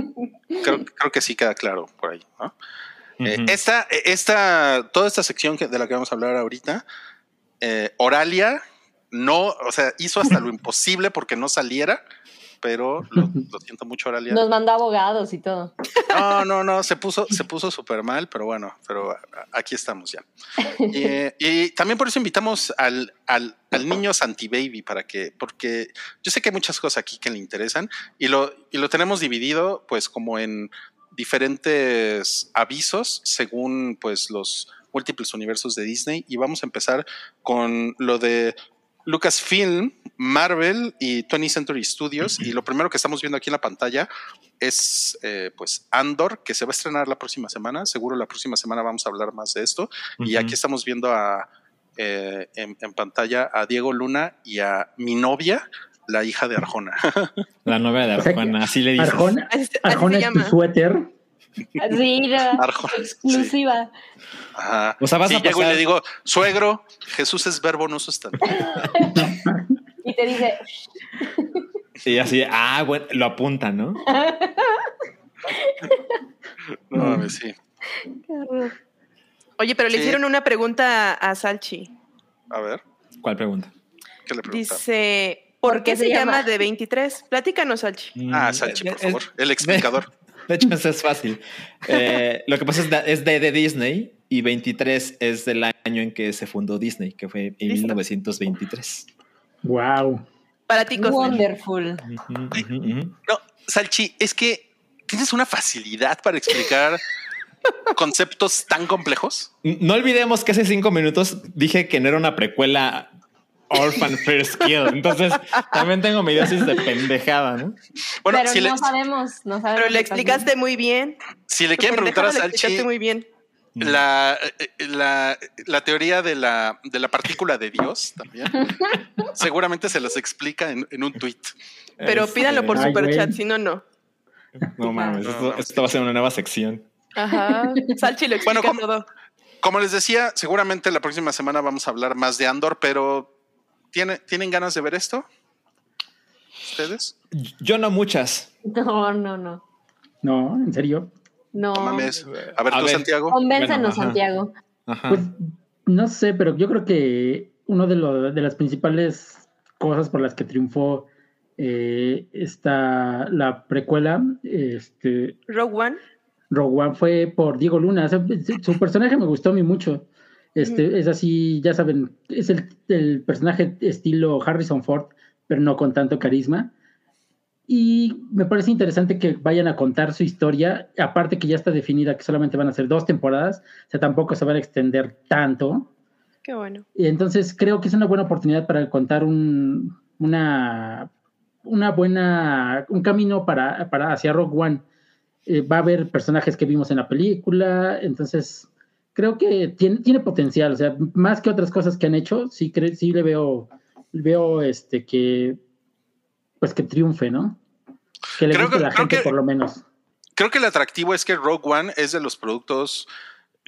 Creo, creo que sí queda claro por ahí, ¿no? Eh, esta, esta, toda esta sección que- de la que vamos a hablar ahorita, eh, Oralia no, o sea, hizo hasta lo imposible porque no saliera, pero lo, lo siento mucho, Oralia. Nos mandó abogados y todo. No, no, no, se puso, se puso súper mal, pero bueno, pero aquí estamos ya. Y, y también por eso invitamos al, al, al niño Santi Baby para que, porque yo sé que hay muchas cosas aquí que le interesan y lo, y lo tenemos dividido pues como en diferentes avisos según pues los múltiples universos de Disney y vamos a empezar con lo de Lucasfilm, Marvel y 20th Century Studios y lo primero que estamos viendo aquí en la pantalla es eh, pues Andor que se va a estrenar la próxima semana. Seguro la próxima semana vamos a hablar más de esto. Y aquí estamos viendo a eh, en, en pantalla a Diego Luna y a mi novia la hija de Arjona. La novia de O sea que Arjona, así le dices. Arjona, Arjona se es tu suéter. Sí, Arjona sí. exclusiva. Ajá. O sea, vas Sí, a llego y pasar- le digo suegro Jesús es verbo no sustantivo Y te dice, Y así, ah, bueno, lo apunta, ¿no? no mames, sí. Oye, pero le hicieron una pregunta a Salchi. a ver ¿Cuál pregunta? qué le Dice, ¿por, qué, se, llama? de 23? Platícanos, Salchi. ah Mm, Salchi por es- favor el explicador De hecho, eso es fácil. Eh, lo que pasa es que es de, de Disney y 23 es del año en que se fundó Disney, que fue en Listo. 1923. Wow. Para ti. Wonderful. No, Salchi, es que tienes una facilidad para explicar conceptos tan complejos. No olvidemos que hace cinco minutos dije que no era una precuela Orphan First Kill. Entonces también tengo mi dosis de pendejada, ¿no? Bueno, Pero si, no le, sabemos, no sabemos. Pero le explicaste muy bien. si le quieren preguntar a pendejada le explicaste Salchi muy bien. la, eh, la, la teoría de la, de la partícula de Dios también, seguramente se las explica en, en un tweet. Pero Este, pídanlo por superchat, si no, no. No mames, No, esto, no, esto va a ser una nueva sección. Ajá. Salchi lo explica Bueno, ¿cómo- todo. Como les decía, seguramente la próxima semana vamos a hablar más de Andor, pero ¿tiene, ¿tienen ganas de ver esto? ¿Ustedes? Yo no muchas. No, no, no. No, en serio. No. No mames. A ver, A tú, ver. Santiago. Convéncenos, Bueno, ajá. Santiago. Ajá. Pues no sé, pero yo creo que uno de, lo- de las principales cosas por las que triunfó eh, esta, la precuela, este, Rogue One. Rogue One fue por Diego Luna. O sea, su- su personaje me gustó a mí mucho. Este, Es así, ya saben, es el, el personaje estilo Harrison Ford, pero no con tanto carisma. Y me parece interesante que vayan a contar su historia, aparte que ya está definida que solamente van a ser dos temporadas, o sea, tampoco se van a extender tanto. Qué bueno. Y entonces creo que es una buena oportunidad para contar un, una, una buena, un camino para, para hacia Rogue One. Eh, va a haber personajes que vimos en la película, entonces creo que tiene, tiene potencial, o sea, más que otras cosas que han hecho, sí, cre- sí le veo, veo este que, pues que triunfe, ¿no? Que le Creo guste que- a la creo gente que- por lo menos. Creo que el atractivo es que Rogue One es de los productos.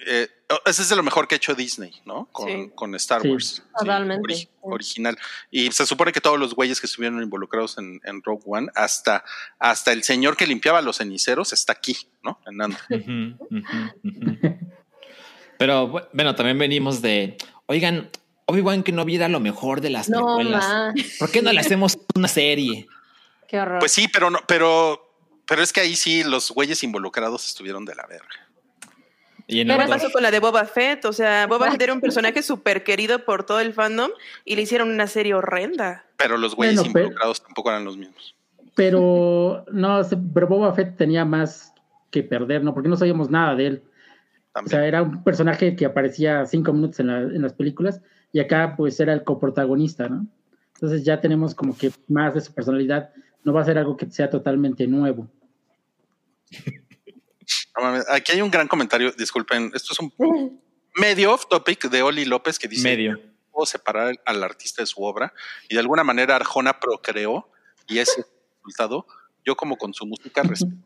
Eh, ese es de lo mejor que ha hecho Disney, ¿no? Con, Sí. con Star Sí. Wars. Sí, Totalmente. ori- original. Y se supone que todos los güeyes que estuvieron involucrados en, en Rogue One, hasta, hasta el señor que limpiaba los ceniceros, está aquí, ¿no? Ujú, ujú. Pero bu- bueno, también venimos de, oigan, Obi-Wan que no viera lo mejor de las No, precuelas. ma. ¿Por qué no le hacemos una serie? Qué horror. Pues sí, pero no, pero, pero es que ahí sí los güeyes involucrados estuvieron de la verga. Y en ¿Qué pasó con la de Boba Fett? O sea, Boba Fett era un personaje súper querido por todo el fandom y le hicieron una serie horrenda. Pero los güeyes Bueno, pero- involucrados tampoco eran los mismos. Pero no, se- pero Boba Fett tenía más que perder, ¿no? Porque no sabíamos nada de él. O sea, era un personaje que aparecía cinco minutos en, la- en las películas y acá pues era el coprotagonista, ¿no? Entonces ya tenemos como que más de su personalidad. No va a ser algo que sea totalmente nuevo. Aquí hay un gran comentario, disculpen, esto es un medio off topic de Oli López que dice medio. puedo separar al artista de su obra y de alguna manera Arjona procreó y ese resultado yo como con su música respeto.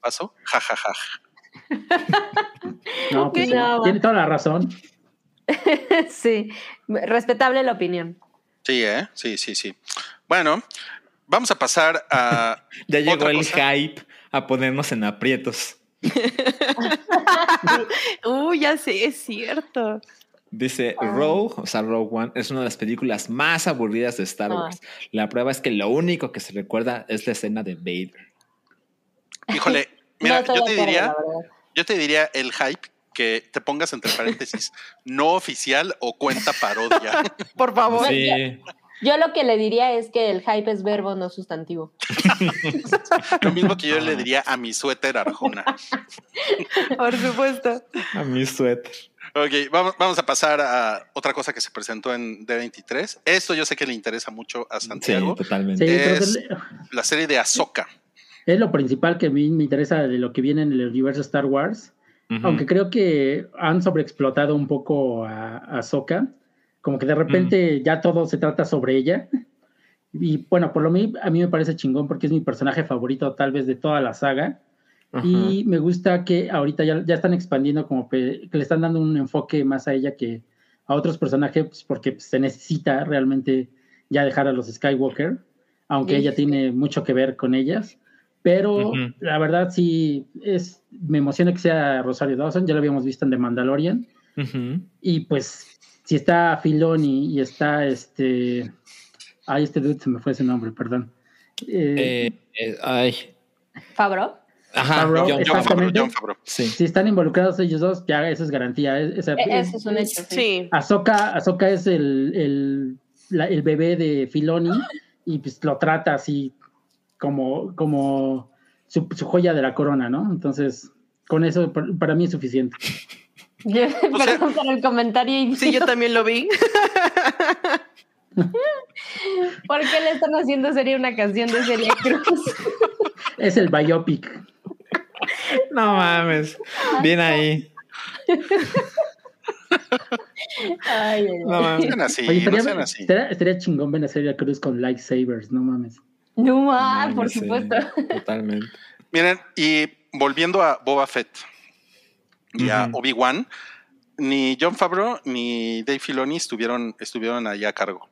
paso. Ja, ja, ja. No, pues. No, tiene toda la razón. sí, respetable la opinión. Sí, ¿eh? Sí, sí, sí. Bueno, vamos a pasar a... Ya llegó el cosa. hype a ponernos en aprietos. Uy, ya sé, es cierto. Dice Rogue, o sea, Rogue One, es una de las películas más aburridas de Star Ah. Wars. La prueba es que lo único que se recuerda es la escena de Vader. Híjole, mira, yo te diría, yo te diría el hype que te pongas entre paréntesis, no oficial o cuenta parodia. Por favor. Sí, Yo lo que le diría es que el hype es verbo, no sustantivo. Lo mismo que yo le diría a mi suéter Arjona. Por supuesto. a mi suéter. Ok, vamos, vamos a pasar a otra cosa que se presentó en D23. Esto yo sé que le interesa mucho a Santiago. totalmente. Sí, creo Es- La serie de Ahsoka. Es lo principal que a mí me interesa de lo que viene en el universo Star Wars. Aunque creo que han sobreexplotado un poco a, a Ahsoka, como que de repente ya todo se trata sobre ella. Y bueno, por lo mí, a mí me parece chingón porque es mi personaje favorito tal vez de toda la saga. Ajá. Y me gusta que ahorita ya, ya están expandiendo, como que le están dando un enfoque más a ella que a otros personajes, pues, porque se necesita realmente ya dejar a los Skywalker, aunque Sí. ella tiene mucho que ver con ellas. Pero la verdad sí es, me emociona que sea Rosario Dawson, ya lo habíamos visto en The Mandalorian. Y pues, si está Filoni y está este. Ay, este dude se me fue ese nombre, perdón. Eh, Eh, eh, ay. ¿Fabro? Ajá, Favreau, John John Favreau. John Favreau. Sí. si están involucrados ellos dos, ya eso es garantía. Es- esa- E- Ese es un hecho. Sí. Sí. Ahsoka, Ahsoka es el, el, la- el bebé de Filoni y pues lo trata así como, como su, su joya de la corona, ¿no? Entonces, con eso par- para mí es suficiente. Yo- sea- perdón por el comentario. Y Sí, yo también lo vi. ¿Por qué le están haciendo serie una canción de Celia Cruz? Es el biopic. No mames. Bien ahí. Ay. No mames. sean así, Oye, no estaría, sean así. estaría- estaría chingón ver a Celia Cruz con lightsabers, no mames. No, por Sí, supuesto. Totalmente. Miren, y volviendo a Boba Fett y a. Obi-Wan, ni John Favreau ni Dave Filoni estuvieron, estuvieron allá a cargo.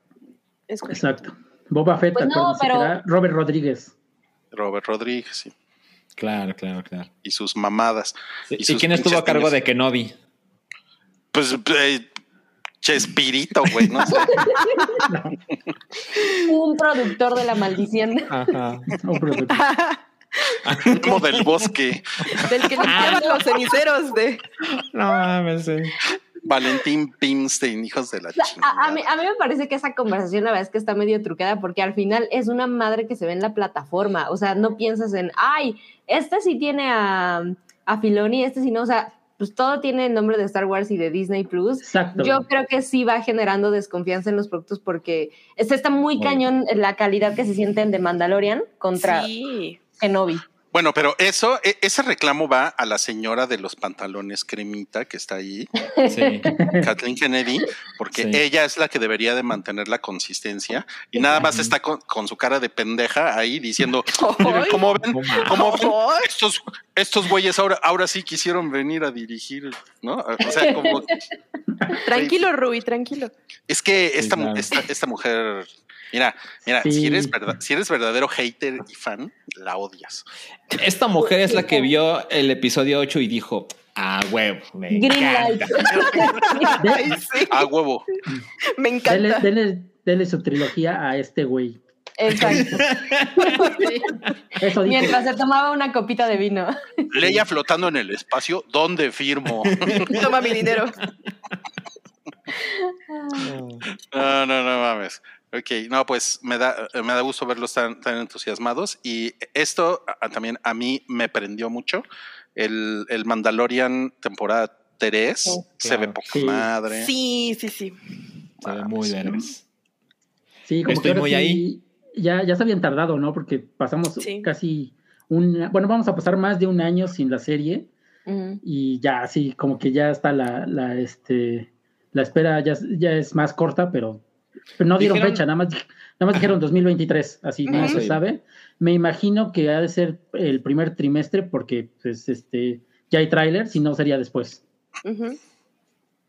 Es. Exacto. Boba Fett, Pues no, pero- Robert Rodríguez. Robert Rodríguez y, Claro, claro, claro. y sus mamadas. ¿Y, sus quién estuvo a cargo niños. de Kenobi? Pues, eh, Chespirito, güey, no sé. Un productor de la maldición. Ajá. Un productor. Como del bosque. Del que limpiaban los ceniceros de. No mames, sí. Valentín Pimstein, hijos de la O sea, chingada. a, a mí, a mí me parece que esa conversación la verdad es que está medio trucada porque al final es una madre que se ve en la plataforma. O sea, no piensas en, ay, este sí tiene a, a Filoni, este sí no. O sea, pues todo tiene el nombre de Star Wars y de Disney Plus. Exacto. Yo creo que sí va generando desconfianza en los productos porque está muy Muy cañón la calidad que se siente en The Mandalorian contra Sí. Kenobi. Bueno, pero eso, e- ese reclamo va a la señora de los pantalones cremita que está ahí, Sí. Kathleen Kennedy, porque Sí. ella es la que debería de mantener la consistencia y nada más está con, con su cara de pendeja ahí diciendo, "Miren, ¿cómo ven? ¿Cómo ven? Estos, estos güeyes ahora, ahora sí quisieron venir a dirigir, ¿no? O sea, como Tranquilo, Rui, tranquilo. es que esta, claro. esta, esta mujer, mira, mira, Sí. si eres verdad, si eres verdadero hater y fan, la odias. Esta mujer es la que vio el episodio 8 y dijo, ah, huevo, me Green encanta". light. Ay, sí. A huevo. Me Dele, encanta. dele- dele su trilogía a este güey. Exacto. Eso. Mientras se tomaba una copita de vino. Leia flotando en el espacio, ¿dónde firmo? Toma mi dinero. No, no, no mames. Ok, no, pues me da, me da gusto verlos tan, tan entusiasmados. Y esto a- también a mí me prendió mucho. El, el Mandalorian temporada 3 Oh, se ve poca Sí. madre. Sí, sí, sí. Se ve muy vergas. Sí, como Estoy que ahora muy sí, ahí. Ya, ya se habían tardado, ¿no? Porque pasamos Sí. casi un... Bueno, vamos a pasar más de un año sin la serie y ya, sí, como que ya está la, la, este, la espera, ya, ya es más corta, pero Pero no dieron Dijeron- fecha, nada más, nada más dijeron 2023, así no se sabe. Me imagino que ha de ser el primer trimestre porque pues, este, ya hay tráiler, si no sería después. Ujú.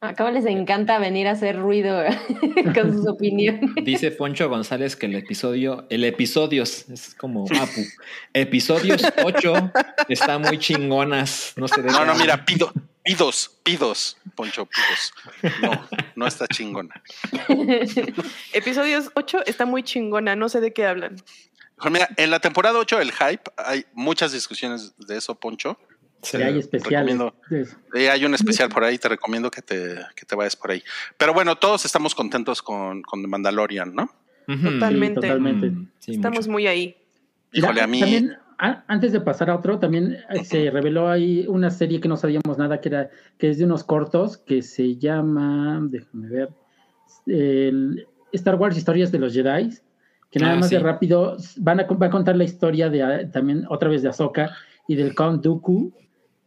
Acá les encanta venir a hacer ruido con sus opiniones. Dice Poncho González que el episodio, el episodios, es como Apu. Episodios 8 está muy chingonas. No sé de No, no, mira, pido, pidos, pidos, Poncho. No, no está chingona. Episodios 8 está muy chingona, no sé de qué hablan. Pues Mira, en la temporada 8 del hype hay muchas discusiones de eso, Poncho. Sí. Que hay especiales. Eh, hay un especial por ahí, te recomiendo que te, que te vayas por ahí. Pero bueno, todos estamos contentos con, con The Mandalorian, ¿no? Totalmente. Sí, totalmente. Mm, sí, Estamos mucho. muy ahí. Híjole, a mí. También, a- antes de pasar a otro, también eh, se reveló ahí una serie que no sabíamos nada, que era que es de unos cortos, que se llama, déjame ver, el Star Wars Historias de los Jedi, que nada Ah, más sí. de rápido van a, va a contar la historia de ah, también otra vez de Ahsoka y del Count Dooku.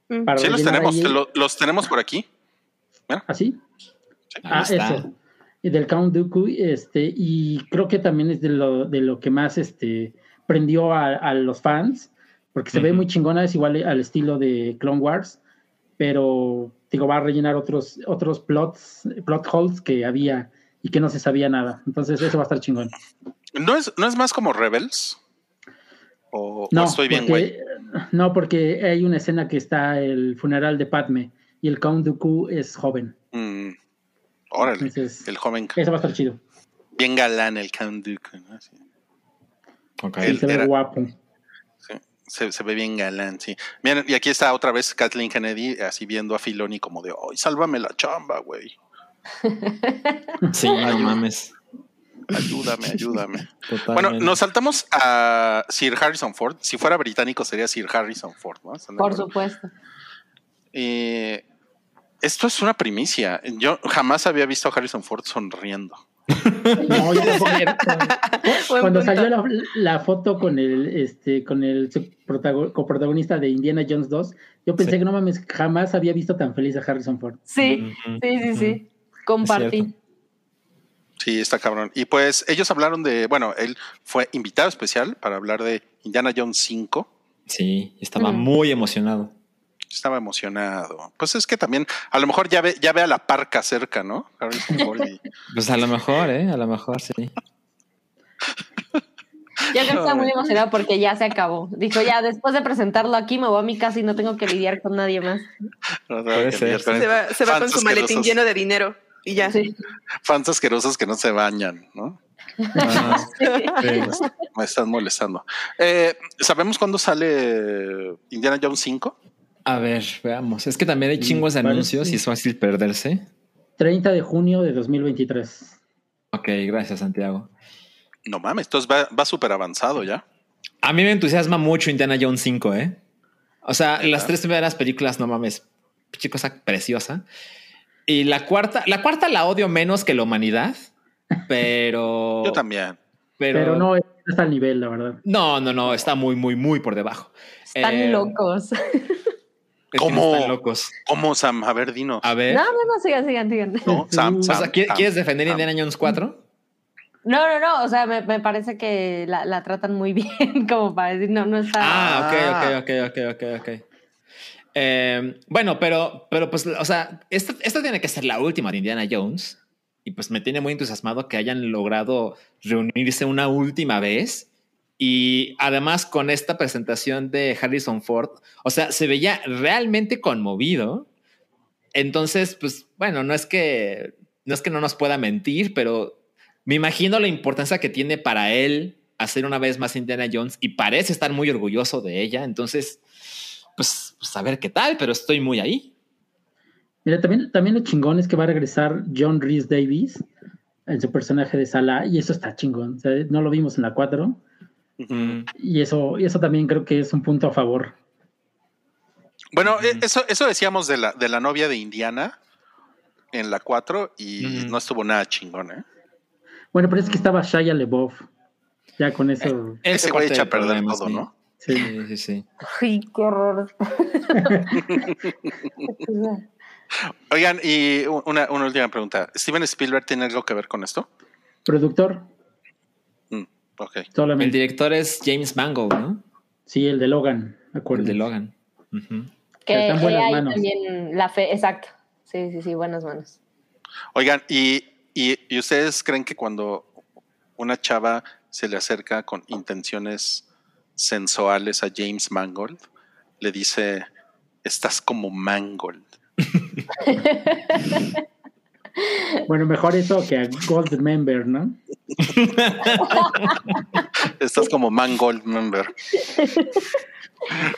Mm. Para Sí, los tenemos, lo- los tenemos por aquí. ¿Así? Ahí Ah, está. eso. Y del Count Dooku, este, y creo que también es de lo, de lo que más este, prendió a, a los fans, porque se ve muy chingona, es igual al estilo de Clone Wars, pero digo, va a rellenar otros, otros plots, plot holes que había y que no se sabía nada. Entonces, eso va a estar chingón. ¿No es, no es más como Rebels? ¿O, o No, estoy bien, güey? porque, no, porque hay una escena que está el funeral de Padme y el Count Dooku es joven. Mm, órale, Entonces, el joven, eso va a estar chido. bien galán, el Count Dooku, ¿no? Sí, Ok. Sí, Él se ve era- guapo. sí, se, se ve bien galán, sí. Miren, y aquí está otra vez Kathleen Kennedy, así viendo a Filoni como de, ¡ay, sálvame la chamba, güey! Sí, no mames. Ayúdame, ayúdame. Totalmente. Bueno, nos saltamos a Sir Harrison Ford. Si fuera británico sería Sir Harrison Ford, ¿no? ¿Están de Por supuesto. Eh, esto es una primicia. Yo jamás había visto a Harrison Ford sonriendo. No, yo Cuando salió la, la foto con el este con el coprotagonista de Indiana Jones 2, yo pensé Sí. que no mames, jamás había visto tan feliz a Harrison Ford. Sí, sí, sí, sí. Compartí. Sí, está cabrón. Y pues ellos hablaron de, bueno, él fue invitado especial para hablar de Indiana Jones 5. Sí, estaba Mm. muy emocionado. Estaba emocionado. Pues es que también, a lo mejor ya ve, ya ve a la parca cerca, ¿no? Pues a lo mejor, ¿eh? A lo mejor sí. Yo creo que está muy emocionado porque ya se acabó. Dijo, ya después de presentarlo aquí me voy a mi casa y no tengo que lidiar con nadie más. Se va, se va con su maletín asquerosos. lleno de dinero y ya. Sí. Fans asquerosos que no se bañan, ¿no? Ah, sí. Me están molestando. Eh, ¿Sabemos cuándo sale Indiana Jones 5? A ver, veamos. Es que también hay chingos de anuncios y es fácil perderse. 30 de junio de 2023. Ok, gracias, Santiago. No mames, entonces va, va súper avanzado ya. A mí me entusiasma mucho Indiana Jones 5, ¿eh? O sea, las tres primeras películas, no mames, pinche cosa preciosa. Y la cuarta, la cuarta la odio menos que la humanidad, pero... Yo también. Pero, Pero, no está al nivel, la verdad. No, no, no, está muy, muy, muy por debajo. Están Eh, locos. ¿Cómo? Están locos. ¿Cómo, Sam? A ver, dinos. A ver. No, no, no, sigan, sigan, sigan. No, Sam, o Sam, sea, ¿qui- Sam, ¿quieres defender Sam. Indiana Jones 4? No, no, no. O sea, me, me parece que la, la tratan muy bien, como para decir, no, no está. Ah, Ah. ok, ok, ok, ok, ok, ok. Eh, bueno, pero, pero pues, o sea, esta, esta tiene que ser la última de Indiana Jones. Y pues me tiene muy entusiasmado que hayan logrado reunirse una última vez. Y además con esta presentación de Harrison Ford, o sea, se veía realmente conmovido. Entonces, pues bueno, no es que no es que no nos pueda mentir, pero me imagino la importancia que tiene para él hacer una vez más Indiana Jones y parece estar muy orgulloso de ella. Entonces, pues, pues a ver qué tal, pero estoy muy ahí. Mira, también, también lo chingón es que va a regresar John Rhys Davis en su personaje de Salah, y eso está chingón. No lo vimos en la 4, Y eso, y eso también creo que es un punto a favor. Bueno, eh, eso, eso decíamos de la, de la novia de Indiana en la 4 y no estuvo nada chingón, ¿eh? Bueno, pero es que estaba Shia LeBoff. Ya con eso. Ese Ese güey echa a perder todo, sí. ¿no? sí. Sí, sí, sí. Ay, qué horror. Oigan, y una, una última pregunta. ¿Steven Spielberg tiene algo que ver con esto? Productor, Mm, ok. El solamente. director es James Mangold, ¿no? Sí, el de Logan, El acuerdo. de Logan. Que Está en buenas hay manos. también la fe, exacto. Sí, sí, sí, buenas manos. Oigan, y, y, y ustedes creen que cuando una chava se le acerca con intenciones sensuales a James Mangold, le dice, estás como Mangold. Bueno, mejor eso que a Gold Member, ¿no? Estás como Mangold member.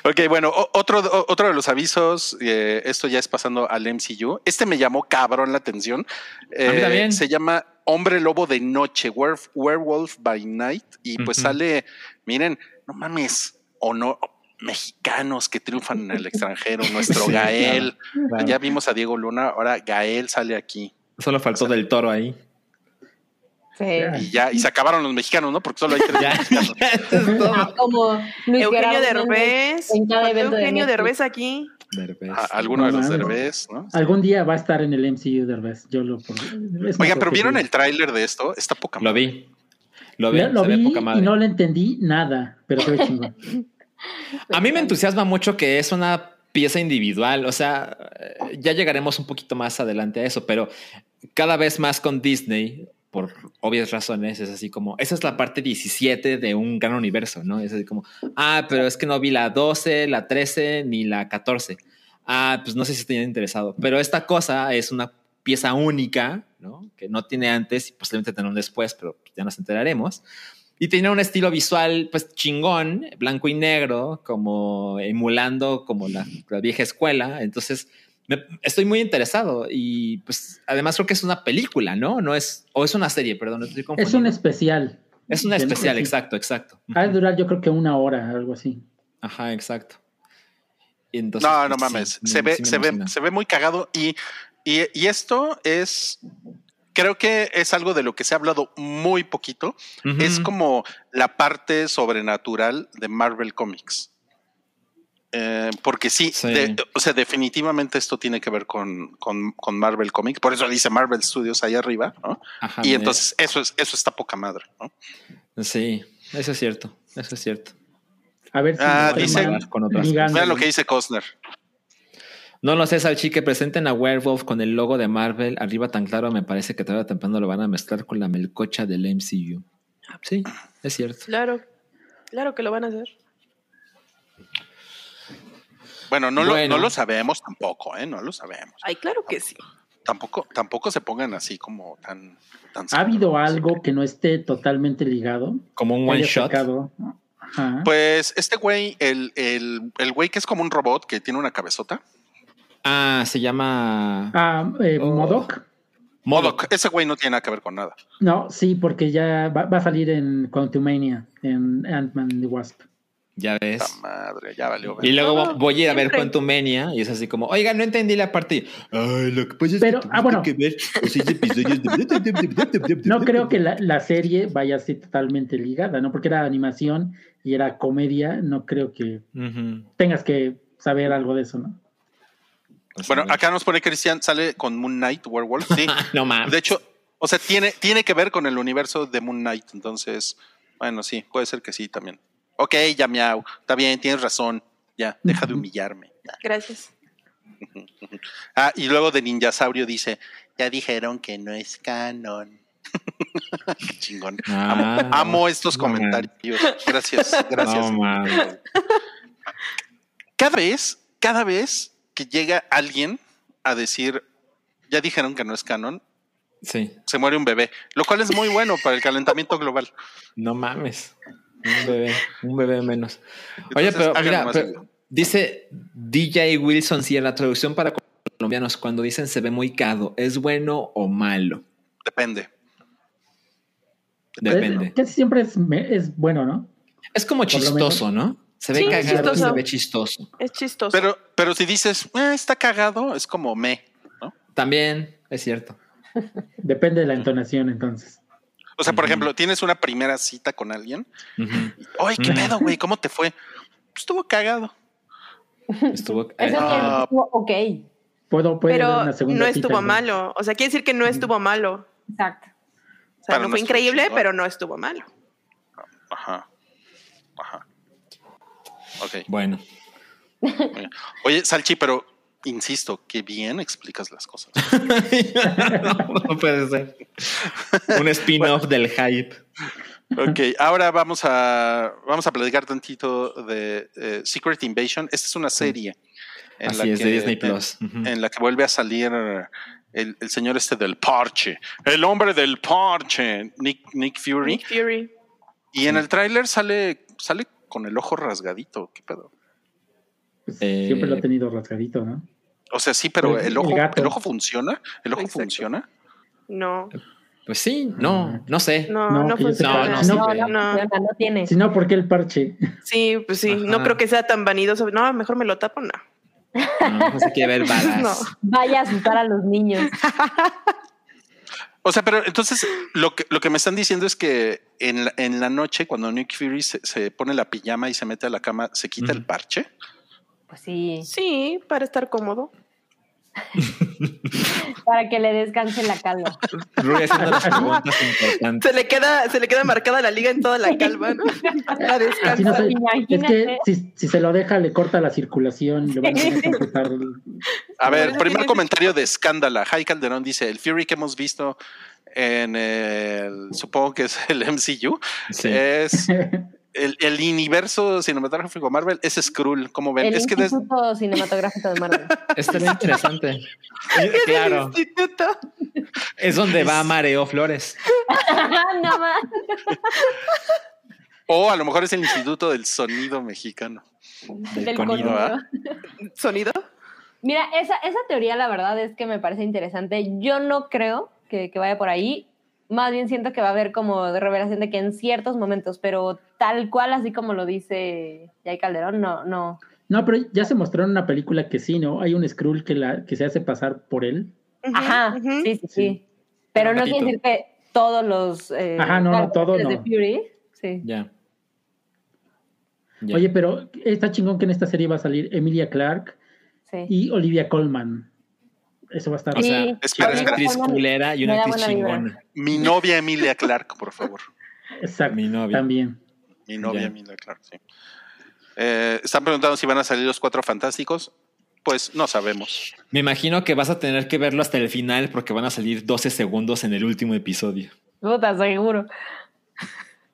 Ok, bueno, otro, otro de los avisos, eh, esto ya es pasando al MCU. Este me llamó cabrón la atención. A mí Eh, también. Se llama Hombre Lobo de Noche, Werewolf by Night. Y pues sale, miren, no mames, o no, mexicanos que triunfan en el extranjero, nuestro Sí, Gael. Claro. Ya vimos a Diego Luna, ahora Gael sale aquí. Solo faltó del toro ahí. Sí. Y ya, y se acabaron los mexicanos, ¿no? Porque solo hay tres Ya, mexicanos. es todo. Como Luis Eugenio Derbez. de Eugenio Netflix. Derbez aquí. Derbez. A- alguno de No los mames. Derbez, ¿no? Algún día va a estar en el MCU Derbez. Yo lo. Oigan, pero ¿vieron el tráiler de esto? Está poca Lo madre. vi. Lo vi. Lo, lo se ve vi poca y madre. no le entendí nada, pero se ve chingón. A mí me entusiasma mucho que es una pieza individual. O sea, ya llegaremos un poquito más adelante a eso, pero cada vez más con Disney, por obvias razones, es así como, esa es la parte 17 de un gran universo, ¿no? Es así como, ah, pero es que no vi la 12, la 13 ni la 14. Ah, pues no sé si estoy interesado, pero esta cosa es una pieza única, ¿no? Que no tiene antes y posiblemente tendrá un después, pero ya nos enteraremos. Y tiene un estilo visual, pues chingón, blanco y negro, como emulando como la vieja escuela. Entonces, me- estoy muy interesado y pues además creo que es una película, ¿no? No es, o es una serie, perdón, estoy Es un especial. Es de- especial, exacto, exacto. Ha de durar, yo creo que una hora, algo así. Ajá, exacto. Y entonces, No, no pues, sí, mames. me- se ve, sí se ve, se ve muy cagado y, y, y esto es, creo que es algo de lo que se ha hablado muy poquito. Es como la parte sobrenatural de Marvel Comics. Eh, porque sí, Sí. de- o sea, definitivamente esto tiene que ver con, con, con Marvel Comics. Por eso dice Marvel Studios ahí arriba, ¿no? Ajá, y entonces eso es, eso está poca madre, ¿no? Sí, eso es cierto, eso es cierto. A ver si Ah, dice- Con otras. Vean lo que dice Costner. No lo sé, Salchi, que presenten a Werewolf con el logo de Marvel arriba tan claro, me parece que todavía temprano lo van a mezclar con la melcocha del MCU. Sí, es cierto. Claro, claro que lo van a hacer. Bueno, no, Lo, no lo sabemos tampoco, ¿eh? No lo sabemos. Ay, claro que sí. Tampoco, tampoco se pongan así como tan, tan ¿Ha habido algo que no esté totalmente ligado? Como un one shot. sacado? Ajá. Pues este güey, el, el, el güey que es como un robot que tiene una cabezota. Ah, se llama Ah, eh, Oh. Modok. Modok. Ese güey no tiene nada que ver con nada. No, sí, porque ya va, va a salir en Quantumania, en Ant-Man and the Wasp. Ya ves. Esta madre, ya valió. Y luego voy a ir a ver. Quantumania y es así como, oiga, no entendí la parte. Ay, lo que pasa es Pero, que ah, bueno. que ver los seis episodios de- No creo que la, la serie vaya así totalmente ligada, ¿no? Porque era animación y era comedia, no creo que tengas que saber algo de eso, ¿no? Bueno, acá nos pone Cristian, sale con Moon Knight, Werewolf. Sí. no mames. De hecho, o sea, tiene, tiene que ver con el universo de Moon Knight. Entonces, bueno, sí, puede ser que sí también. Ok, ya miau. Está bien, tienes razón. Ya, deja de humillarme. Gracias. Ah, y luego de Ninjasaurio dice, ya dijeron que no es canon. Qué chingón. Ah, amo, amo estos no comentarios. Gracias, gracias. No mames. Cada vez, cada vez que llega alguien a decir, ya dijeron que no es canon, Sí, se muere un bebé, lo cual es muy bueno para el calentamiento global. no mames. Un bebé, un bebé menos. Oye, Entonces, pero mira, pero dice DJ Wilson, si en la traducción para colombianos, cuando dicen se ve muy cado, ¿es bueno o malo? Depende. Depende. Casi siempre es, es bueno, ¿no? Es como Por chistoso, ¿no? Se ve Sí, cagado, chistoso. se ve chistoso. Es chistoso. Pero, pero si dices, "Eh, está cagado, es como me. También es cierto. Depende de la entonación, entonces. O sea, por ejemplo, tienes una primera cita con alguien. Ujú. Ay, qué pedo, güey, ¿cómo te fue? Pues estuvo cagado. Estuvo. Eso eh, Ah. decir, ok, Puedo, haber Pero una segunda no estuvo malo. O sea, quiere decir que no estuvo malo. exacto. sea, Pero no no fue estuvo increíble, pero no estuvo malo. Ajá. Ajá. Ok. Bueno, Oye, Salchi, pero insisto, que bien explicas las cosas. no, no puede ser. Un spin-off del hype. Ok, ahora vamos a, vamos a platicar tantito de eh, Secret Invasion. Esta es una serie. en Así la es, que- de Disney en- Plus. En la que vuelve a salir el, el señor este del parche, el hombre del parche, Nick, Nick Fury. Nick Fury. Y en el tráiler sale, sale con el ojo rasgadito. ¿Qué pedo? Pues, Eh, Siempre lo ha tenido rasgadito, ¿no? O sea, sí, pero El- ojo, el ojo funciona. El ojo Exacto. funciona. No, Pues sí, no, no sé. no, No, funciona. no, sí, No, no, No. funciona, no tiene. Si no, ¿por qué el parche? Sí, pues sí, no creo que sea tan vanidoso. No, mejor me lo tapo, no. No, no se quiere ver balas. No. Vaya a asustar a los niños. O sea, pero entonces lo que, lo que me están diciendo es que en la, en la noche, cuando Nick Fury se, se pone la pijama y se mete a la cama, se quita el parche. Pues sí, Sí, para estar cómodo. para que le descanse la calva. Rui haciendo las preguntas importantes. Se le queda, se le queda marcada la liga en toda la calva, ¿no? La descansa. no se- es que si, si se lo deja, le corta la circulación. Le van a A ver, primer comentario de escándala. Jai Calderón dice, el Fury que hemos visto en el, supongo que es el MCU, Sí. es el, el universo cinematográfico Marvel, es Skrull, como ven. El es que des- Instituto Cinematográfico de Marvel. Estaría interesante. Claro, Instituto. es donde va Mareo Flores. no más. o a lo mejor es el Instituto del Sonido Mexicano. Del Del conido. ¿verdad? conido. ¿Sonido? Mira, esa, esa teoría la verdad es que me parece interesante. Yo no creo que, que vaya por ahí. Más bien siento que va a haber como de revelación de que en ciertos momentos, pero tal cual, así como lo dice Jay Calderón, no, no. No, pero ya se mostró en una película que sí, ¿no? Hay un Skrull que, la, que se hace pasar por él. Ajá, sí, sí, sí. Sí. Pero no quiere decir que todos los. eh, Ajá, no, no, todo caracteres de no. Fury, sí. Ya. Ya. Oye, pero está chingón que en esta serie va a salir Emilia Clark sí. y Olivia Colman. Eso va a estar. o sea, Sí. Espera, una espera. actriz culera y una actriz chingona. Mi novia Emilia Clark, por favor. Exacto. mi novia. También. Mi novia Ya. Emilia Clark, sí. Eh, están preguntando si van a salir los cuatro fantásticos. Pues no sabemos. Me imagino que vas a tener que verlo hasta el final porque van a salir 12 segundos en el último episodio. Puta, seguro.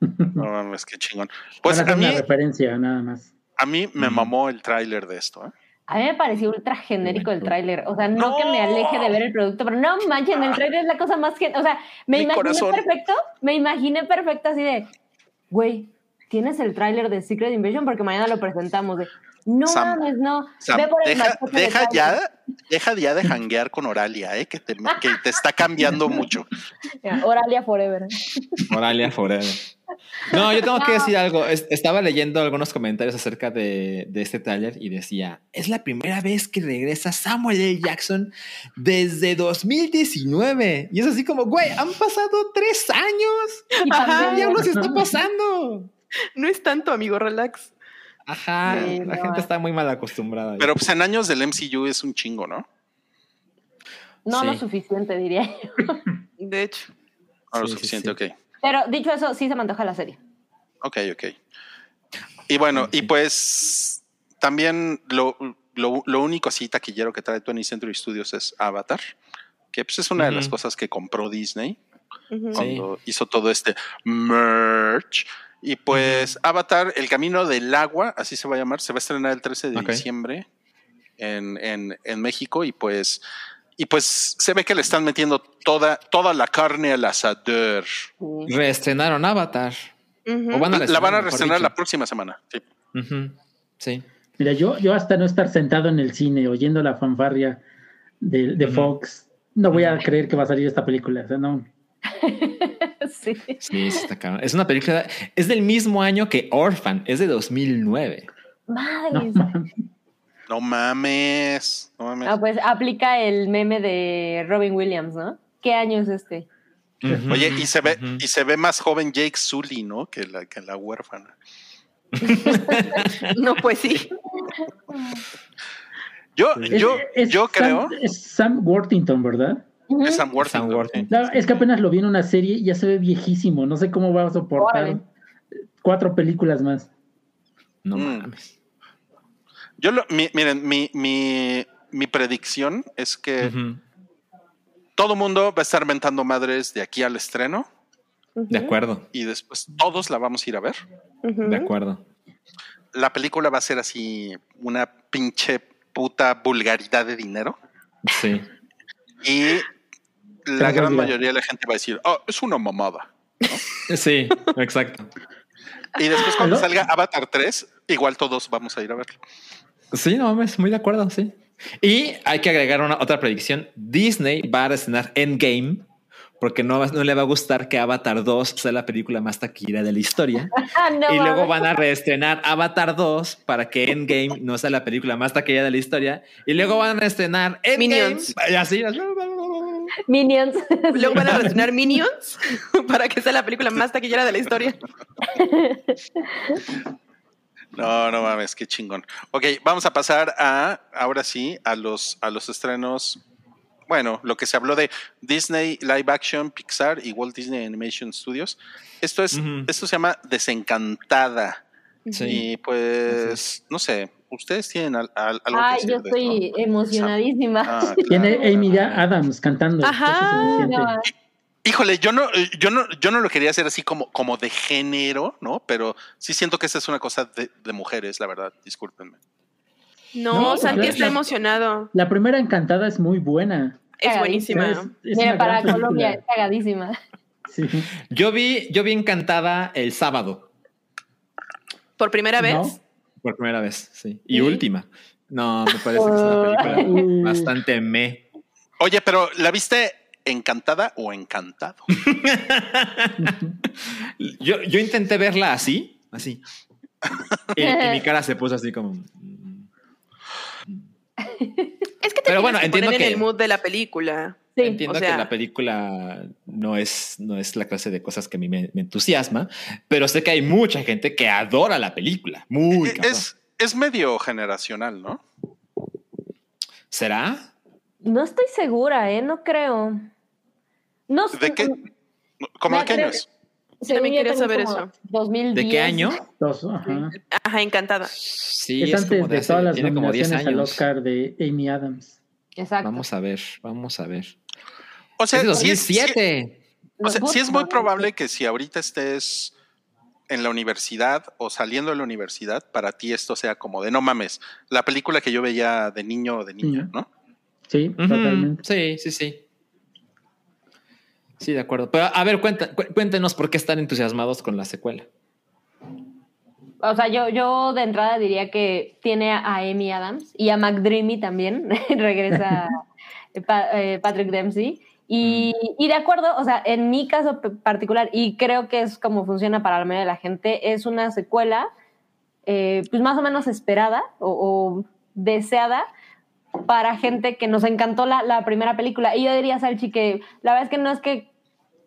No mames, qué chingón. Pues a mí, una referencia, nada más. a mí me Mm. mamó el tráiler de esto. ¿eh? A mí me pareció ultra genérico el tráiler. O sea, no, No. que me aleje de ver el producto, pero no manchen, el tráiler es la cosa más gen... O sea, me Mi imaginé corazón. perfecto, me imaginé perfecto así de, güey, ¿tienes el tráiler de Secret Invasion? Porque mañana lo presentamos. De, no Sam, mames, no. Sam, Ve por el deja, de deja ya, deja ya de janguear con Oralia, ¿eh? que, te, que te está cambiando mucho. Oralia Forever. Moralia Forever. No, yo tengo que decir algo. Es- Estaba leyendo algunos comentarios acerca de, de este tráiler y decía, es la primera vez que regresa Samuel L. Jackson desde 2019. Y es así como, güey, han pasado tres años. Y Ajá. ¿Qué pandemia. diablos está pasando? No es tanto, amigo, relax. Ajá, Sí, la no. gente está muy mal acostumbrada. Pero pues en años del MCU es un chingo, ¿no? No lo suficiente, diría yo. De hecho. No lo Sí, suficiente, sí. ok. Pero dicho eso, sí se me antoja la serie. Ok, ok. Y bueno, y pues también lo, lo, lo único así taquillero que trae 20th Century Studios es Avatar, que pues es una de las cosas que compró Disney. Sí. cuando hizo todo este merch. Y pues Avatar, El Camino del Agua, así se va a llamar, se va a estrenar el 13 de diciembre en, en, en México y pues, y pues se ve que le están metiendo toda, toda la carne al asador. Reestrenaron Avatar. Ujú. O van a La van a reestrenar la próxima semana. sí. Mira, yo, yo hasta no estar sentado en el cine oyendo la fanfarria de, de. Fox, no voy a creer que va a salir esta película. O sea, no. sí. Sí, está. Es una película, es del mismo año que Orphan, es de 2009. Madre. no. No mames. No mames. Ah, pues aplica el meme de Robin Williams, ¿no? ¿Qué año es este? Oye, y se ve, y se ve más joven Jake Sully, ¿no? Que la, que la huérfana. No, pues sí. Yo, yo, es yo Sam- creo. Es Sam Worthington, ¿verdad? Es Sam Worthington. Sam Worthington. No, es que apenas lo vi en una serie y ya se ve viejísimo. No sé cómo va a soportar Órale. cuatro películas más. No Mm. mames. Yo lo, mi- miren, mi, mi, mi predicción es que todo mundo va a estar mentando madres de aquí al estreno De acuerdo, y después todos la vamos a ir a ver. De acuerdo. La película va a ser así una pinche puta vulgaridad de dinero Sí. y la gran mayoría de la gente va a decir, oh, es una mamada. Sí, exacto. Y después cuando ¿Aló? salga Avatar 3, igual todos vamos a ir a verlo. Sí, no mames, muy de acuerdo, sí. Y hay que agregar una otra predicción. Disney va a estrenar Endgame porque no, le va a gustar que Avatar 2 sea la película más taquillera de la historia. No, y luego van a reestrenar Avatar 2 para que Endgame no sea la película más taquillera de la historia. Y luego van a reestrenar Endgame. Minions. Y así. Minions. Luego van a reestrenar Minions para que sea la película más taquillera de la historia. No, no mames, qué chingón. Ok, vamos a pasar a, ahora sí, a los, a los estrenos. Bueno, lo que se habló de Disney Live Action, Pixar y Walt Disney Animation Studios. Esto es, esto se llama Desencantada. Sí. Y pues, no sé, ustedes tienen al- al- algo Ay, que yo de estoy esto? emocionadísima. Ah, Tiene claro. Amy Adams cantando. Ajá. No, Híjole, yo no, eh, yo no, yo no lo quería hacer así como, como de género, ¿no? Pero sí siento que esa es una cosa de, de mujeres, la verdad. Discúlpenme. No, No, Santi está emocionado. La primera encantada es muy buena. Es buenísima. Es, es Mira, para. Colombia es cagadísima. Sí. Yo vi, yo vi encantada el sábado Por primera vez. No. por primera vez, sí. Y ¿Sí? última. No, me parece que es una película bastante me. Oye, pero ¿la viste encantada o encantado? Yo, yo intenté verla así, así. Y, y mi cara se puso así como. Es que te Pero bueno, que entiendo poner en que- el mood de la película. Sí. Entiendo o sea- que la película no es, no es la clase de cosas que a mí me, me entusiasma, pero sé que hay mucha gente que adora la película. Muy Eh, es medio generacional, ¿no? ¿Será? No estoy segura, ¿eh? No creo. No sé. ¿De qué? ¿Cómo de Me qué año es? También quería saber como eso. 2010. ¿De qué año? Dos, ajá. Ajá, encantada. Sí, es, es, antes como de, de hace- todas las tiene como 10 nominaciones al. Oscar de Amy Adams. Exacto. Vamos a ver, vamos a ver. O sea, es de sí es, sí- 2007. o sea, sí es muy probable que si ahorita estés en la universidad o saliendo de la universidad, para ti esto sea como de no mames, la película que yo veía de niño o de niña. ¿no? Sí, totalmente. Sí, sí, sí. Sí, de acuerdo. Pero a ver, cuenta- cu- cuéntenos por qué están entusiasmados con la secuela. O sea, yo, yo de entrada diría que tiene a Amy Adams y a McDreamy también. Regresa Pa- eh, Patrick Dempsey. Y, y de acuerdo, o sea, en mi caso particular, y creo que es como funciona para la mayoría de la gente, es una secuela, eh, pues más o menos esperada o, o deseada para gente que nos encantó la, la primera película. Y yo diría, Salchi, que la verdad es que no es que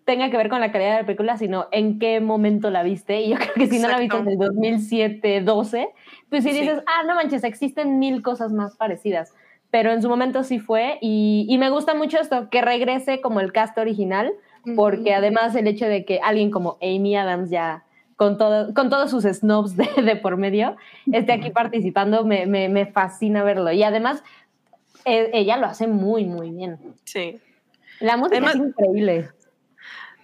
tenga que ver con la calidad de la película, sino en qué momento la viste. Y yo creo que si no la viste en Exacto. el 2007, 12, pues si Sí. dices, ah, no manches, existen mil cosas más parecidas. Pero en su momento sí fue. Y, y me gusta mucho esto, que regrese como el cast original, porque además el hecho de que alguien como Amy Adams ya con, todo, con todos sus snobs de, de por medio esté aquí participando, me, me, me fascina verlo. Y además, eh, ella lo hace muy, muy bien. Sí. La música Además- es increíble.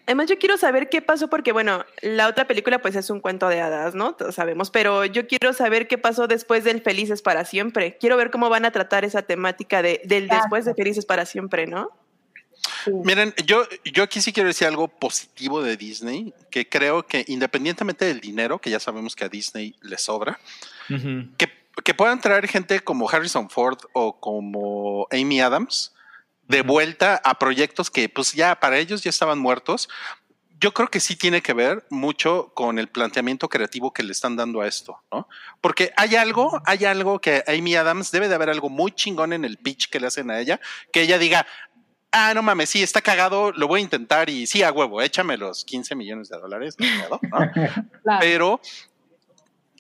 Además, yo quiero saber qué pasó, porque bueno, la otra película pues es un cuento de hadas, ¿no? Todos sabemos, pero yo quiero saber qué pasó después del Felices para siempre. Quiero ver cómo van a tratar esa temática de, del Exacto. después de Felices para siempre, ¿no? Miren, yo, yo aquí sí quiero decir algo positivo de Disney, que creo que independientemente del dinero, que ya sabemos que a Disney le sobra, Ujú. que, que puedan traer gente como Harrison Ford o como Amy Adams de vuelta a proyectos que pues ya para ellos ya estaban muertos. Yo creo que sí tiene que ver mucho con el planteamiento creativo que le están dando a esto, ¿no? Porque hay algo, hay algo que Amy Adams debe de haber algo muy chingón en el pitch que le hacen a ella, que ella diga, ah, no mames, sí, está cagado, lo voy a intentar y sí, a huevo, échame los 15 millones de dólares, no ¿no? Claro. pero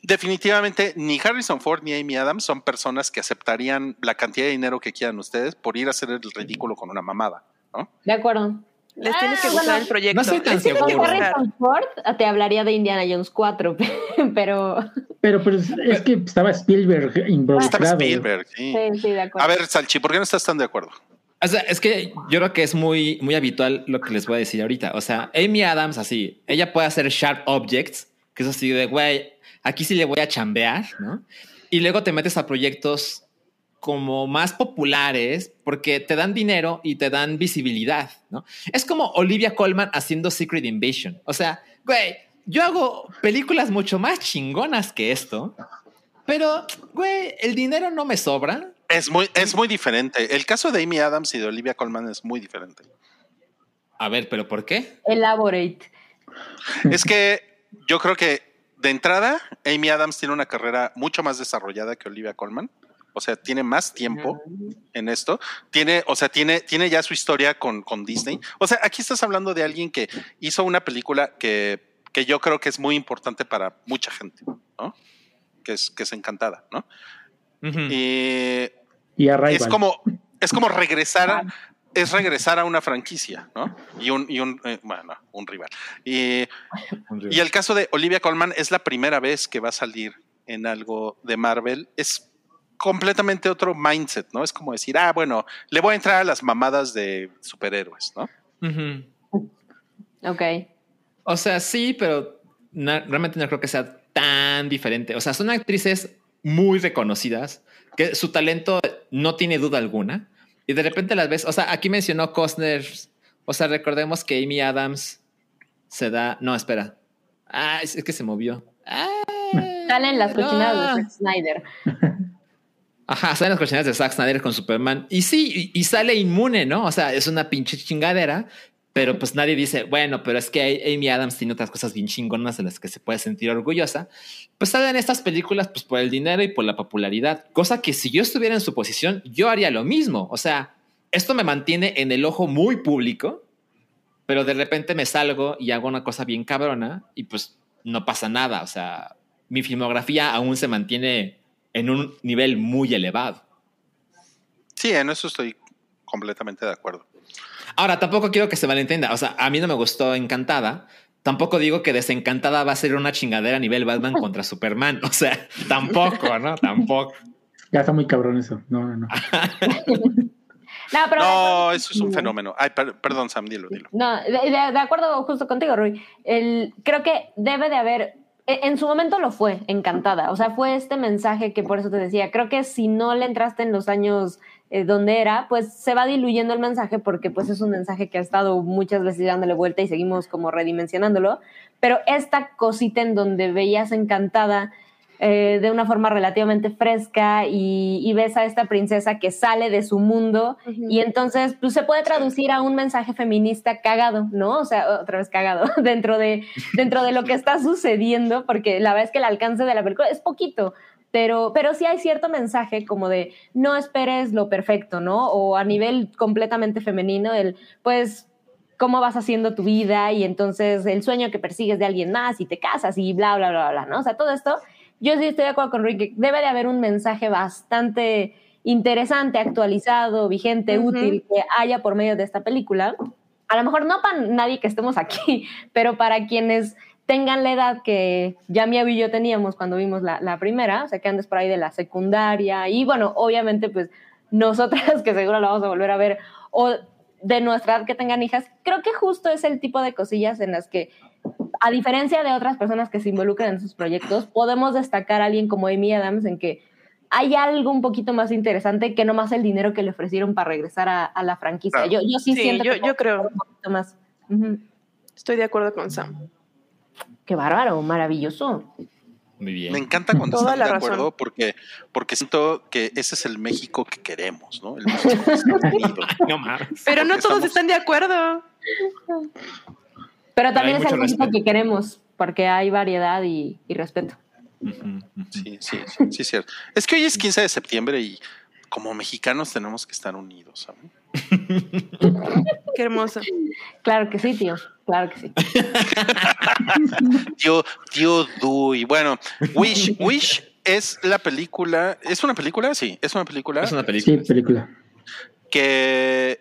definitivamente ni Harrison Ford ni Amy Adams son personas que aceptarían la cantidad de dinero que quieran ustedes por ir a hacer el ridículo con una mamada, ¿no? De acuerdo. Les tiene que Ah, gustar bueno, el proyecto. no soy tan seguro. Harrison Ford te hablaría de Indiana Jones 4, pero Pero, pero es, es que estaba Spielberg Estaba involucrado. Spielberg, sí. sí, sí, de acuerdo. A ver, Salchi, ¿por qué no estás tan de acuerdo? O sea, es que yo creo que es muy, muy habitual lo que les voy a decir ahorita. O sea, Amy Adams, así, ella puede hacer sharp objects, que eso sí de, güey, aquí sí le voy a chambear, ¿no? Y luego te metes a proyectos como más populares porque te dan dinero y te dan visibilidad, ¿no? Es como Olivia Colman haciendo Secret Invasion. O sea, güey, yo hago películas mucho más chingonas que esto, pero, güey, el dinero no me sobra. Es muy, es muy diferente. El caso de Amy Adams y de Olivia Colman es muy diferente. A ver, ¿pero por qué? Elaborate. Es que yo creo que de entrada, Amy Adams tiene una carrera mucho más desarrollada que Olivia Colman. O sea, tiene más tiempo en esto. Tiene, o sea, tiene, tiene ya su historia con, con Disney. O sea, aquí estás hablando de alguien que hizo una película que, que yo creo que es muy importante para mucha gente, ¿no? Que es, que es encantada, ¿no? Y es como, es como regresar a, es regresar a una franquicia, ¿no? Y un, y un eh, bueno, un rival. Y, y el caso de Olivia Colman es la primera vez que va a salir en algo de Marvel. Es completamente otro mindset, ¿no? Es como decir, ah, bueno, le voy a entrar a las mamadas de superhéroes, ¿no? Ok. O sea, sí, pero realmente no creo que sea tan diferente. O sea, son actrices muy reconocidas, que su talento no tiene duda alguna. Y de repente las ves, o sea, aquí mencionó Costner, o sea, recordemos que Amy Adams se da, no, espera. Ah, es, es que se movió. Ah, Salen las cochinadas de Zack Snyder. Ajá, salen las cochinadas de Zack Snyder con Superman. Y sí, y, y sale inmune, ¿no? O sea, es una pinche chingadera. Pero pues nadie dice, bueno, pero es que Amy Adams tiene otras cosas bien chingonas de las que se puede sentir orgullosa. Pues salen estas películas pues por el dinero y por la popularidad. Cosa que si yo estuviera en su posición, yo haría lo mismo. O sea, esto me mantiene en el ojo muy público, pero de repente me salgo y hago una cosa bien cabrona y pues no pasa nada. O sea, mi filmografía aún se mantiene en un nivel muy elevado. Sí, en eso estoy completamente de acuerdo. Ahora, tampoco quiero que se malentienda. O sea, a mí no me gustó Encantada. Tampoco digo que Desencantada va a ser una chingadera a nivel Batman contra Superman. O sea, tampoco, ¿no? Tampoco. Ya está muy cabrón eso. No, no, no. No, pero No, eso es un fenómeno. Ay, per- perdón, Sam, dilo, dilo. No, de, de- de acuerdo justo contigo, Rui. El, creo que debe de haber, e- en su momento lo fue, encantada. O sea, fue este mensaje que por eso te decía, creo que si no le entraste en los años eh, donde era, pues se va diluyendo el mensaje porque pues es un mensaje que ha estado muchas veces dándole vuelta y seguimos como redimensionándolo. Pero esta cosita en donde veías encantada eh, de una forma relativamente fresca y, y ves a esta princesa que sale de su mundo y entonces pues, se puede traducir a un mensaje feminista cagado, ¿no? O sea, otra vez cagado, dentro de, dentro de lo que está sucediendo, porque la verdad es que el alcance de la película es poquito, pero, pero sí hay cierto mensaje como de no esperes lo perfecto, ¿no? O a nivel completamente femenino, el pues cómo vas haciendo tu vida y entonces el sueño que persigues de alguien más y te casas y bla, bla, bla, bla, ¿no? O sea, todo esto, yo sí estoy de acuerdo con Rick, que debe de haber un mensaje bastante interesante, actualizado, vigente, Ujú. útil que haya por medio de esta película. A lo mejor no para nadie que estemos aquí, pero para quienes tengan la edad que ya mi y yo teníamos cuando vimos la, la primera, o sea, que andes por ahí de la secundaria y bueno, obviamente pues nosotras que seguro la vamos a volver a ver o de nuestra edad que tengan hijas, creo que justo es el tipo de cosillas en las que a diferencia de otras personas que se involucran en sus proyectos, podemos destacar a alguien como Amy Adams en que hay algo un poquito más interesante que no más el dinero que le ofrecieron para regresar a, a la franquicia. Claro. Yo, yo sí, Sí, siento yo- que yo creo. un poquito más. Estoy de acuerdo con Sam. Qué bárbaro, maravilloso. Muy bien. Me encanta cuando Toda están de razón. acuerdo porque, porque siento que ese es el México que queremos, ¿no? El México que está unido. No. Pero no Porque todos estamos- están de acuerdo. Pero también hay es el México respeto. que queremos, porque hay variedad y, y respeto. Ujú. Sí, sí, sí, sí, cierto. Es que hoy es 15 de septiembre y como mexicanos tenemos que estar unidos, ¿saben? Qué hermoso. Claro que sí, tío. Claro que sí. Tío. Bueno, Wish, Wish es la película, ¿es una película? Sí, es una película Es una Sí, película. película. que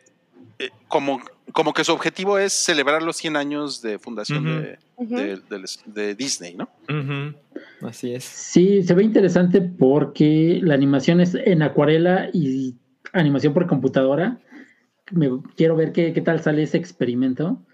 eh, como, como que su objetivo es celebrar los 100 años de fundación de, Ujú. de- de- de Disney, ¿no? Ujú. Así es. Sí, se ve interesante porque la animación es en acuarela y animación por computadora. Me, quiero ver qué, qué tal sale ese experimento.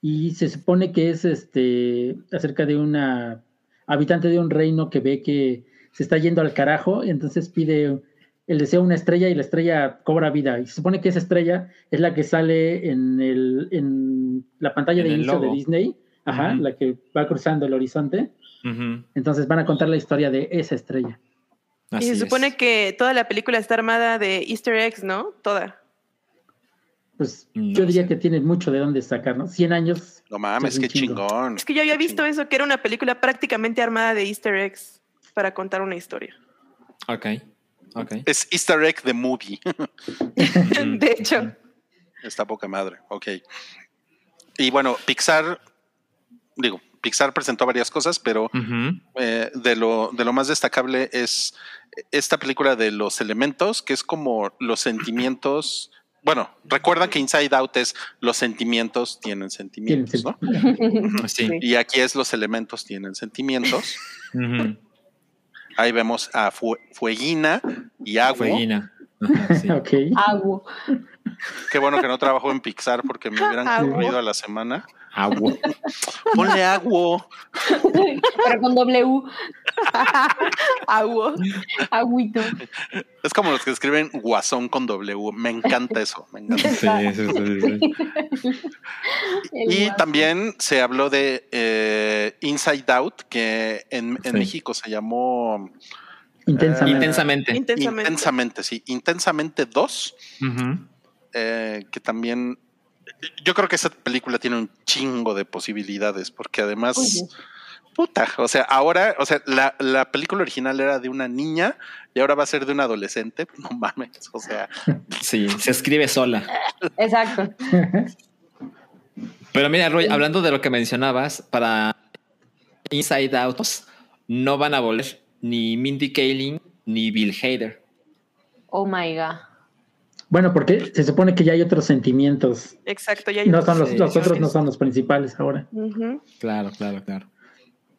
Y se supone que es este acerca de una habitante de un reino que ve que se está yendo al carajo, y entonces pide el deseo de una estrella y la estrella cobra vida. Y se supone que esa estrella es la que sale en, el, en la pantalla En de inicio de. Disney, Ajá, la que va cruzando el horizonte. Entonces van a contar la historia de esa estrella. Y se es. supone que toda la película está armada de easter eggs, ¿no? Toda. Pues No yo diría sé. que tiene mucho de dónde sacar, ¿no? 100 años. No mames, qué chingón. Es que yo había visto eso, que era una película prácticamente armada de easter eggs para contar una historia. Ok. Ok. Es Easter egg the movie. De hecho, Está poca madre, ok. Y bueno, Pixar, digo, Pixar presentó varias cosas, pero eh, de, lo, de lo más destacable es esta película de los elementos, que es como los sentimientos. Bueno, recuerdan que Inside Out es los sentimientos tienen sentimientos, ¿no? Sí. Y aquí es los elementos tienen sentimientos. Ahí vemos a Fue- Fueguina y Agua. Fueguina. Ajá, sí. ok. Agua. Qué bueno que no trabajo en Pixar porque me hubieran Agua. corrido a la semana. Agua. Ponle agua. Pero con W. agua. Agüito. Es como los que escriben guasón con W. Me encanta eso. Me encanta. Sí, sí, sí, sí. El Y también se habló de eh, Inside Out, que en, en Sí. México se llamó Intensamente. Intensamente. Intensamente. Intensamente, sí. Intensamente 2, Ujú. Eh, que también. Yo creo que esa película tiene un chingo de posibilidades, porque además. Puta, o sea, ahora, o sea, la, la película original era de una niña y ahora va a ser de un adolescente. No mames, o sea, Sí, se escribe sola. Exacto. Pero mira, Roy, hablando de lo que mencionabas, para Inside Out no van a volver ni Mindy Kaling ni Bill Hader. Oh my God. Bueno, porque se supone que ya hay otros sentimientos. Exacto, ya hay No son los, Sí, los sí, otros sí. no son los principales ahora. Claro, claro, claro.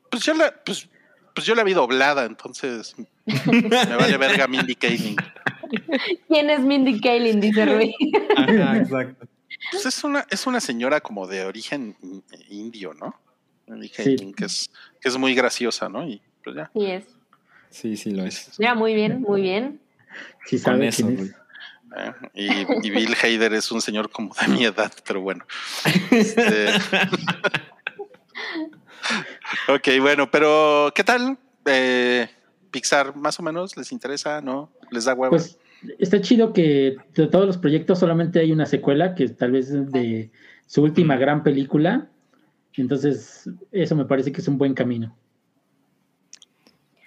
pues yo la, pues, pues yo la vi doblada, entonces me vale verga Mindy Kaling. ¿Quién es Mindy Kaling? Dice Rui. Ajá, exacto. Pues es una, es una señora como de origen in- indio, ¿no? Mindy Sí. Kaling, que es, que es muy graciosa, ¿no? Y pues ya. Sí es. Sí, sí lo es. Mira, muy bien, muy bien. Con sabe quién. ¿Eh? Y, y Bill Hader es un señor como de mi edad, pero bueno. Este- ok, bueno, pero ¿qué tal? Eh, Pixar, más o menos, ¿les interesa? ¿No? ¿Les da huevo? Pues está chido que de todos los proyectos solamente hay una secuela, que tal vez es de su última gran película. Entonces, eso me parece que es un buen camino.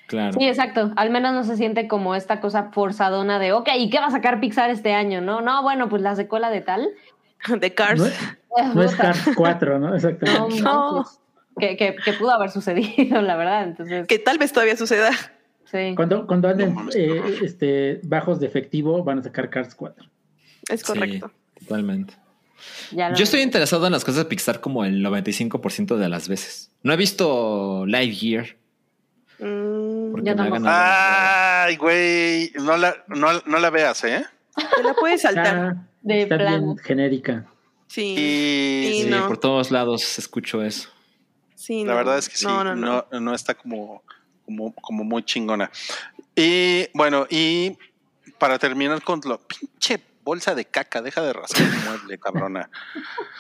Claro. Sí, exacto. Al menos no se siente como esta cosa forzadona de, ok, ¿y qué va a sacar Pixar este año? No, no, bueno, pues la secuela de tal. De Cars. No, es- no. Cars 4, ¿no? No, Exactamente. No. manches. Que, que, que pudo haber sucedido, la verdad. Entonces, Que tal vez todavía suceda. sí. Cuando, cuando anden No eh, este, bajos de efectivo, van a sacar Cars 4. Es correcto. Sí, totalmente. Ya lo- Yo estoy interesado en las cosas de Pixar como el 95% de las veces. No he visto Lightyear. Mm, Porque me hagan Ay, güey, no la, no, no la veas, ¿eh? te la puedes saltar. Ah, De está plano. bien genérica. Sí. Y Sí, Sí, no. por todos lados escucho eso. Sí, la no. verdad es que sí, No, no, no, no. no, está como, como, como muy chingona. Y bueno, y para terminar con lo pinche bolsa de caca, deja de rascar el mueble, cabrona.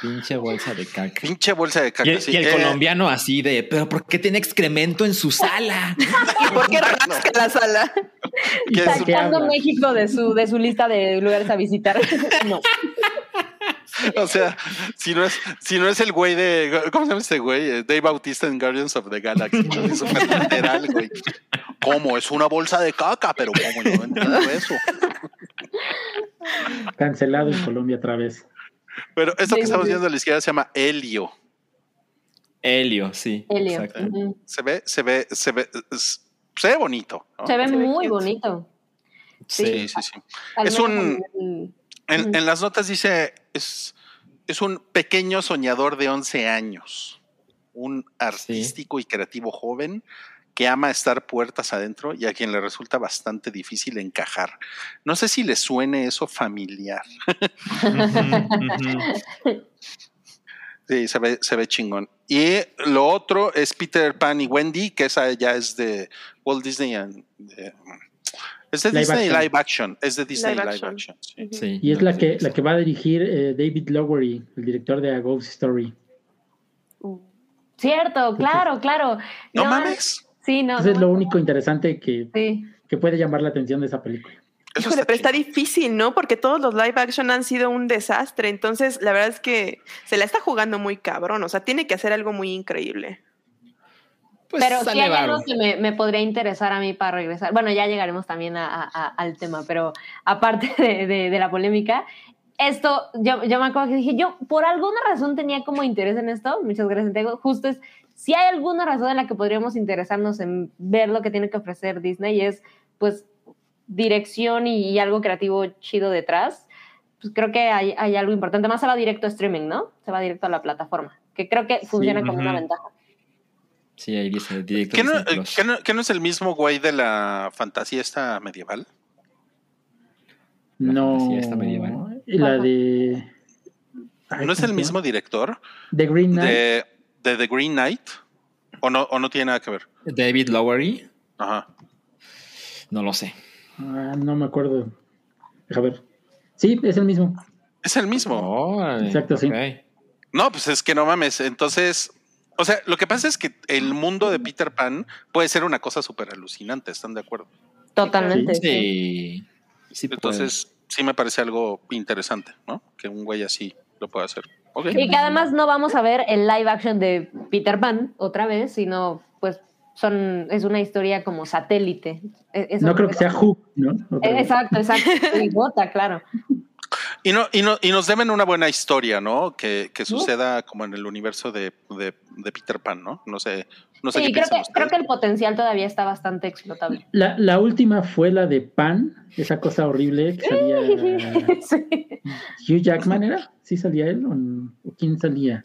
Pinche bolsa de caca. Pinche bolsa de caca. Y el, sí. y el Eh, colombiano así de, pero ¿por qué tiene excremento en su sala? ¿Y por qué rasca la sala? ¿qué es? ¿Qué Sacando habla? México de su, de su lista de lugares a visitar. No. O sea, si no es, si no es el güey de, ¿cómo se llama ese güey? Eh, Dave Bautista en Guardians of the Galaxy. ¿no? Es súper literal, güey. ¿Cómo? Es una bolsa de caca, pero ¿cómo? Yo no entiendo eso. Cancelado en Colombia otra vez. Pero esto que estamos viendo a la izquierda se llama helio. Helio, sí. Helio. Exacto. Se ve, se ve, se ve, se ve bonito. ¿no? Se ve Se muy bonito. Sí, Sí. sí, sí. Es un- En, en las notas dice, es, es un pequeño soñador de 11 años, un artístico y creativo joven que ama estar puertas adentro y a quien le resulta bastante difícil encajar. No sé si le suene eso familiar. Sí, se ve, se ve chingón. Y lo otro es Peter Pan y Wendy, que esa ya es de Walt Disney. and- de- es de Live Disney action. Live Action. Es de Disney Live Live, action. Action. sí. Ujú. Sí, Y es la que, la que va a dirigir eh, David Lowery, el director de A Ghost Story. Cierto, claro, claro. No, mames. Sí, no. Eso es no, lo único interesante que, Sí. que puede llamar la atención de esa película. Híjole, está pero está difícil, ¿no? Porque todos los live action han sido un desastre. Entonces, la verdad es que se la está jugando muy cabrón. O sea, tiene que hacer algo muy increíble. Pues pero sí sale hay algo que me, me podría interesar a mí para regresar. Bueno, ya llegaremos también a- a- a- al tema, pero aparte de, de- de la polémica, esto, yo, yo me acuerdo que dije, yo por alguna razón tenía como interés en esto, muchas gracias, Santiago, justo es, si hay alguna razón en la que podríamos interesarnos en ver lo que tiene que ofrecer Disney, es pues dirección y, y algo creativo chido detrás, pues creo que hay, hay algo importante, más se va directo a streaming, ¿no? Se va directo a la plataforma, que creo que funciona como una ventaja. Sí, ahí dice directo. ¿Qué no, Disney eh, qué no- qué no es el mismo güey de la fantasía esta medieval? La no. fantasía esta medieval. y La de. ay, ¿No es ¿cómo el mismo director The Green Knight. de, de The Green Knight? ¿O no, ¿O no tiene nada que ver? David Lowery, Ajá. no lo sé. Ah, no me acuerdo. Deja ver. Sí, es el mismo. Es el mismo. Exacto, sí. No, pues es que no mames. Entonces, o sea, lo que pasa es que el mundo de Peter Pan puede ser una cosa súper alucinante, ¿están de acuerdo? Totalmente. sí. Sí. Sí, puede. Entonces, sí me parece algo interesante, ¿no? Que un güey así lo pueda hacer. Y que además no vamos a ver el live action de Peter Pan otra vez, sino pues son es una historia como satélite. E- eso- No creo que sea Hook, ¿no? Otra Eh, vez. Exacto, exacto. Y bota, claro. Y, no, y, no, y nos deben una buena historia, ¿no? Que, que suceda como en el universo de, de, de Peter Pan, ¿no? No sé, no sé Sí, qué creo que, creo que el potencial todavía está bastante explotable. La, la última fue la de Pan, esa cosa horrible que salía. Sí. Hugh Jackman era? ¿Sí salía él o, quién salía?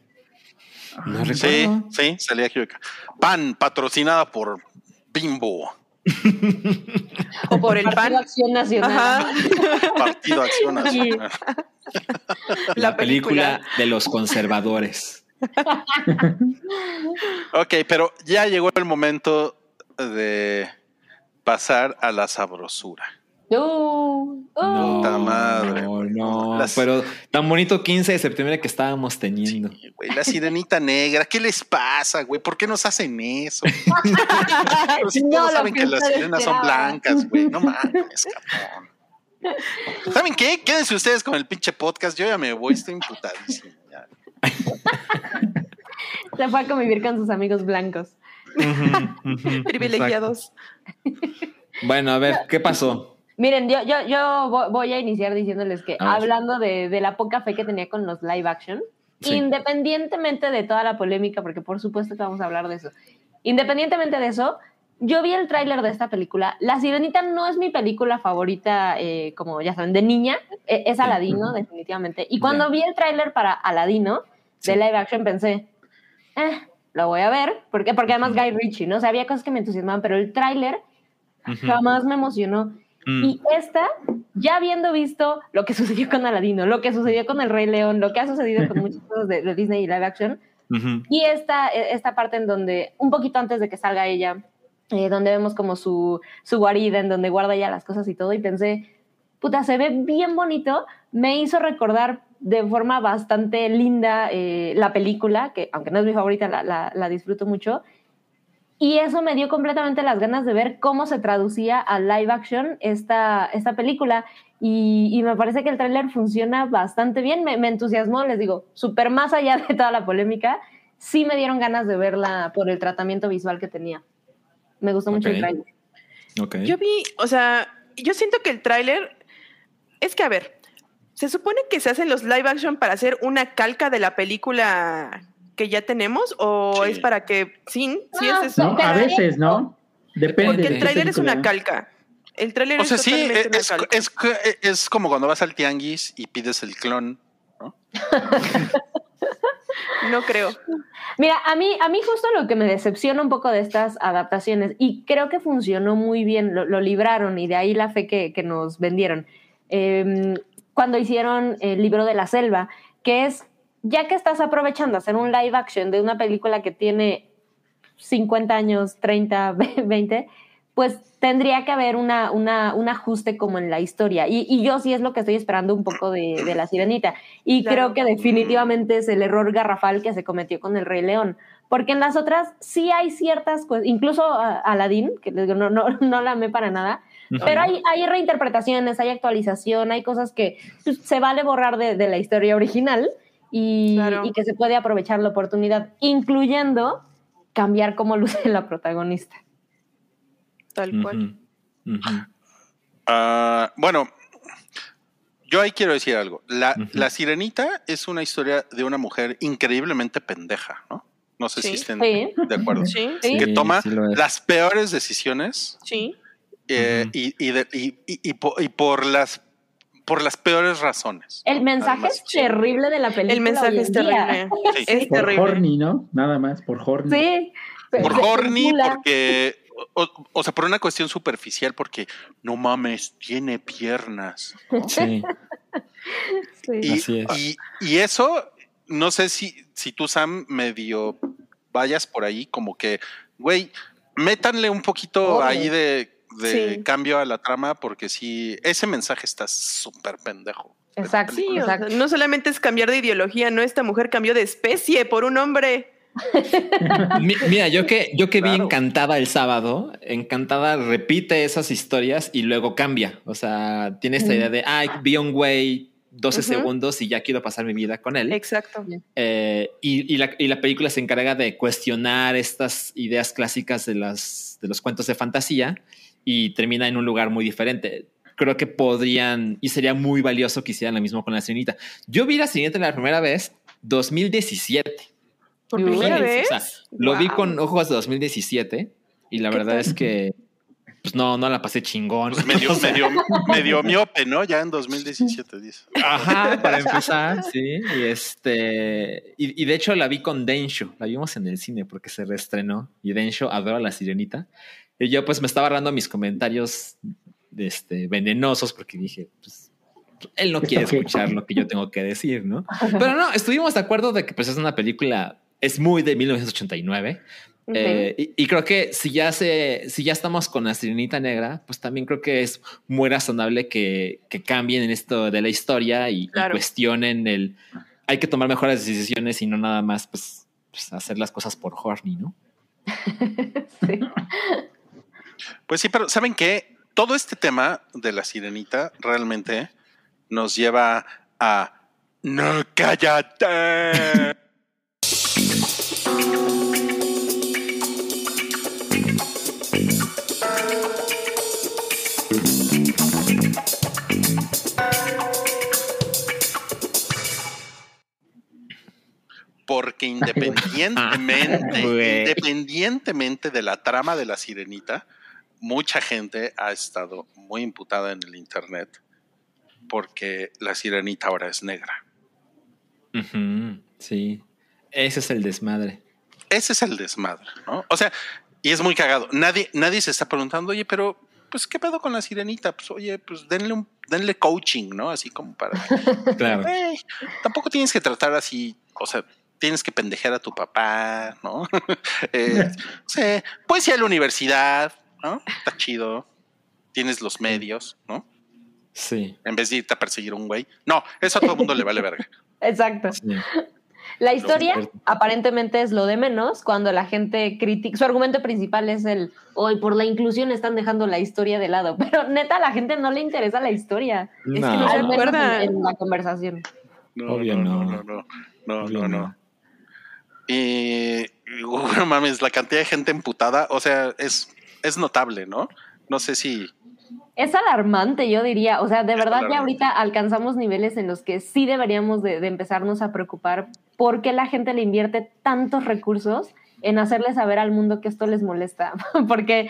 No Sí, recuerdo. sí, salía aquí. Pan, patrocinada por Bimbo. O por el Partido pan. Acción Nacional. Ajá. Partido Acción Nacional. La, La película, película. de los conservadores. Ok, pero ya llegó el momento de pasar a la sabrosura. Madre, no, no, Las- pero tan bonito 15 de septiembre que estábamos teniendo. Sí, güey, la sirenita negra, ¿qué les pasa, güey? ¿Por qué nos hacen eso? Pero si No, todos saben que las sirenas son blancas, güey. No mames, cabrón. ¿Saben qué? Quédense ustedes con el pinche podcast. Yo ya me voy, estoy imputadísimo. ya. Se fue a convivir con sus amigos blancos. Privilegiados. Bueno, a ver, ¿qué pasó? Miren, yo, yo, yo vo- voy a iniciar diciéndoles que hablando de, de la poca fe que tenía con los live action, Sí. independientemente de toda la polémica, porque por supuesto que vamos a hablar de eso, independientemente de eso, yo vi el tráiler de esta película. La Sirenita no es mi película favorita, eh, como ya saben, de niña, eh, es Aladino, definitivamente. Y cuando Ya. vi el tráiler para Aladino Sí. de live action pensé, eh, lo voy a ver, ¿por qué? Porque además Guy Ritchie, ¿no? O sea, había cosas que me entusiasmaban, pero el tráiler Ujú. jamás me emocionó. Mm. Y esta, ya habiendo visto lo que sucedió con Aladino, lo que sucedió con El Rey León, lo que ha sucedido con muchas cosas de, de Disney y live action, Ujú. y esta, esta parte en donde, un poquito antes de que salga ella, eh, donde vemos como su, su guarida, en donde guarda ya las cosas y todo, y pensé, puta, se ve bien bonito, me hizo recordar de forma bastante linda eh, la película, que aunque no es mi favorita, la, la- la disfruto mucho. Y eso me dio completamente las ganas de ver cómo se traducía a live action esta, esta película. Y, y me parece que el tráiler funciona bastante bien. Me, me entusiasmó, les digo, súper más allá de toda la polémica. Sí me dieron ganas de verla por el tratamiento visual que tenía. Me gustó mucho el tráiler. Ok. Yo vi, o sea, yo siento que el tráiler es que, a ver, se supone que se hacen los live action para hacer una calca de la película que ya tenemos o Sí. es para que, sí, sí Ah, es eso. No, a veces, ¿no? Depende. Porque el tráiler es una calca. El tráiler O es sea, sí, totalmente una es, calca. es, es como cuando vas al tianguis y pides el clon. No creo. Mira, a mí, a mí justo lo que me decepciona un poco de estas adaptaciones, y creo que funcionó muy bien, lo, lo libraron y de ahí la fe que, que nos vendieron, eh, cuando hicieron el libro de la selva, que es, ya que estás aprovechando hacer un live action de una película que tiene 50 años, 30, 20, pues tendría que haber una, una, un ajuste como en la historia. Y, y, yo sí es lo que estoy esperando un poco de, de la sirenita. Y Claro. creo que definitivamente es el error garrafal que se cometió con el Rey León. Porque en las otras sí hay ciertas cosas, incluso a- Aladdin, que les digo, no, no, no la amé para nada, pero hay, hay reinterpretaciones, hay actualización, hay cosas que pues, se vale borrar de, de la historia original y, Claro. y que se puede aprovechar la oportunidad, incluyendo cambiar cómo luce la protagonista. Tal cual. Ah, bueno, yo ahí quiero decir algo. La, la sirenita es una historia de una mujer increíblemente pendeja, ¿no? No sé si Sí. estén Sí. de acuerdo. Sí, Sí. Que Sí, toma las peores decisiones sí. eh, y, y de- y- y- y po- y por las por las peores razones. El ¿no? mensaje Además, es terrible de la película. El mensaje hoy en es día. terrible. Sí. Es Por terrible. horny, ¿no? Nada más, por horny. Sí. Por Se- horny, porque, o, o sea, por una cuestión superficial, porque no mames, tiene piernas. ¿no? Sí, Sí. Y, Así es. y- y eso, no sé si, si tú, Sam, medio vayas por ahí, como que, güey, métanle un poquito Obvio. ahí de, de Sí. cambio a la trama, porque sí, ese mensaje está súper pendejo. Exacto. Sí, o sea, exacto. no solamente es cambiar de ideología, no, esta mujer cambió de especie por un hombre. Mi- Mira, yo que, yo que vi. Encantada el sábado, Encantada repite esas historias y luego cambia. O sea, tiene esta idea de, ay, vi un güey 12 Ujú. segundos y ya quiero pasar mi vida con él. Exacto. Eh, y, y la, y la película se encarga de cuestionar estas ideas clásicas de, las, de los cuentos de fantasía y termina en un lugar muy diferente. Creo que podrían y sería muy valioso que hicieran lo mismo con la sirenita. Yo vi la sirenita la primera vez 2017. ¿Por primera vez? o sea, lo vi Wow. con ojos de 2017 y la ¿Qué verdad tal? es que pues no, no la pasé chingón. Pues medio, medio, medio miope, ¿no? Ya en 2017 dice. Ajá, para empezar, sí. Y este, y, y de hecho la vi con Densho, la vimos en el cine porque se reestrenó y Densho adora la sirenita. Y yo pues me estaba dando mis comentarios este, venenosos porque dije, pues él no quiere escuchar lo que yo tengo que decir, ¿no? Pero no, estuvimos de acuerdo de que pues es una película, es muy de 1989. Ok. Eh, y, y creo que si ya se, si ya estamos con la sirenita negra, pues también creo que es muy razonable que, que cambien en esto de la historia y, y Claro. cuestionen el hay que tomar mejores decisiones y no nada más pues, pues, hacer las cosas por horny, ¿no? Sí. Pues sí, pero ¿saben qué? Todo este tema de la sirenita realmente nos lleva a... ¡No cállate! Porque independientemente, Güey. independientemente de la trama de la sirenita, mucha gente ha estado muy imputada en el internet porque la sirenita ahora es negra. Sí, ese es el desmadre. Ese es el desmadre, ¿no? O sea, y es muy cagado. Nadie, nadie se está preguntando, oye, pero, pues, ¿qué pedo con la sirenita? Pues, oye, pues denle un, denle coaching, ¿no? Así como para. Claro. "Ey, tampoco tienes que tratar así, o sea, tienes que pendejear a tu papá, ¿no? eh, no sé, puedes ir a la universidad, ¿no? Está chido. Tienes los medios, ¿no? Sí. En vez de irte a perseguir a un güey. No, eso a todo el mundo le vale verga. Exacto. sí. La historia aparentemente es lo de menos cuando la gente critica. Su argumento principal es el hoy por la inclusión están dejando la historia de lado. Pero neta, a la gente no le interesa la historia. que No. no se Al menos acuerda. en, en la conversación. No, Obvio no, no. no, no, no, Obvio no, no. Y, no mames, la cantidad de gente emputada, o sea, es, es notable, ¿no? No sé si. Es alarmante, yo diría. O sea, de Es verdad alarmante. ya ahorita alcanzamos niveles en los que sí deberíamos de, de empezarnos a preocupar por qué la gente le invierte tantos recursos en hacerle saber al mundo que esto les molesta. porque,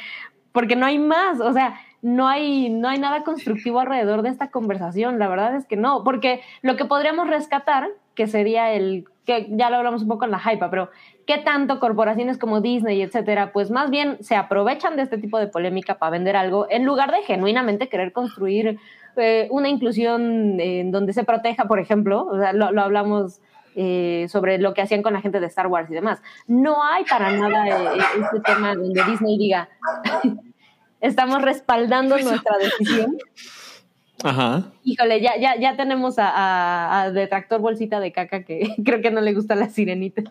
porque no hay más. O sea, no hay, no hay nada constructivo alrededor de esta conversación. La verdad es que no, porque lo que podríamos rescatar, que sería el, que ya lo hablamos un poco en la hype, pero ¿qué tanto corporaciones como Disney, etcétera, pues más bien se aprovechan de este tipo de polémica para vender algo en lugar de genuinamente querer construir eh, una inclusión en donde se proteja, por ejemplo, o sea, lo, lo hablamos eh, sobre lo que hacían con la gente de Star Wars y demás. No hay para nada eh, este tema donde Disney diga, estamos respaldando nuestra decisión. Ajá. Híjole, ya, ya, ya tenemos a, a- a detractor bolsita de caca que creo que no le gusta la sirenita.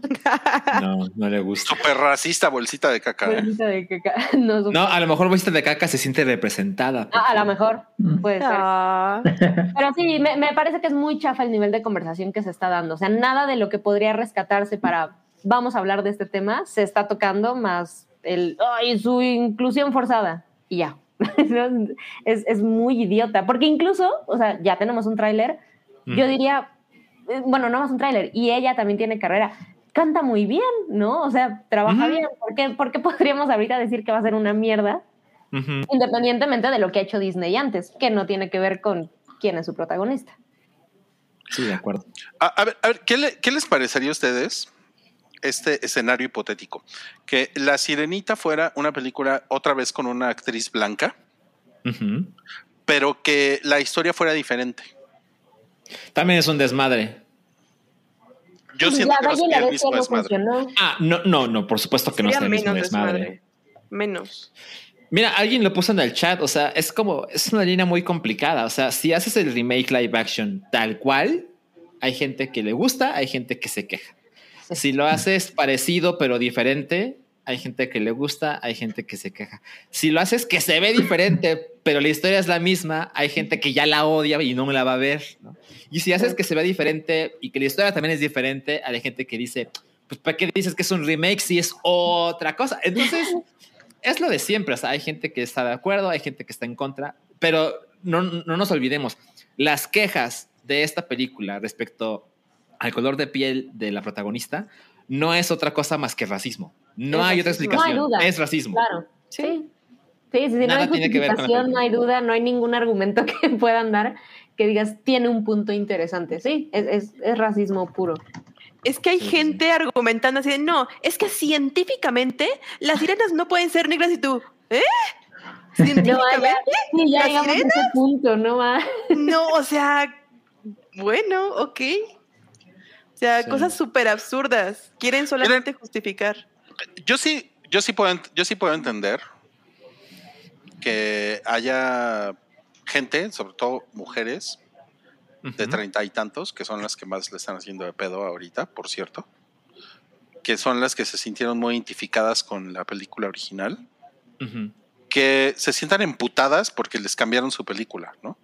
No, no le gusta. Súper racista, bolsita de caca. ¿eh? Bolsita de caca. No, a lo mejor Bolsita de Caca se siente representada. Ah, a lo mejor puede ser. Ah, Pero sí, me, me parece que es muy chafa el nivel de conversación que se está dando. O sea, nada de lo que podría rescatarse para vamos a hablar de este tema se está tocando, más el ay, su inclusión forzada. Y ya. es, es muy idiota. Porque incluso, o sea, ya tenemos un tráiler. Yo diría, eh, bueno, no más un tráiler. Y ella también tiene carrera. Canta muy bien, ¿no? O sea, trabaja bien. ¿Por qué, por qué podríamos ahorita decir que va a ser una mierda? Independientemente de lo que ha hecho Disney antes, que no tiene que ver con quién es su protagonista. Sí, de acuerdo. A, a ver, a ver, ¿qué, le- qué les parecería a ustedes este escenario hipotético? Que La Sirenita fuera una película otra vez con una actriz blanca, pero que la historia fuera diferente. También es un desmadre. Yo siento la que no sería la el mismo no desmadre. funcionó. Ah, no, no, no, por supuesto que no sería es el mismo desmadre. desmadre. Menos. Mira, alguien lo puso en el chat, o sea, es como, es una línea muy complicada, o sea, si haces el remake live action tal cual, hay gente que le gusta, hay gente que se queja. Si lo haces parecido pero diferente, hay gente que le gusta, hay gente que se queja. Si lo haces que se ve diferente, pero la historia es la misma, hay gente que ya la odia y no me la va a ver. ¿no? Y si haces que se ve diferente y que la historia también es diferente, hay gente que dice, pues ¿para qué dices que es un remake si es otra cosa? Entonces, es lo de siempre. O sea, hay gente que está de acuerdo, hay gente que está en contra, pero no, no nos olvidemos, las quejas de esta película respecto al color de piel de la protagonista no es otra cosa más que racismo. No Es hay otra racismo. No hay explicación. duda. es racismo. Claro. Sí. Sí, sí, sí, no Nada hay justificación, no hay duda, no hay ningún argumento que puedan dar que digas tiene un punto interesante. Sí, es, es, es racismo puro. Es que hay Sí, sí, gente argumentando así de, no, es que científicamente las sirenas no pueden ser negras y tú, ¿eh? No, ya, ¿Científicamente? sí, ya ¿Las llegamos a ese punto, ¿no? va? No, o sea, bueno, ok. O sea, Sí. cosas súper absurdas. Quieren solamente justificar. Yo sí, yo sí puedo, yo sí puedo entender que haya gente, sobre todo mujeres de treinta y tantos, que son las que más le están haciendo de pedo ahorita, por cierto, que son las que se sintieron muy identificadas con la película original, que se sientan emputadas porque les cambiaron su película, ¿no?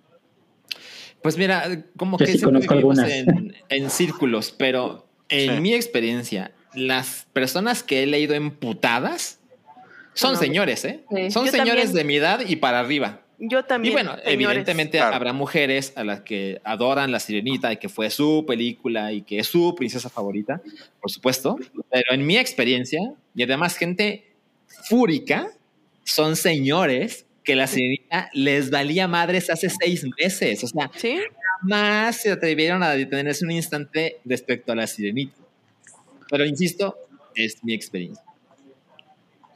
Pues mira, como Yo que sí conozco algunas. en, en círculos, pero en Sí. mi experiencia, las personas que he leído emputadas son No, señores, ¿eh? sí. Son Yo señores también. de mi edad y para arriba. Yo también. y bueno, señores. evidentemente Claro. habrá mujeres a las que adoran La Sirenita y que fue su película y que es su princesa favorita, por supuesto. Pero en mi experiencia, y además gente fúrica, son señores que La Sirenita les valía madres hace seis meses. O sea, ¿Sí? jamás se atrevieron a detenerse un instante respecto a La Sirenita. Pero insisto, es mi experiencia.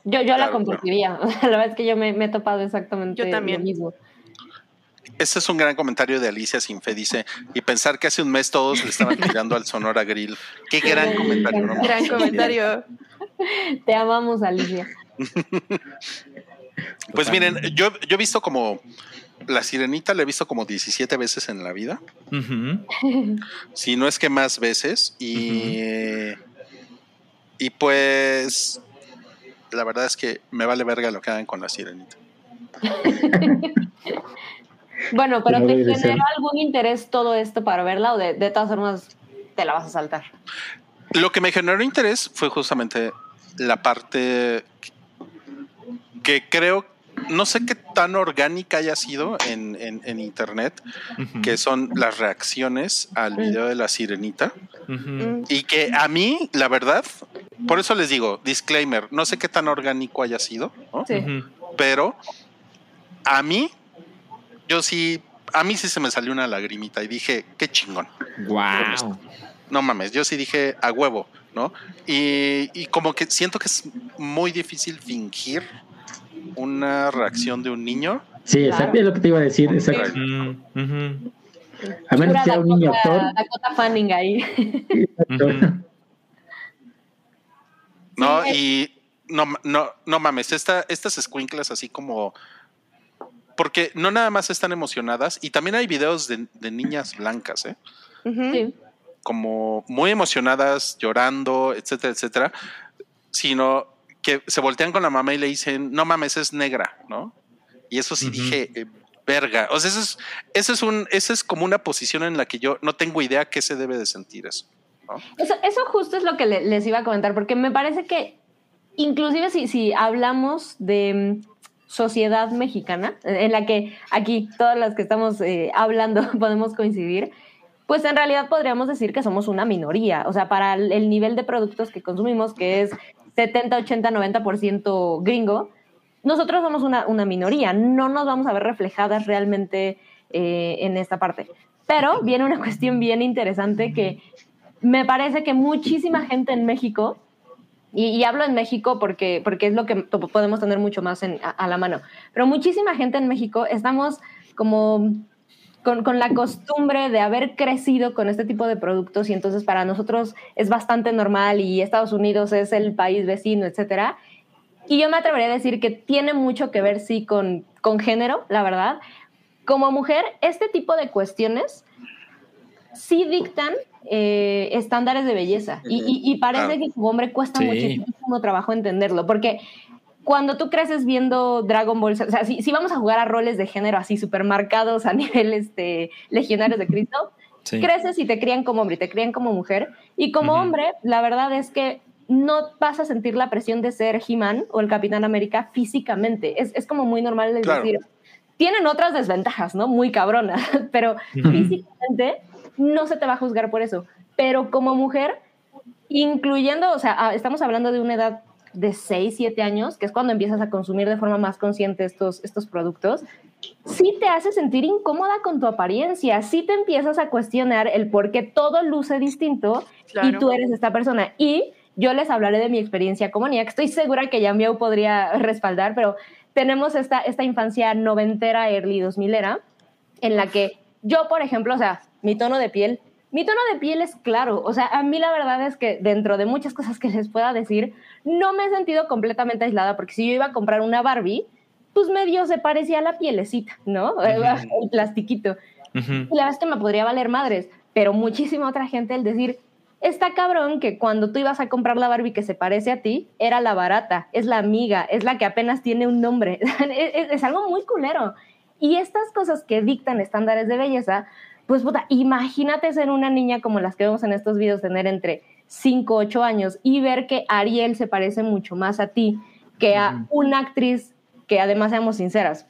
Yo, yo la Claro, compartiría. La verdad es que yo me, me he topado exactamente Yo también. lo mismo. Ese es un gran comentario de Alicia Sinfe, dice, y pensar que hace un mes todos le estaban tirando al Sonora Grill. Qué gran comentario, ¿no? Gran comentario. Te amamos, Alicia. Pues miren, yo, yo he visto como La Sirenita, la he visto como 17 veces en la vida, si no es que más veces, y, y pues la verdad es que me vale verga lo que hagan con La Sirenita. Bueno, pero ¿te generó algún interés todo esto para verla o de, de todas formas te la vas a saltar? Lo que me generó interés fue justamente la parte que creo, no sé qué tan orgánica haya sido en, en- en internet, que son las reacciones al video de la sirenita. Mm, Y que a mí, la verdad, por eso les digo, disclaimer, no sé qué tan orgánico haya sido, ¿no? Sí. Ujú. pero a mí, yo sí, a mí sí se me salió una lagrimita y dije, qué chingón. Wow. No mames, yo sí dije a huevo, ¿no? Y, y como que siento que es muy difícil fingir una reacción de un niño. Sí, exacto, es lo que te iba a decir. Exacto. Mm. A menos que sea un niño Dakota- actor. Dakota Fanning ahí. No, y no, no, no mames, esta, estas escuinclas así como. Porque no nada más están emocionadas, y también hay videos de, de niñas blancas, ¿eh? Sí. como muy emocionadas, llorando, etcétera, etcétera, sino que se voltean con la mamá y le dicen, no mames, es negra, ¿no? Y eso sí dije, eh, verga. O sea, eso es, eso es un, eso es como una posición en la que yo no tengo idea qué se debe de sentir eso. ¿no? Eso, eso justo es lo que le- les iba a comentar, porque me parece que inclusive si, si hablamos de mm, sociedad mexicana, en la que aquí todas las que estamos eh, hablando podemos coincidir, pues en realidad podríamos decir que somos una minoría. O sea, para el nivel de productos que consumimos, que es 70, 80, 90% gringo, nosotros somos una, una minoría. No nos vamos a ver reflejadas realmente eh, en esta parte. Pero viene una cuestión bien interesante que me parece que muchísima gente en México, y, hablo en México porque, porque es lo que podemos tener mucho más en- a la mano, pero muchísima gente en México estamos como con, con la costumbre de haber crecido con este tipo de productos y entonces para nosotros es bastante normal y Estados Unidos es el país vecino, etcétera. Y yo me atrevería a decir que tiene mucho que ver, sí, con, con género, la verdad. Como mujer, este tipo de cuestiones sí dictan eh, estándares de belleza. Y, y- y parece Claro. que como hombre cuesta Sí. muchísimo trabajo entenderlo, porque cuando tú creces viendo Dragon Ball, o sea, si, si vamos a jugar a roles de género así supermarcados a nivel este, legionarios de Cristo, Sí. creces y te crían como hombre te crían como mujer. Y como Ujú. hombre, la verdad es que no vas a sentir la presión de ser He-Man o el Capitán América físicamente. Es, es como muy normal de Claro. decir. Tienen otras desventajas, ¿no? Muy cabronas, pero Ujú. físicamente no se te va a juzgar por eso. Pero como mujer, incluyendo, o sea, estamos hablando de una edad de 6, 7 años, que es cuando empiezas a consumir de forma más consciente estos, estos productos, sí te hace sentir incómoda con tu apariencia, sí te empiezas a cuestionar el por qué todo luce distinto y tú eres esta persona. Y yo les hablaré de mi experiencia como niña, que estoy segura que Yamiau podría respaldar, pero tenemos esta, esta infancia noventera, early 2000 era, en la que yo, por ejemplo, o sea, mi tono de piel, mi tono de piel es claro, o sea, a mí la verdad es que dentro de muchas cosas que les pueda decir, no me he sentido completamente aislada, porque si yo iba a comprar una Barbie, pues medio se parecía a la pielecita, ¿no? El plastiquito. Ujú. Y la verdad es que me podría valer madres, pero muchísima otra gente el decir, está cabrón que cuando tú ibas a comprar la Barbie que se parece a ti, era la barata, es la amiga, es la que apenas tiene un nombre. es, es- es algo muy culero. Y estas cosas que dictan estándares de belleza, pues puta, imagínate ser una niña como las que vemos en estos videos, tener entre 5, 8 años y ver que Ariel se parece mucho más a ti que a una actriz que además seamos sinceras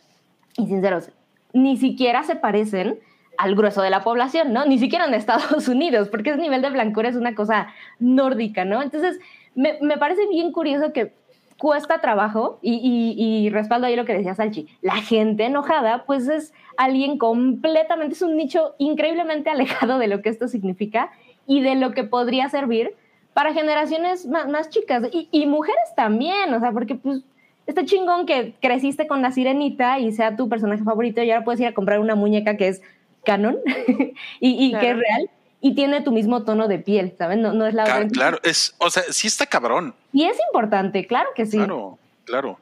y sinceros, ni siquiera se parecen al grueso de la población, ¿no? Ni siquiera en Estados Unidos, porque ese nivel de blancura es una cosa nórdica, ¿no? Entonces, me, me parece bien curioso que cuesta trabajo y, y, y respaldo ahí lo que decía Salchi. La gente enojada, pues es alguien completamente, es un nicho increíblemente alejado de lo que esto significa y de lo que podría servir para generaciones más, más chicas y, y mujeres también, o sea, porque pues está chingón que creciste con la sirenita y sea tu personaje favorito y ahora puedes ir a comprar una muñeca que es canon y, y que es real y tiene tu mismo tono de piel, ¿sabes? No, no es la Ca- otra. Claro, es, o sea, sí está cabrón. Y es importante, claro que sí. Claro, claro.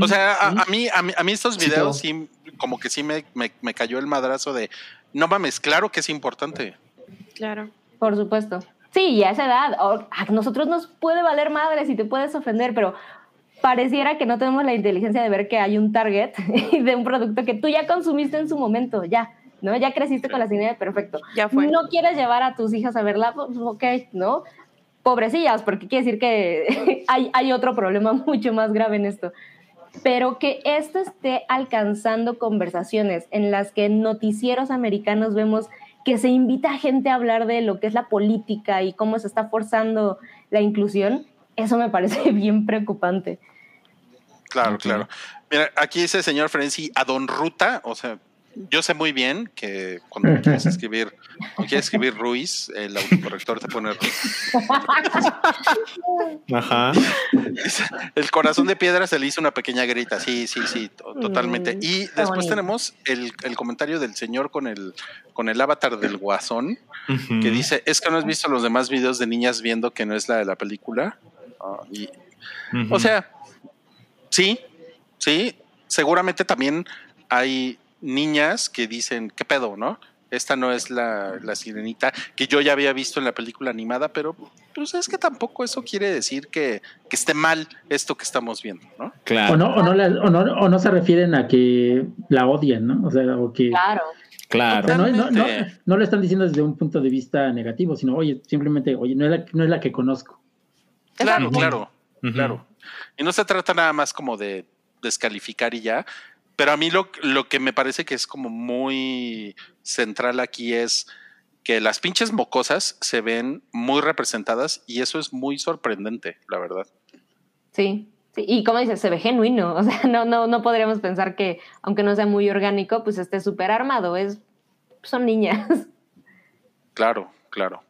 O sea, a, a mí, a mí, a mí estos videos sí, como que sí me, me, me cayó el madrazo de, no mames, claro que es importante. Claro. Por supuesto. Sí, y a esa edad, o- a nosotros nos puede valer madre si te puedes ofender, pero pareciera que no tenemos la inteligencia de ver que hay un target de un producto que tú ya consumiste en su momento, ya, ¿no? Ya creciste con la cine perfecto. Ya fue. No quieres llevar a tus hijas a verla, pues ok, ¿no? Pobrecillas, porque quiere decir que hay, hay otro problema mucho más grave en esto. Pero que esto esté alcanzando conversaciones en las que en noticieros americanos vemos que se invita a gente a hablar de lo que es la política y cómo se está forzando la inclusión, eso me parece bien preocupante. Claro, claro. Mira, aquí dice el señor Frenzy a Don Ruta, o sea, yo sé muy bien que cuando quieres escribir, cuando quieres escribir Ruiz, el autocorrector te pone Ruiz. Ajá. El corazón de piedra se le hizo una pequeña grita, sí, sí, sí, to- totalmente. Mm, Y después tenemos el, el comentario del señor con el, con el avatar del guasón, que dice, es que no has visto los demás videos de niñas viendo que no es la de la película. Ah, y. O sea, sí, sí, seguramente también hay niñas que dicen, ¿qué pedo, no? Esta no es la, la sirenita que yo ya había visto en la película animada, pero pues es que tampoco eso quiere decir que, que esté mal esto que estamos viendo, ¿no? claro. O no, o no, la- o no, o no se refieren a que la odien, ¿no? O sea, o que Claro. o Claro. sea, no, no, no, no lo están diciendo desde un punto de vista negativo, sino, oye, simplemente, oye, no es la, no es la que conozco. Claro, claro, claro. Y no se trata nada más como de descalificar y ya, pero a mí lo, lo que me parece que es como muy central aquí es que las pinches mocosas se ven muy representadas y eso es muy sorprendente, la verdad. Sí, sí, y como dices, se ve genuino, o sea, no, no, no podríamos pensar que, aunque no sea muy orgánico, pues esté súper armado, es, son niñas. Claro, claro.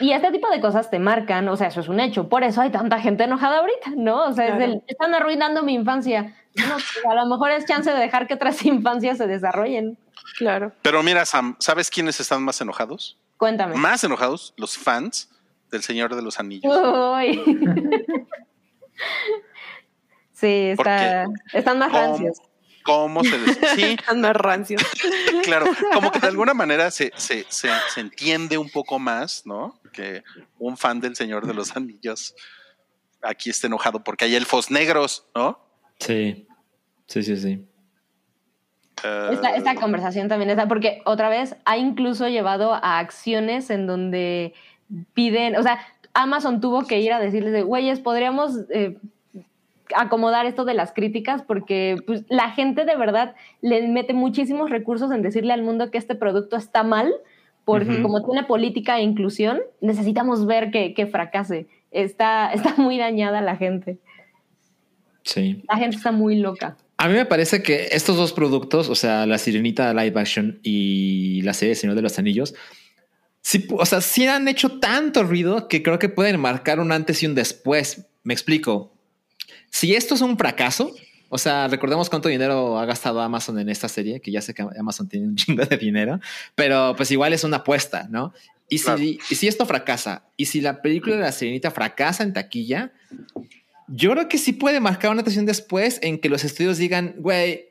Y este tipo de cosas te marcan, o sea, eso es un hecho, por eso hay tanta gente enojada ahorita, ¿no? O sea, es el, están arruinando mi infancia. No, pues, a lo mejor es chance de dejar que otras infancias se desarrollen. Claro. Pero mira, Sam, ¿sabes quiénes están más enojados? Cuéntame. Más enojados, los fans del Señor de los Anillos. Uy. sí, está, están más ¿Cómo, rancios. Cómo se les... Sí, más rancios. claro, como que de alguna manera se, se, se, se entiende un poco más, ¿no? Que un fan del Señor de los Anillos aquí está enojado porque hay elfos negros, ¿no? Sí. Sí, sí, sí. Eh, Esta, esta conversación también está, porque otra vez ha incluso llevado a acciones en donde piden, o sea, Amazon tuvo que ir a decirles de, güeyes, podríamos eh, acomodar esto de las críticas porque pues, la gente de verdad le mete muchísimos recursos en decirle al mundo que este producto está mal, porque como tiene política e inclusión, necesitamos ver que, que fracase. Está, está muy dañada la gente. Sí. La gente está muy loca. A mí me parece que estos dos productos, o sea, la Sirenita live action y la serie Señor de los Anillos, sí, o sea, sí han hecho tanto ruido que creo que pueden marcar un antes y un después. Me explico. Si esto es un fracaso, o sea, recordemos cuánto dinero ha gastado Amazon en esta serie, que ya sé que Amazon tiene un chingo de dinero, pero pues igual es una apuesta, ¿no? Y si, Claro. y si esto fracasa, y si la película de la Sirenita fracasa en taquilla, yo creo que sí puede marcar una atención después en que los estudios digan, güey,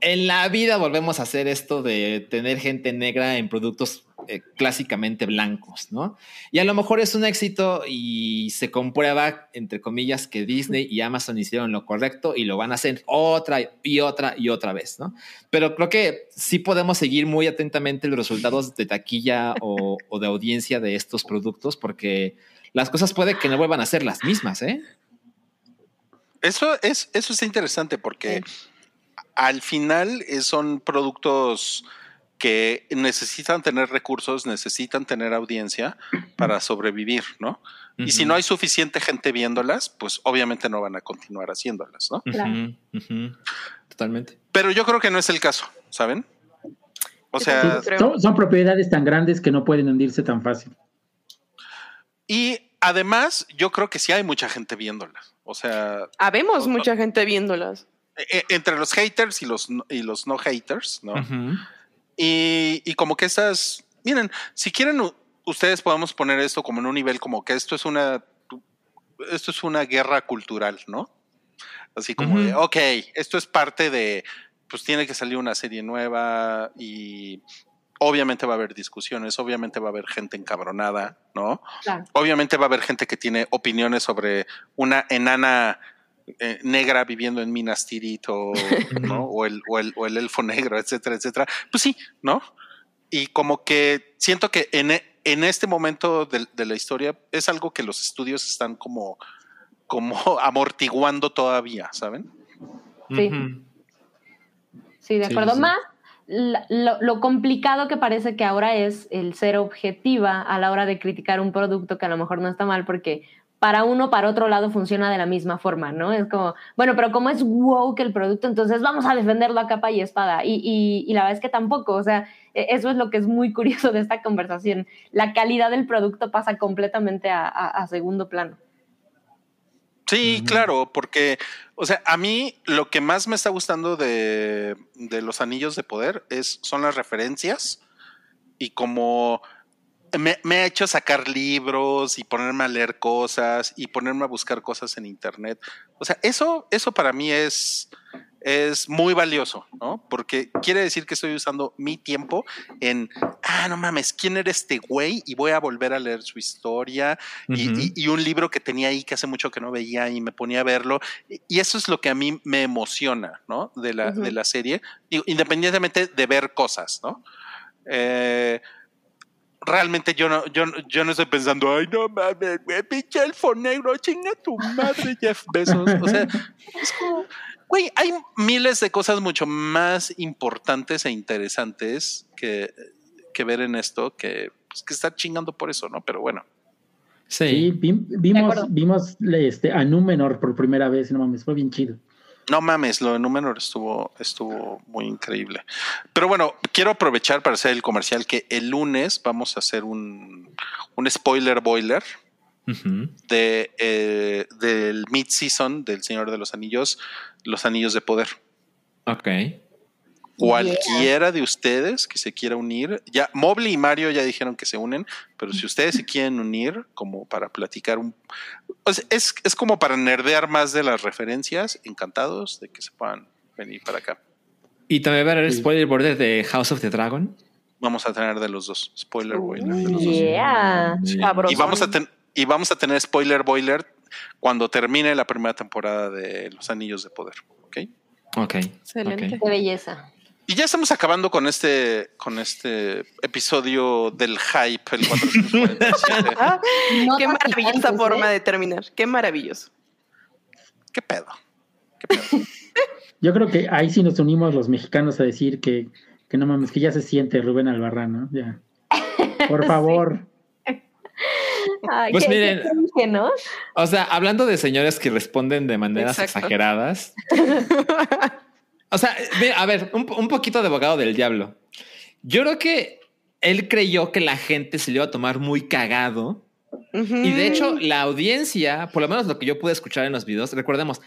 en la vida volvemos a hacer esto de tener gente negra en productos eh, clásicamente blancos, ¿no? Y a lo mejor es un éxito y se comprueba, entre comillas, que Disney y Amazon hicieron lo correcto y lo van a hacer otra y otra y otra vez, ¿no? Pero creo que sí podemos seguir muy atentamente los resultados de taquilla o, o de audiencia de estos productos porque las cosas puede que no vuelvan a ser las mismas, ¿eh? Eso es, eso está interesante porque al final eh, son productos que necesitan tener recursos, necesitan tener audiencia para sobrevivir, ¿no? Y si no hay suficiente gente viéndolas, pues obviamente no van a continuar haciéndolas, ¿no? Claro. Totalmente. Pero yo creo que no es el caso, ¿saben? O sea. Son, son propiedades tan grandes que no pueden hundirse tan fácil. y además yo creo que sí hay mucha gente viéndolas. O sea, Habemos mucha gente viéndolas. e- entre los haters y los, no- y los no haters, ¿no? Ujú. Y, y como que estas, miren, si quieren ustedes podemos poner esto como en un nivel como que esto es una, esto es una guerra cultural, ¿no? Así como de, Ujú. ok, esto es parte de, pues tiene que salir una serie nueva y obviamente va a haber discusiones, obviamente va a haber gente encabronada, ¿no? Claro. Obviamente va a haber gente que tiene opiniones sobre una enana eh, negra viviendo en Minas Tirith o, ¿no? o, el, o, el, o el elfo negro, etcétera, etcétera. Pues sí, ¿no? Y como que siento que en, e- en este momento de, de la historia es algo que los estudios están como, como amortiguando todavía, ¿saben? Sí. Sí, de acuerdo. sí, sí. Más lo, lo complicado que parece que ahora es el ser objetiva a la hora de criticar un producto que a lo mejor no está mal, porque para uno, para otro lado funciona de la misma forma, ¿no? Es como, bueno, pero como es woke el producto, entonces vamos a defenderlo a capa y espada. Y, y, y, la verdad es que tampoco, o sea, e, eso es lo que es muy curioso de esta conversación. La calidad del producto pasa completamente a, a, a segundo plano. Sí, claro, porque, o sea, a mí lo que más me está gustando de, de los anillos de poder es, son las referencias y como me, me, ha hecho sacar libros y ponerme a leer cosas y ponerme a buscar cosas en internet. O sea, eso, eso para mí es, es muy valioso, ¿no? Porque quiere decir que estoy usando mi tiempo en, ah, no mames, ¿quién era este güey? Y voy a volver a leer su historia uh -huh. y, y, y, un libro que tenía ahí que hace mucho que no veía y me ponía a verlo. Y eso es lo que a mí me emociona, ¿no? De la, uh -huh. de la serie, independientemente de ver cosas, ¿no? Eh, realmente yo no, yo, yo no estoy pensando, ay, no mames, güey, pinche elfo negro, chinga tu madre, Jeff Bezos. O sea, es como, güey, hay miles de cosas mucho más importantes e interesantes que, que ver en esto que, pues, que estar chingando por eso, ¿no? Pero bueno. Sí, sí vimos, vimos este, a Númenor por primera vez, no mames, fue bien chido. No mames, lo de Númenor estuvo, estuvo muy increíble. Pero bueno, quiero aprovechar para hacer el comercial que el lunes vamos a hacer un, un spoiler boiler uh -huh. de, eh, del mid-season del Señor de los Anillos, Los Anillos de Poder. Ok. Cualquiera yeah. de ustedes que se quiera unir, ya Mobley y Mario ya dijeron que se unen, pero si ustedes se quieren unir como para platicar un es, es como para nerdear más de las referencias, encantados de que se puedan venir para acá. Y también va a haber spoiler border de House of the Dragon. Vamos a tener de los dos, spoiler boiler de los yeah. dos. Sí. Y vamos a tener y vamos a tener spoiler boiler cuando termine la primera temporada de Los Anillos de Poder, ¿ok? Ok. Excelente. Okay. Qué belleza. Y ya estamos acabando con este, con este episodio del hype, el 447. no Qué maravillosa antes, forma ¿eh? de terminar. Qué maravilloso. ¿Qué pedo? ¿Qué pedo? Yo creo que ahí sí nos unimos los mexicanos a decir que, que no mames, que ya se siente Rubén Albarrán, ¿no? Ya. Por favor. Ay, pues ¿qué, miren, qué ¿no? o sea, hablando de señores que responden de maneras Exacto. exageradas. O sea, a ver, un, un, poquito de abogado del diablo. Yo creo que él creyó que la gente se le iba a tomar muy cagado. Uh -huh. Y de hecho, la audiencia, por lo menos lo que yo pude escuchar en los videos, recordemos,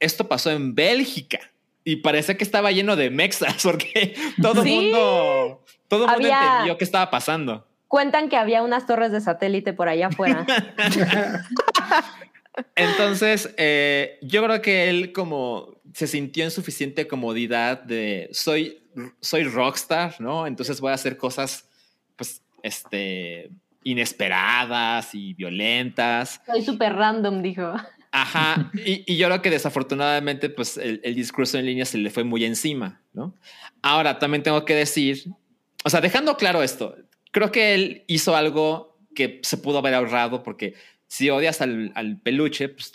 esto pasó en Bélgica y parece que estaba lleno de mexas porque todo el ¿Sí? mundo, todo el mundo entendió qué estaba pasando. Cuentan que había unas torres de satélite por allá afuera. Entonces, eh, yo creo que él como se sintió en suficiente comodidad de soy, soy rockstar, ¿no? Entonces voy a hacer cosas, pues, este, inesperadas y violentas. Soy súper random, dijo. Ajá, y, y, yo creo que desafortunadamente, pues, el, el, discurso en línea se le fue muy encima, ¿no? Ahora, también tengo que decir, o sea, dejando claro esto, creo que él hizo algo que se pudo haber ahorrado porque si odias al, al peluche, pues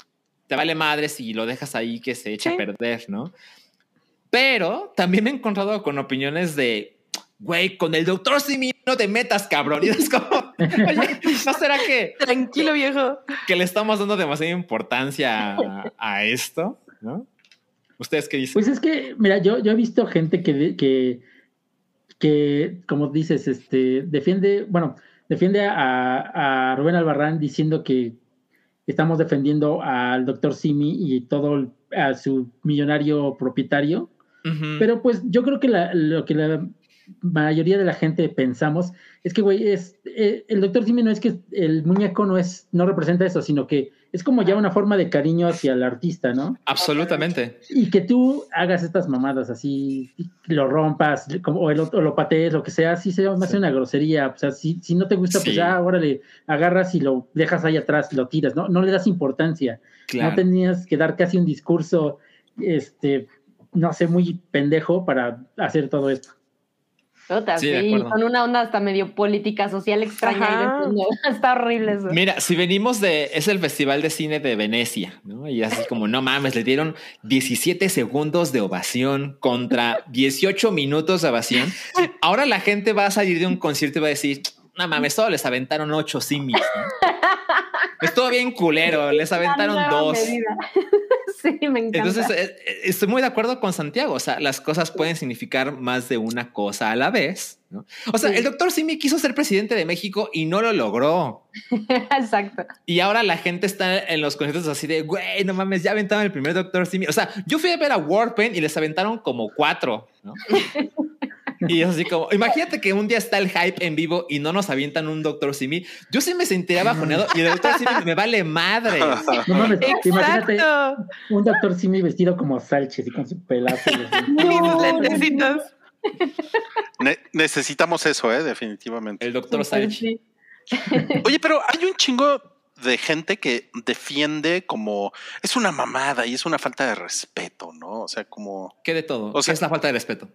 te vale madre si lo dejas ahí que se eche sí. a perder, ¿no? Pero también me he encontrado con opiniones de, güey, con el doctor Simi no te metas, cabrón. Y es como, oye, ¿no será que... Tranquilo, viejo. Que le estamos dando demasiada importancia a, a esto, ¿no? ¿Ustedes qué dicen? Pues es que, mira, yo, yo he visto gente que, que, que, como dices, este, defiende, bueno, defiende a, a Rubén Albarrán diciendo que estamos defendiendo al doctor Simi y todo a su millonario propietario. Uh -huh. Pero pues yo creo que la, lo que la mayoría de la gente pensamos es que, güey, es, eh, el doctor Simi no es que el muñeco no es, no representa eso, sino que es como ya una forma de cariño hacia el artista, ¿no? Absolutamente. Y que tú hagas estas mamadas así, lo rompas, como, o, el, o lo patees, lo que sea, sí se me hace sí. una grosería. O sea, si, si no te gusta, pues sí. pues ya, ahora le agarras y lo dejas ahí atrás, lo tiras, ¿no? No le das importancia. Claro. No tenías que dar casi un discurso, este, no sé, muy pendejo para hacer todo esto. Total, sí, sí con una onda hasta medio política social extraña. Está horrible eso. Mira, si venimos de. Es el Festival de Cine de Venecia, ¿no? Y así como, no mames, le dieron 17 segundos de ovación contra 18 minutos de ovación. Ahora la gente va a salir de un concierto y va a decir, no mames, solo les aventaron 8 simis. ¿no? Estuvo bien culero, les aventaron dos. medida. Sí, me encanta. Entonces, eh, eh, estoy muy de acuerdo con Santiago. O sea, las cosas pueden significar más de una cosa a la vez. ¿no? O sea, Sí. el doctor Simi quiso ser presidente de México y no lo logró. Exacto. Y ahora la gente está en los conciertos así de, güey, no mames, ya aventaron el primer doctor Simi. O sea, yo fui a ver a Warpen y les aventaron como cuatro, ¿no? Y es así como, imagínate que un día está el hype en vivo y no nos avientan un doctor Simi. Yo sí me sentiría bajoneado y el doctor Simi me vale madre. No mames, imagínate un doctor Simi vestido como Salches y con su pelazo. No. Ne- necesitamos eso, ¿eh? definitivamente. El doctor Salchi. Sí. Oye, pero hay un chingo de gente que defiende como es una mamada y es una falta de respeto, ¿no? O sea, como ¿Qué de todo? O sea- es la falta de respeto.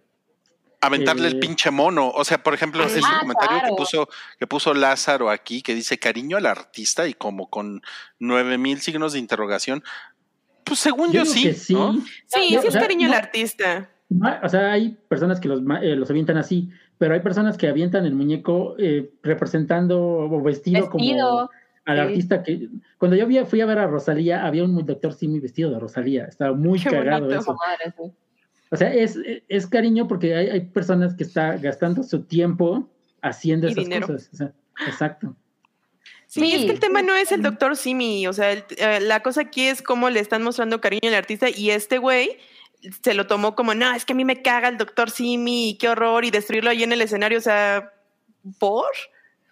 Aventarle el pinche mono. O sea, por ejemplo, ese Ah, comentario claro. que puso, que puso Lázaro aquí, que dice cariño al artista y como con nueve mil signos de interrogación. Pues según yo, sí, sí. ¿no? Sí, No, sí o es sea, cariño no- al artista. O sea, hay personas que los, ma- eh, los avientan así, pero hay personas que avientan el muñeco eh, representando o vestido, como Vestido. al sí. artista que... Cuando yo vi- fui a ver a Rosalía, había un doctor Simi vestido de Rosalía. Estaba muy Qué cagado bonito. eso. Madre, sí. O sea, es, es cariño porque hay, hay personas que están gastando su tiempo haciendo Y esas dinero. cosas. O sea, exacto. Sí, Sí. es que el tema no es el doctor Simi, o sea, el- eh, la cosa aquí es cómo le están mostrando cariño al artista y este güey se lo tomó como, no, es que a mí me caga el doctor Simi, y qué horror, y destruirlo ahí en el escenario, o sea, ¿por?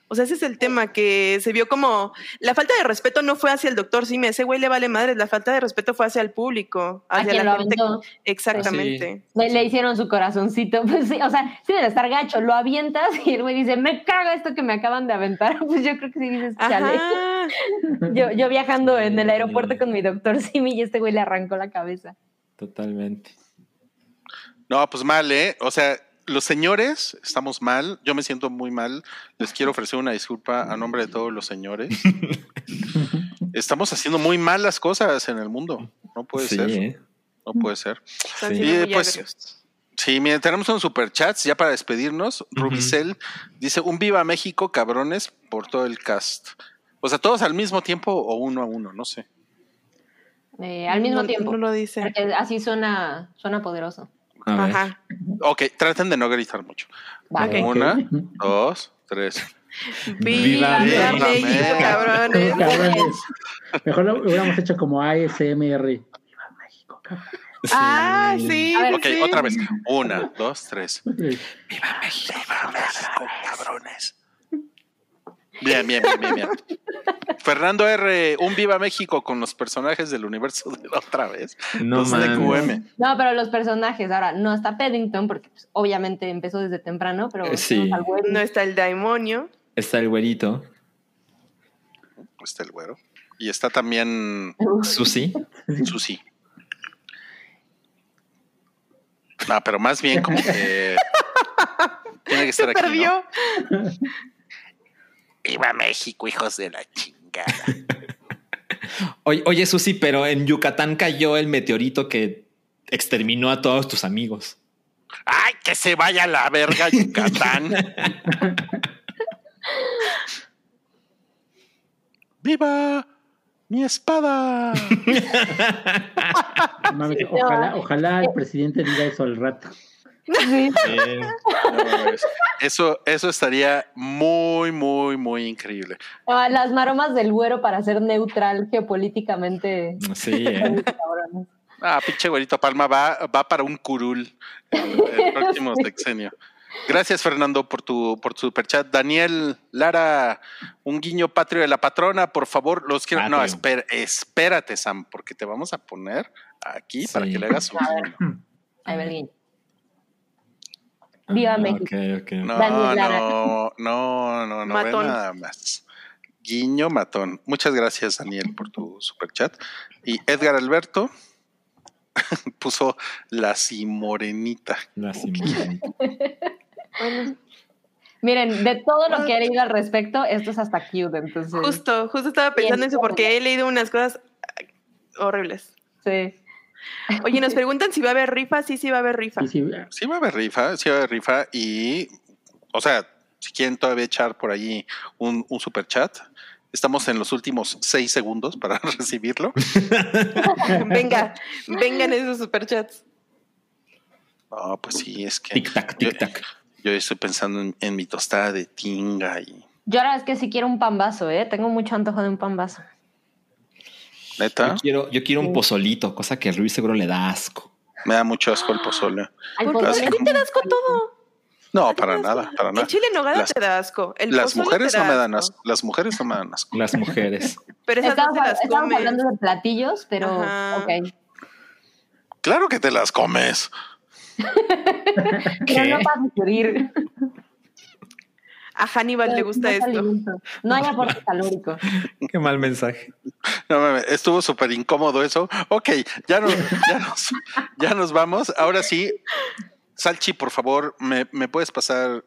O sea, ese es el tema, que se vio como, la falta de respeto no fue hacia el doctor Simi, a ese güey le vale madre, la falta de respeto fue hacia el público, hacia la lo gente. aventó. Exactamente. Le, le hicieron su corazoncito. Pues sí, o sea, sí debe estar gacho. Lo avientas y el güey dice, me caga esto que me acaban de aventar. Pues yo creo que sí dices, chale. Ajá. Yo, yo viajando en el aeropuerto con mi doctor Simi y este güey le arrancó la cabeza. Totalmente. No, pues mal, ¿eh? O sea, los señores estamos mal. Yo me siento muy mal. Les quiero ofrecer una disculpa a nombre de todos los señores. Estamos haciendo muy mal las cosas en el mundo. No puede sí, ser. ¿eh? No puede ser. Sí. Y, pues. Sí, miren, tenemos un superchats ya para despedirnos. Rubicel dice: Un viva México, cabrones, por todo el cast. O sea, todos al mismo tiempo o uno a uno, no sé. Eh, al mismo No- tiempo. No lo dice. Porque así suena, suena poderoso. A ver. Ajá. Ok, traten de no gritar mucho. Ok. Una, dos, tres. Viva, Viva México, México. cabrones. Cabrones. Mejor lo hubiéramos hecho como ASMR. Viva México, cabrón. Ah, sí. Ver, Ok, sí. otra vez. Una, dos, tres. Ok. Viva México, cabrones. Bien, bien, bien, bien, bien. Fernando R, un Viva México con los personajes del universo de la otra vez. No pero los personajes, ahora, no está Paddington, porque pues, obviamente empezó desde temprano, pero Eh, sí. No está el demonio. Está el güerito. Está el güero. Y está también Susi. Susi. Ah, pero más bien como que tiene que estar Se aquí. ¿no? Viva México, hijos de la chingada. Oye, oye, Susi, pero en Yucatán cayó el meteorito que exterminó a todos tus amigos. ¡Ay, que se vaya a la verga Yucatán! ¡Viva mi espada! Mames, ojalá, ojalá el presidente diga eso al rato. Sí. No, es- eso, eso estaría muy, muy, muy increíble. Ah, Las maromas del güero para ser neutral geopolíticamente. Sí, ¿eh? Ah, pinche güerito Palma va, va para un curul el, el próximo sexenio. Gracias, Fernando, por tu, por tu superchat. Daniel Lara, un guiño patrio de la patrona, por favor. Los quiero. No, Patrio. espera, espérate, Sam, porque te vamos a poner aquí para que le hagas un guiño. Ahí va el guiño. Viva México. Ok, ok. No, Daniel Lara. no, no, no, no, ve nada más. Guiño matón. Muchas gracias, Daniel, por tu superchat. Y Edgar Alberto puso la simorenita. La. Bueno, Miren, de todo lo que he leído al respecto, esto es hasta cute, entonces. Justo, justo estaba pensando en eso porque he leído unas cosas ah, horribles. Sí. Oye, nos preguntan si va a haber rifa. Sí, sí va a haber rifa. Sí, Sí va a haber rifa, sí va a haber rifa y, o sea, si quieren todavía echar por allí un, un super chat, estamos en los últimos seis segundos para recibirlo. Venga, vengan esos superchats. No, pues sí, es que Tic tac, tic tac. yo estoy pensando en, en mi tostada de tinga y Yo ahora es que sí quiero un pan vaso, ¿eh? Tengo mucho antojo de un pan vaso. Neta, Yo quiero, yo quiero un pozolito, cosa que a Luis seguro le da asco. me da mucho asco el pozole. Al ¿Por pozole así qué sí como- te das con todo? No, ¿Por qué para nada, para nada. El chile en nogada Las- te da asco. El Las mujeres no da me dan asco. Las mujeres no me dan asco. Las mujeres. Pero esas no Estamos, te las estamos hablando de platillos, pero Ajá. ok. Claro que te las comes. Pero no para digerir. A Hannibal le gusta esto. alimento. No hay aporte calórico. Qué mal mensaje. No mames, estuvo súper incómodo eso. Ok, ya nos, ya, nos, ya nos vamos. Ahora sí, Salchi, por favor, ¿me, me puedes pasar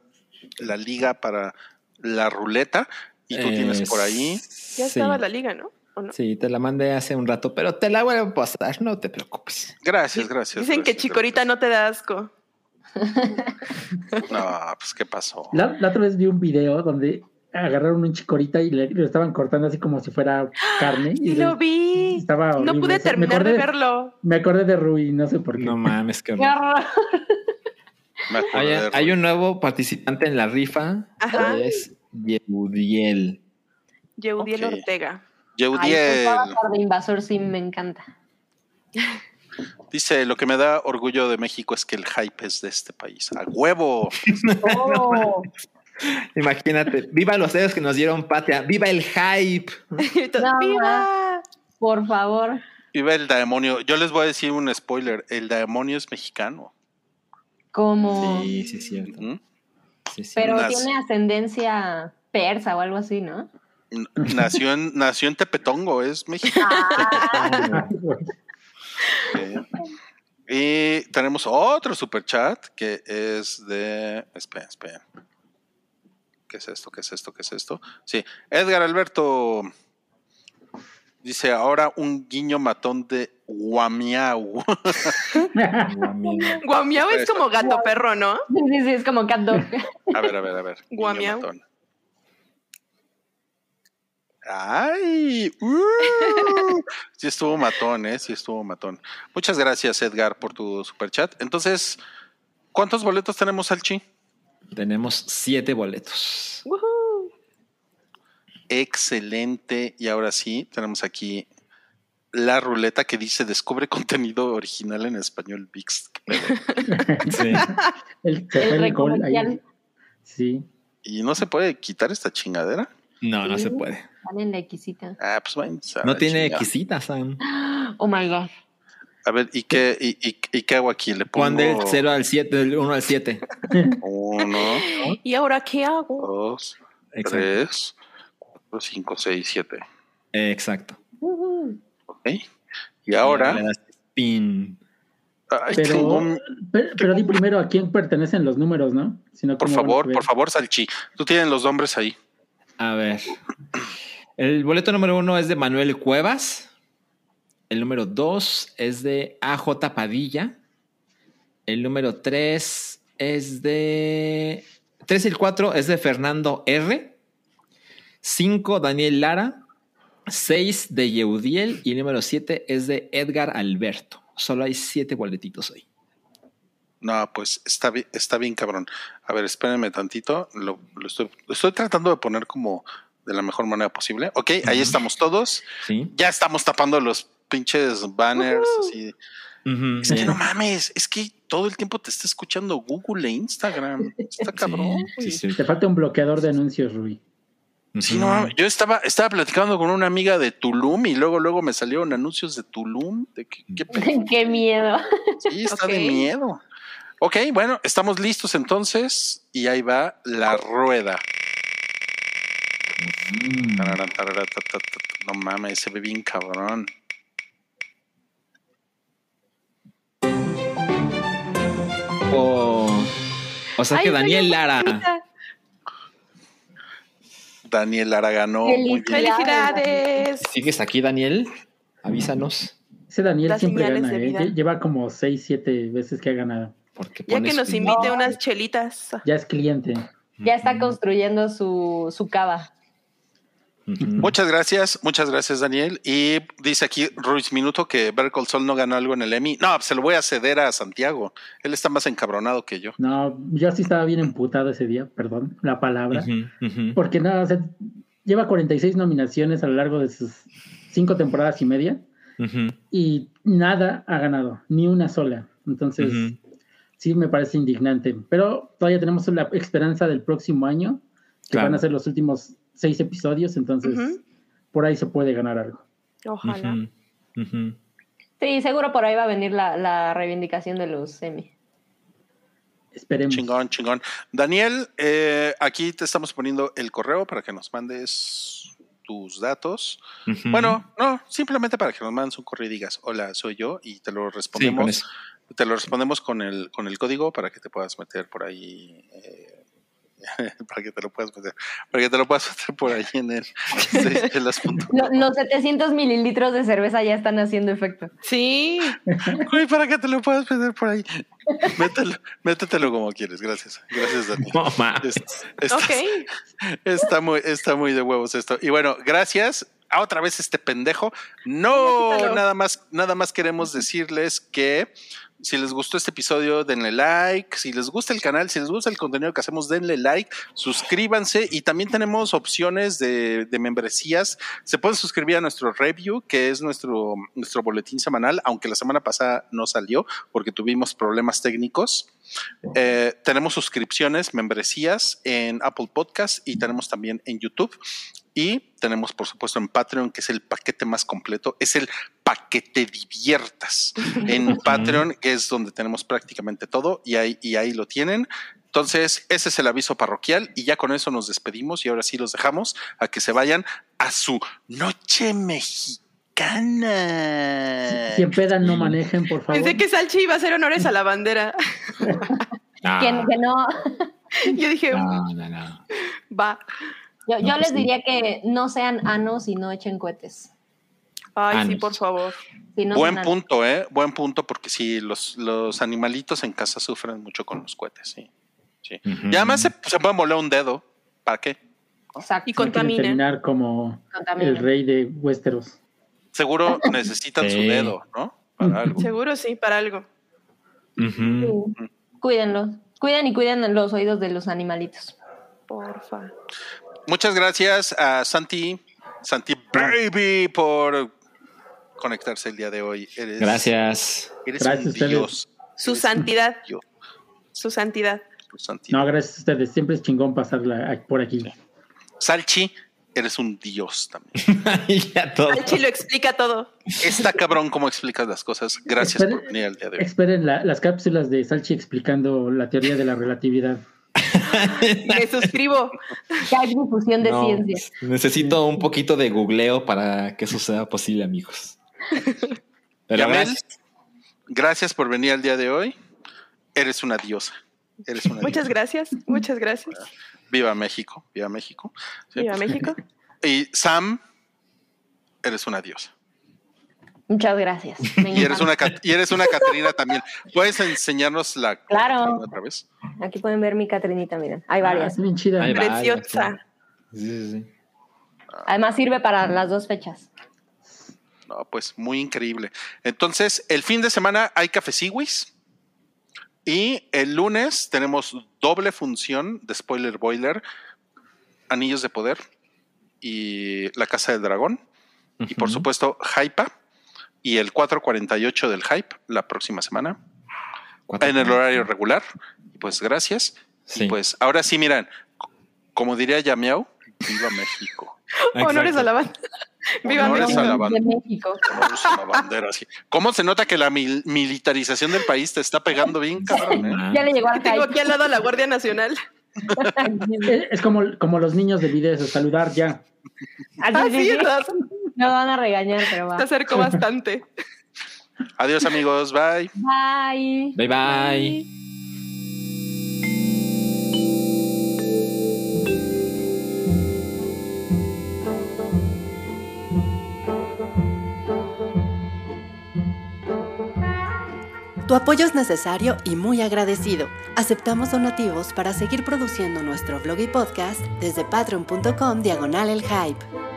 la liga para la ruleta? Y tú tienes por ahí. Ya sí. estaba la liga, ¿no? Sí, te la mandé hace un rato, pero te la voy a pasar, no te preocupes. Gracias, gracias. Dicen que gracias, Chicorita no te da asco. No, pues ¿qué pasó? La, la otra vez vi un video donde agarraron un chicorita y le, lo estaban cortando así como si fuera carne. Y lo vi. Estaba No pude terminar acordé de verlo. Me acordé de Rui, no sé por qué. No mames, qué horror. Hay, un nuevo participante en la rifa. Ajá. que Es Yehudiel. Yeudiel Ok. Ortega. Yeudiel favor, de invasor sí me encanta. dice: Lo que me da orgullo de México es que el hype es de este país. ¡A huevo! Oh, Imagínate, viva los dedos que nos dieron patria, viva el hype. No, ¡Viva! por favor. Viva el demonio. Yo les voy a decir un spoiler: el demonio es mexicano. Como. Sí, sí, es cierto. ¿Mm? Sí, sí. Pero tiene ascendencia persa o algo así, ¿no? N- Nació en, nació en Tepetongo, es mexicano. Ah, Y tenemos otro super chat que es de. Espera, espera. ¿Qué es esto? ¿Qué es esto? ¿Qué es esto? Sí, Edgar Alberto dice ahora un guiño matón de Guamiau. Guamiao es como gato perro, ¿no? sí, sí, sí, es como cat dog. A ver, a ver, a ver. guiño Guamiau. matón. ¡Ay! ¡Uh! Sí estuvo matón, ¿eh? Sí estuvo matón. Muchas gracias, Edgar, por tu super chat. Entonces, ¿cuántos boletos tenemos, Alchi? Tenemos siete boletos. Woohoo. Excelente. Y ahora sí, tenemos aquí la ruleta que dice descubre contenido original en español VIX. Sí. El, El el. Sí. Y no se puede quitar esta chingadera. No, no se puede. Dale la exquisita. Ah, pues a No tiene exquisita, Sam. Oh my god. A ver, ¿y qué, y, y- y qué hago aquí? Le pongo del 0 al 7, del 1 al 7. uno, ¿Y ahora qué hago? dos, Exacto. tres, cuatro, cinco, seis, siete. Exacto. Ujú. ¿Ok? Y ahora, Le das spin. ay, Pero, tengo pero, pero di primero a quién pertenecen los números, ¿no? Si no, por ¿cómo van a favor, por favor, Salchi. Tú tienes los nombres ahí. A ver. El boleto número uno es de Manuel Cuevas. El número dos es de AJ Padilla. El número tres es de. Tres y el cuatro es de Fernando R. Cinco, Daniel Lara. Seis de Yeudiel. Y el número siete es de Edgar Alberto. Solo hay siete boletitos hoy. No, pues está bien, está bien, cabrón. A ver, espérenme tantito. Lo, lo estoy, lo estoy tratando de poner como de la mejor manera posible. Ok, ahí estamos todos. Sí. Ya estamos tapando los pinches banners. así. Es que no mames, es que todo el tiempo te está escuchando Google e Instagram. Está cabrón. Sí, güey. sí, sí. Te falta un bloqueador de anuncios, Rui. Sí, no mames. Yo estaba, estaba platicando con una amiga de Tulum y luego, luego me salieron anuncios de Tulum. De que, qué pedo. Qué miedo. Sí, está de miedo. Ok, bueno, estamos listos entonces y ahí va la rueda. Ta. No mames, se ve bien cabrón. O, o sea Ay, que Daniel Lara. Daniel Lara ganó. Muy bien. ¡Felicidades! ¿Sigues aquí, Daniel? Avísanos. Ese Daniel Las siempre gana, ¿eh? Lleva como 6, 7 veces que ha ganado. Porque Ya que nos invite unas chelitas. Ya es cliente. Ya está construyendo su, su cava. Muchas gracias, muchas gracias, Daniel. Y dice aquí Ruiz Minuto que Berkel Sol no ganó algo en el Emmy. No, se lo voy a ceder a Santiago. Él está más encabronado que yo. No, yo sí estaba bien emputado ese día, perdón, la palabra. Porque nada, o sea, lleva 46 nominaciones a lo largo de sus cinco temporadas y media. Y nada ha ganado, ni una sola. Entonces, sí me parece indignante. Pero todavía tenemos la esperanza del próximo año, que van a ser los últimos seis episodios, entonces por ahí se puede ganar algo. Ojalá. Sí, seguro por ahí va a venir la, la reivindicación de los semi. Esperemos. Chingón, chingón. Daniel, eh, aquí te estamos poniendo el correo para que nos mandes tus datos. Bueno, no, simplemente para que nos mandes un correo y digas, hola, soy yo, y te lo respondemos. te lo respondemos con el, con el código para que te puedas meter por ahí. Eh, para que te lo puedas meter, para que te lo puedas meter por ahí en el Los 700 mililitros de cerveza ya están haciendo efecto. Sí. para que te lo puedas meter por ahí. Mételo, métetelo como quieres. Gracias. Gracias, Daniel. está, muy, está muy de huevos esto. Y bueno, gracias a otra vez este pendejo. No, nada más, nada más queremos decirles que si les gustó este episodio, denle like. Si les gusta el canal, si les gusta el contenido que hacemos, denle like, suscríbanse y también tenemos opciones de, membresías. Se pueden suscribir a nuestro review, que es nuestro, nuestro boletín semanal, aunque la semana pasada no salió porque tuvimos problemas técnicos. Eh, tenemos suscripciones, membresías en Apple Podcast y tenemos también en YouTube. Y tenemos, por supuesto, en Patreon, que es el paquete más completo, es el paquete diviertas. En Patreon es donde tenemos prácticamente todo y ahí, y ahí lo tienen. Entonces, ese es el aviso parroquial y ya con eso nos despedimos y ahora sí los dejamos a que se vayan a su noche mexicana. Si, empedan, no manejen, por favor. Pensé que Salchi iba a hacer honores a la bandera. Que, no. Yo dije, no, no, no. va. Yo, yo les diría que no sean anos y no echen cohetes. Ay, sí, por favor. Buen punto, ¿eh? Buen punto, porque sí, los, los animalitos en casa sufren mucho con los cohetes, sí. sí. Y además se, se pueden volar un dedo. ¿Para qué? Exacto. Y contaminan. terminar como el rey de Westeros. Seguro necesitan su dedo, ¿no? Para algo. Seguro sí, para algo. Cuídenlos. Cuiden y cuiden los oídos de los animalitos. Porfa. Muchas gracias a Santi, Santi Baby, por conectarse el día de hoy. gracias. Eres un dios. Su santidad. Su santidad. No, gracias a ustedes. Siempre es chingón pasarla por aquí. Salchi, eres un dios también. Salchi lo explica todo. Está cabrón cómo explicas las cosas. Gracias por venir al día de hoy. Esperen las cápsulas de Salchi explicando la teoría de la relatividad. Me suscribo. Hay difusión de ciencia. Necesito un poquito de googleo para que eso sea posible, amigos. Pero gracias. por venir al día de hoy. Eres una diosa. Eres una muchas gracias, muchas gracias. Viva México, viva México. Viva México. Y Sam, eres una diosa. Muchas gracias. y, eres una, y eres una Catrina también. ¿Puedes enseñarnos la claro. otra vez? Aquí pueden ver mi Catrinita, miren. Hay varias. Ah, bien chida. Preciosa. Sí, sí, Además sirve para las dos fechas. No, pues muy increíble. Entonces, el fin de semana hay Café Siwis. Y el lunes tenemos doble función de Spoiler Boiler, Anillos de Poder y La Casa del Dragón. Y por supuesto, Hypa y el 448 del hype la próxima semana en el horario regular. Pues gracias. Y pues ahora sí, miran, como diría Yamiao, viva México. Honores a la banda. Viva México. A la México. Honores a la bandera, sí. ¿Cómo se nota que la militarización del país te está pegando bien, cabrón? Eh? Ya le llegó al Tengo aquí al lado a la Guardia Nacional. es como, como los niños de video, saludar ya. Así es. No van a regañar, pero va. Te acerco bastante. Adiós, amigos. Bye. Bye. Bye, bye. Tu apoyo es necesario y muy agradecido. Aceptamos donativos para seguir produciendo nuestro blog y podcast desde patreon.com diagonal el hype.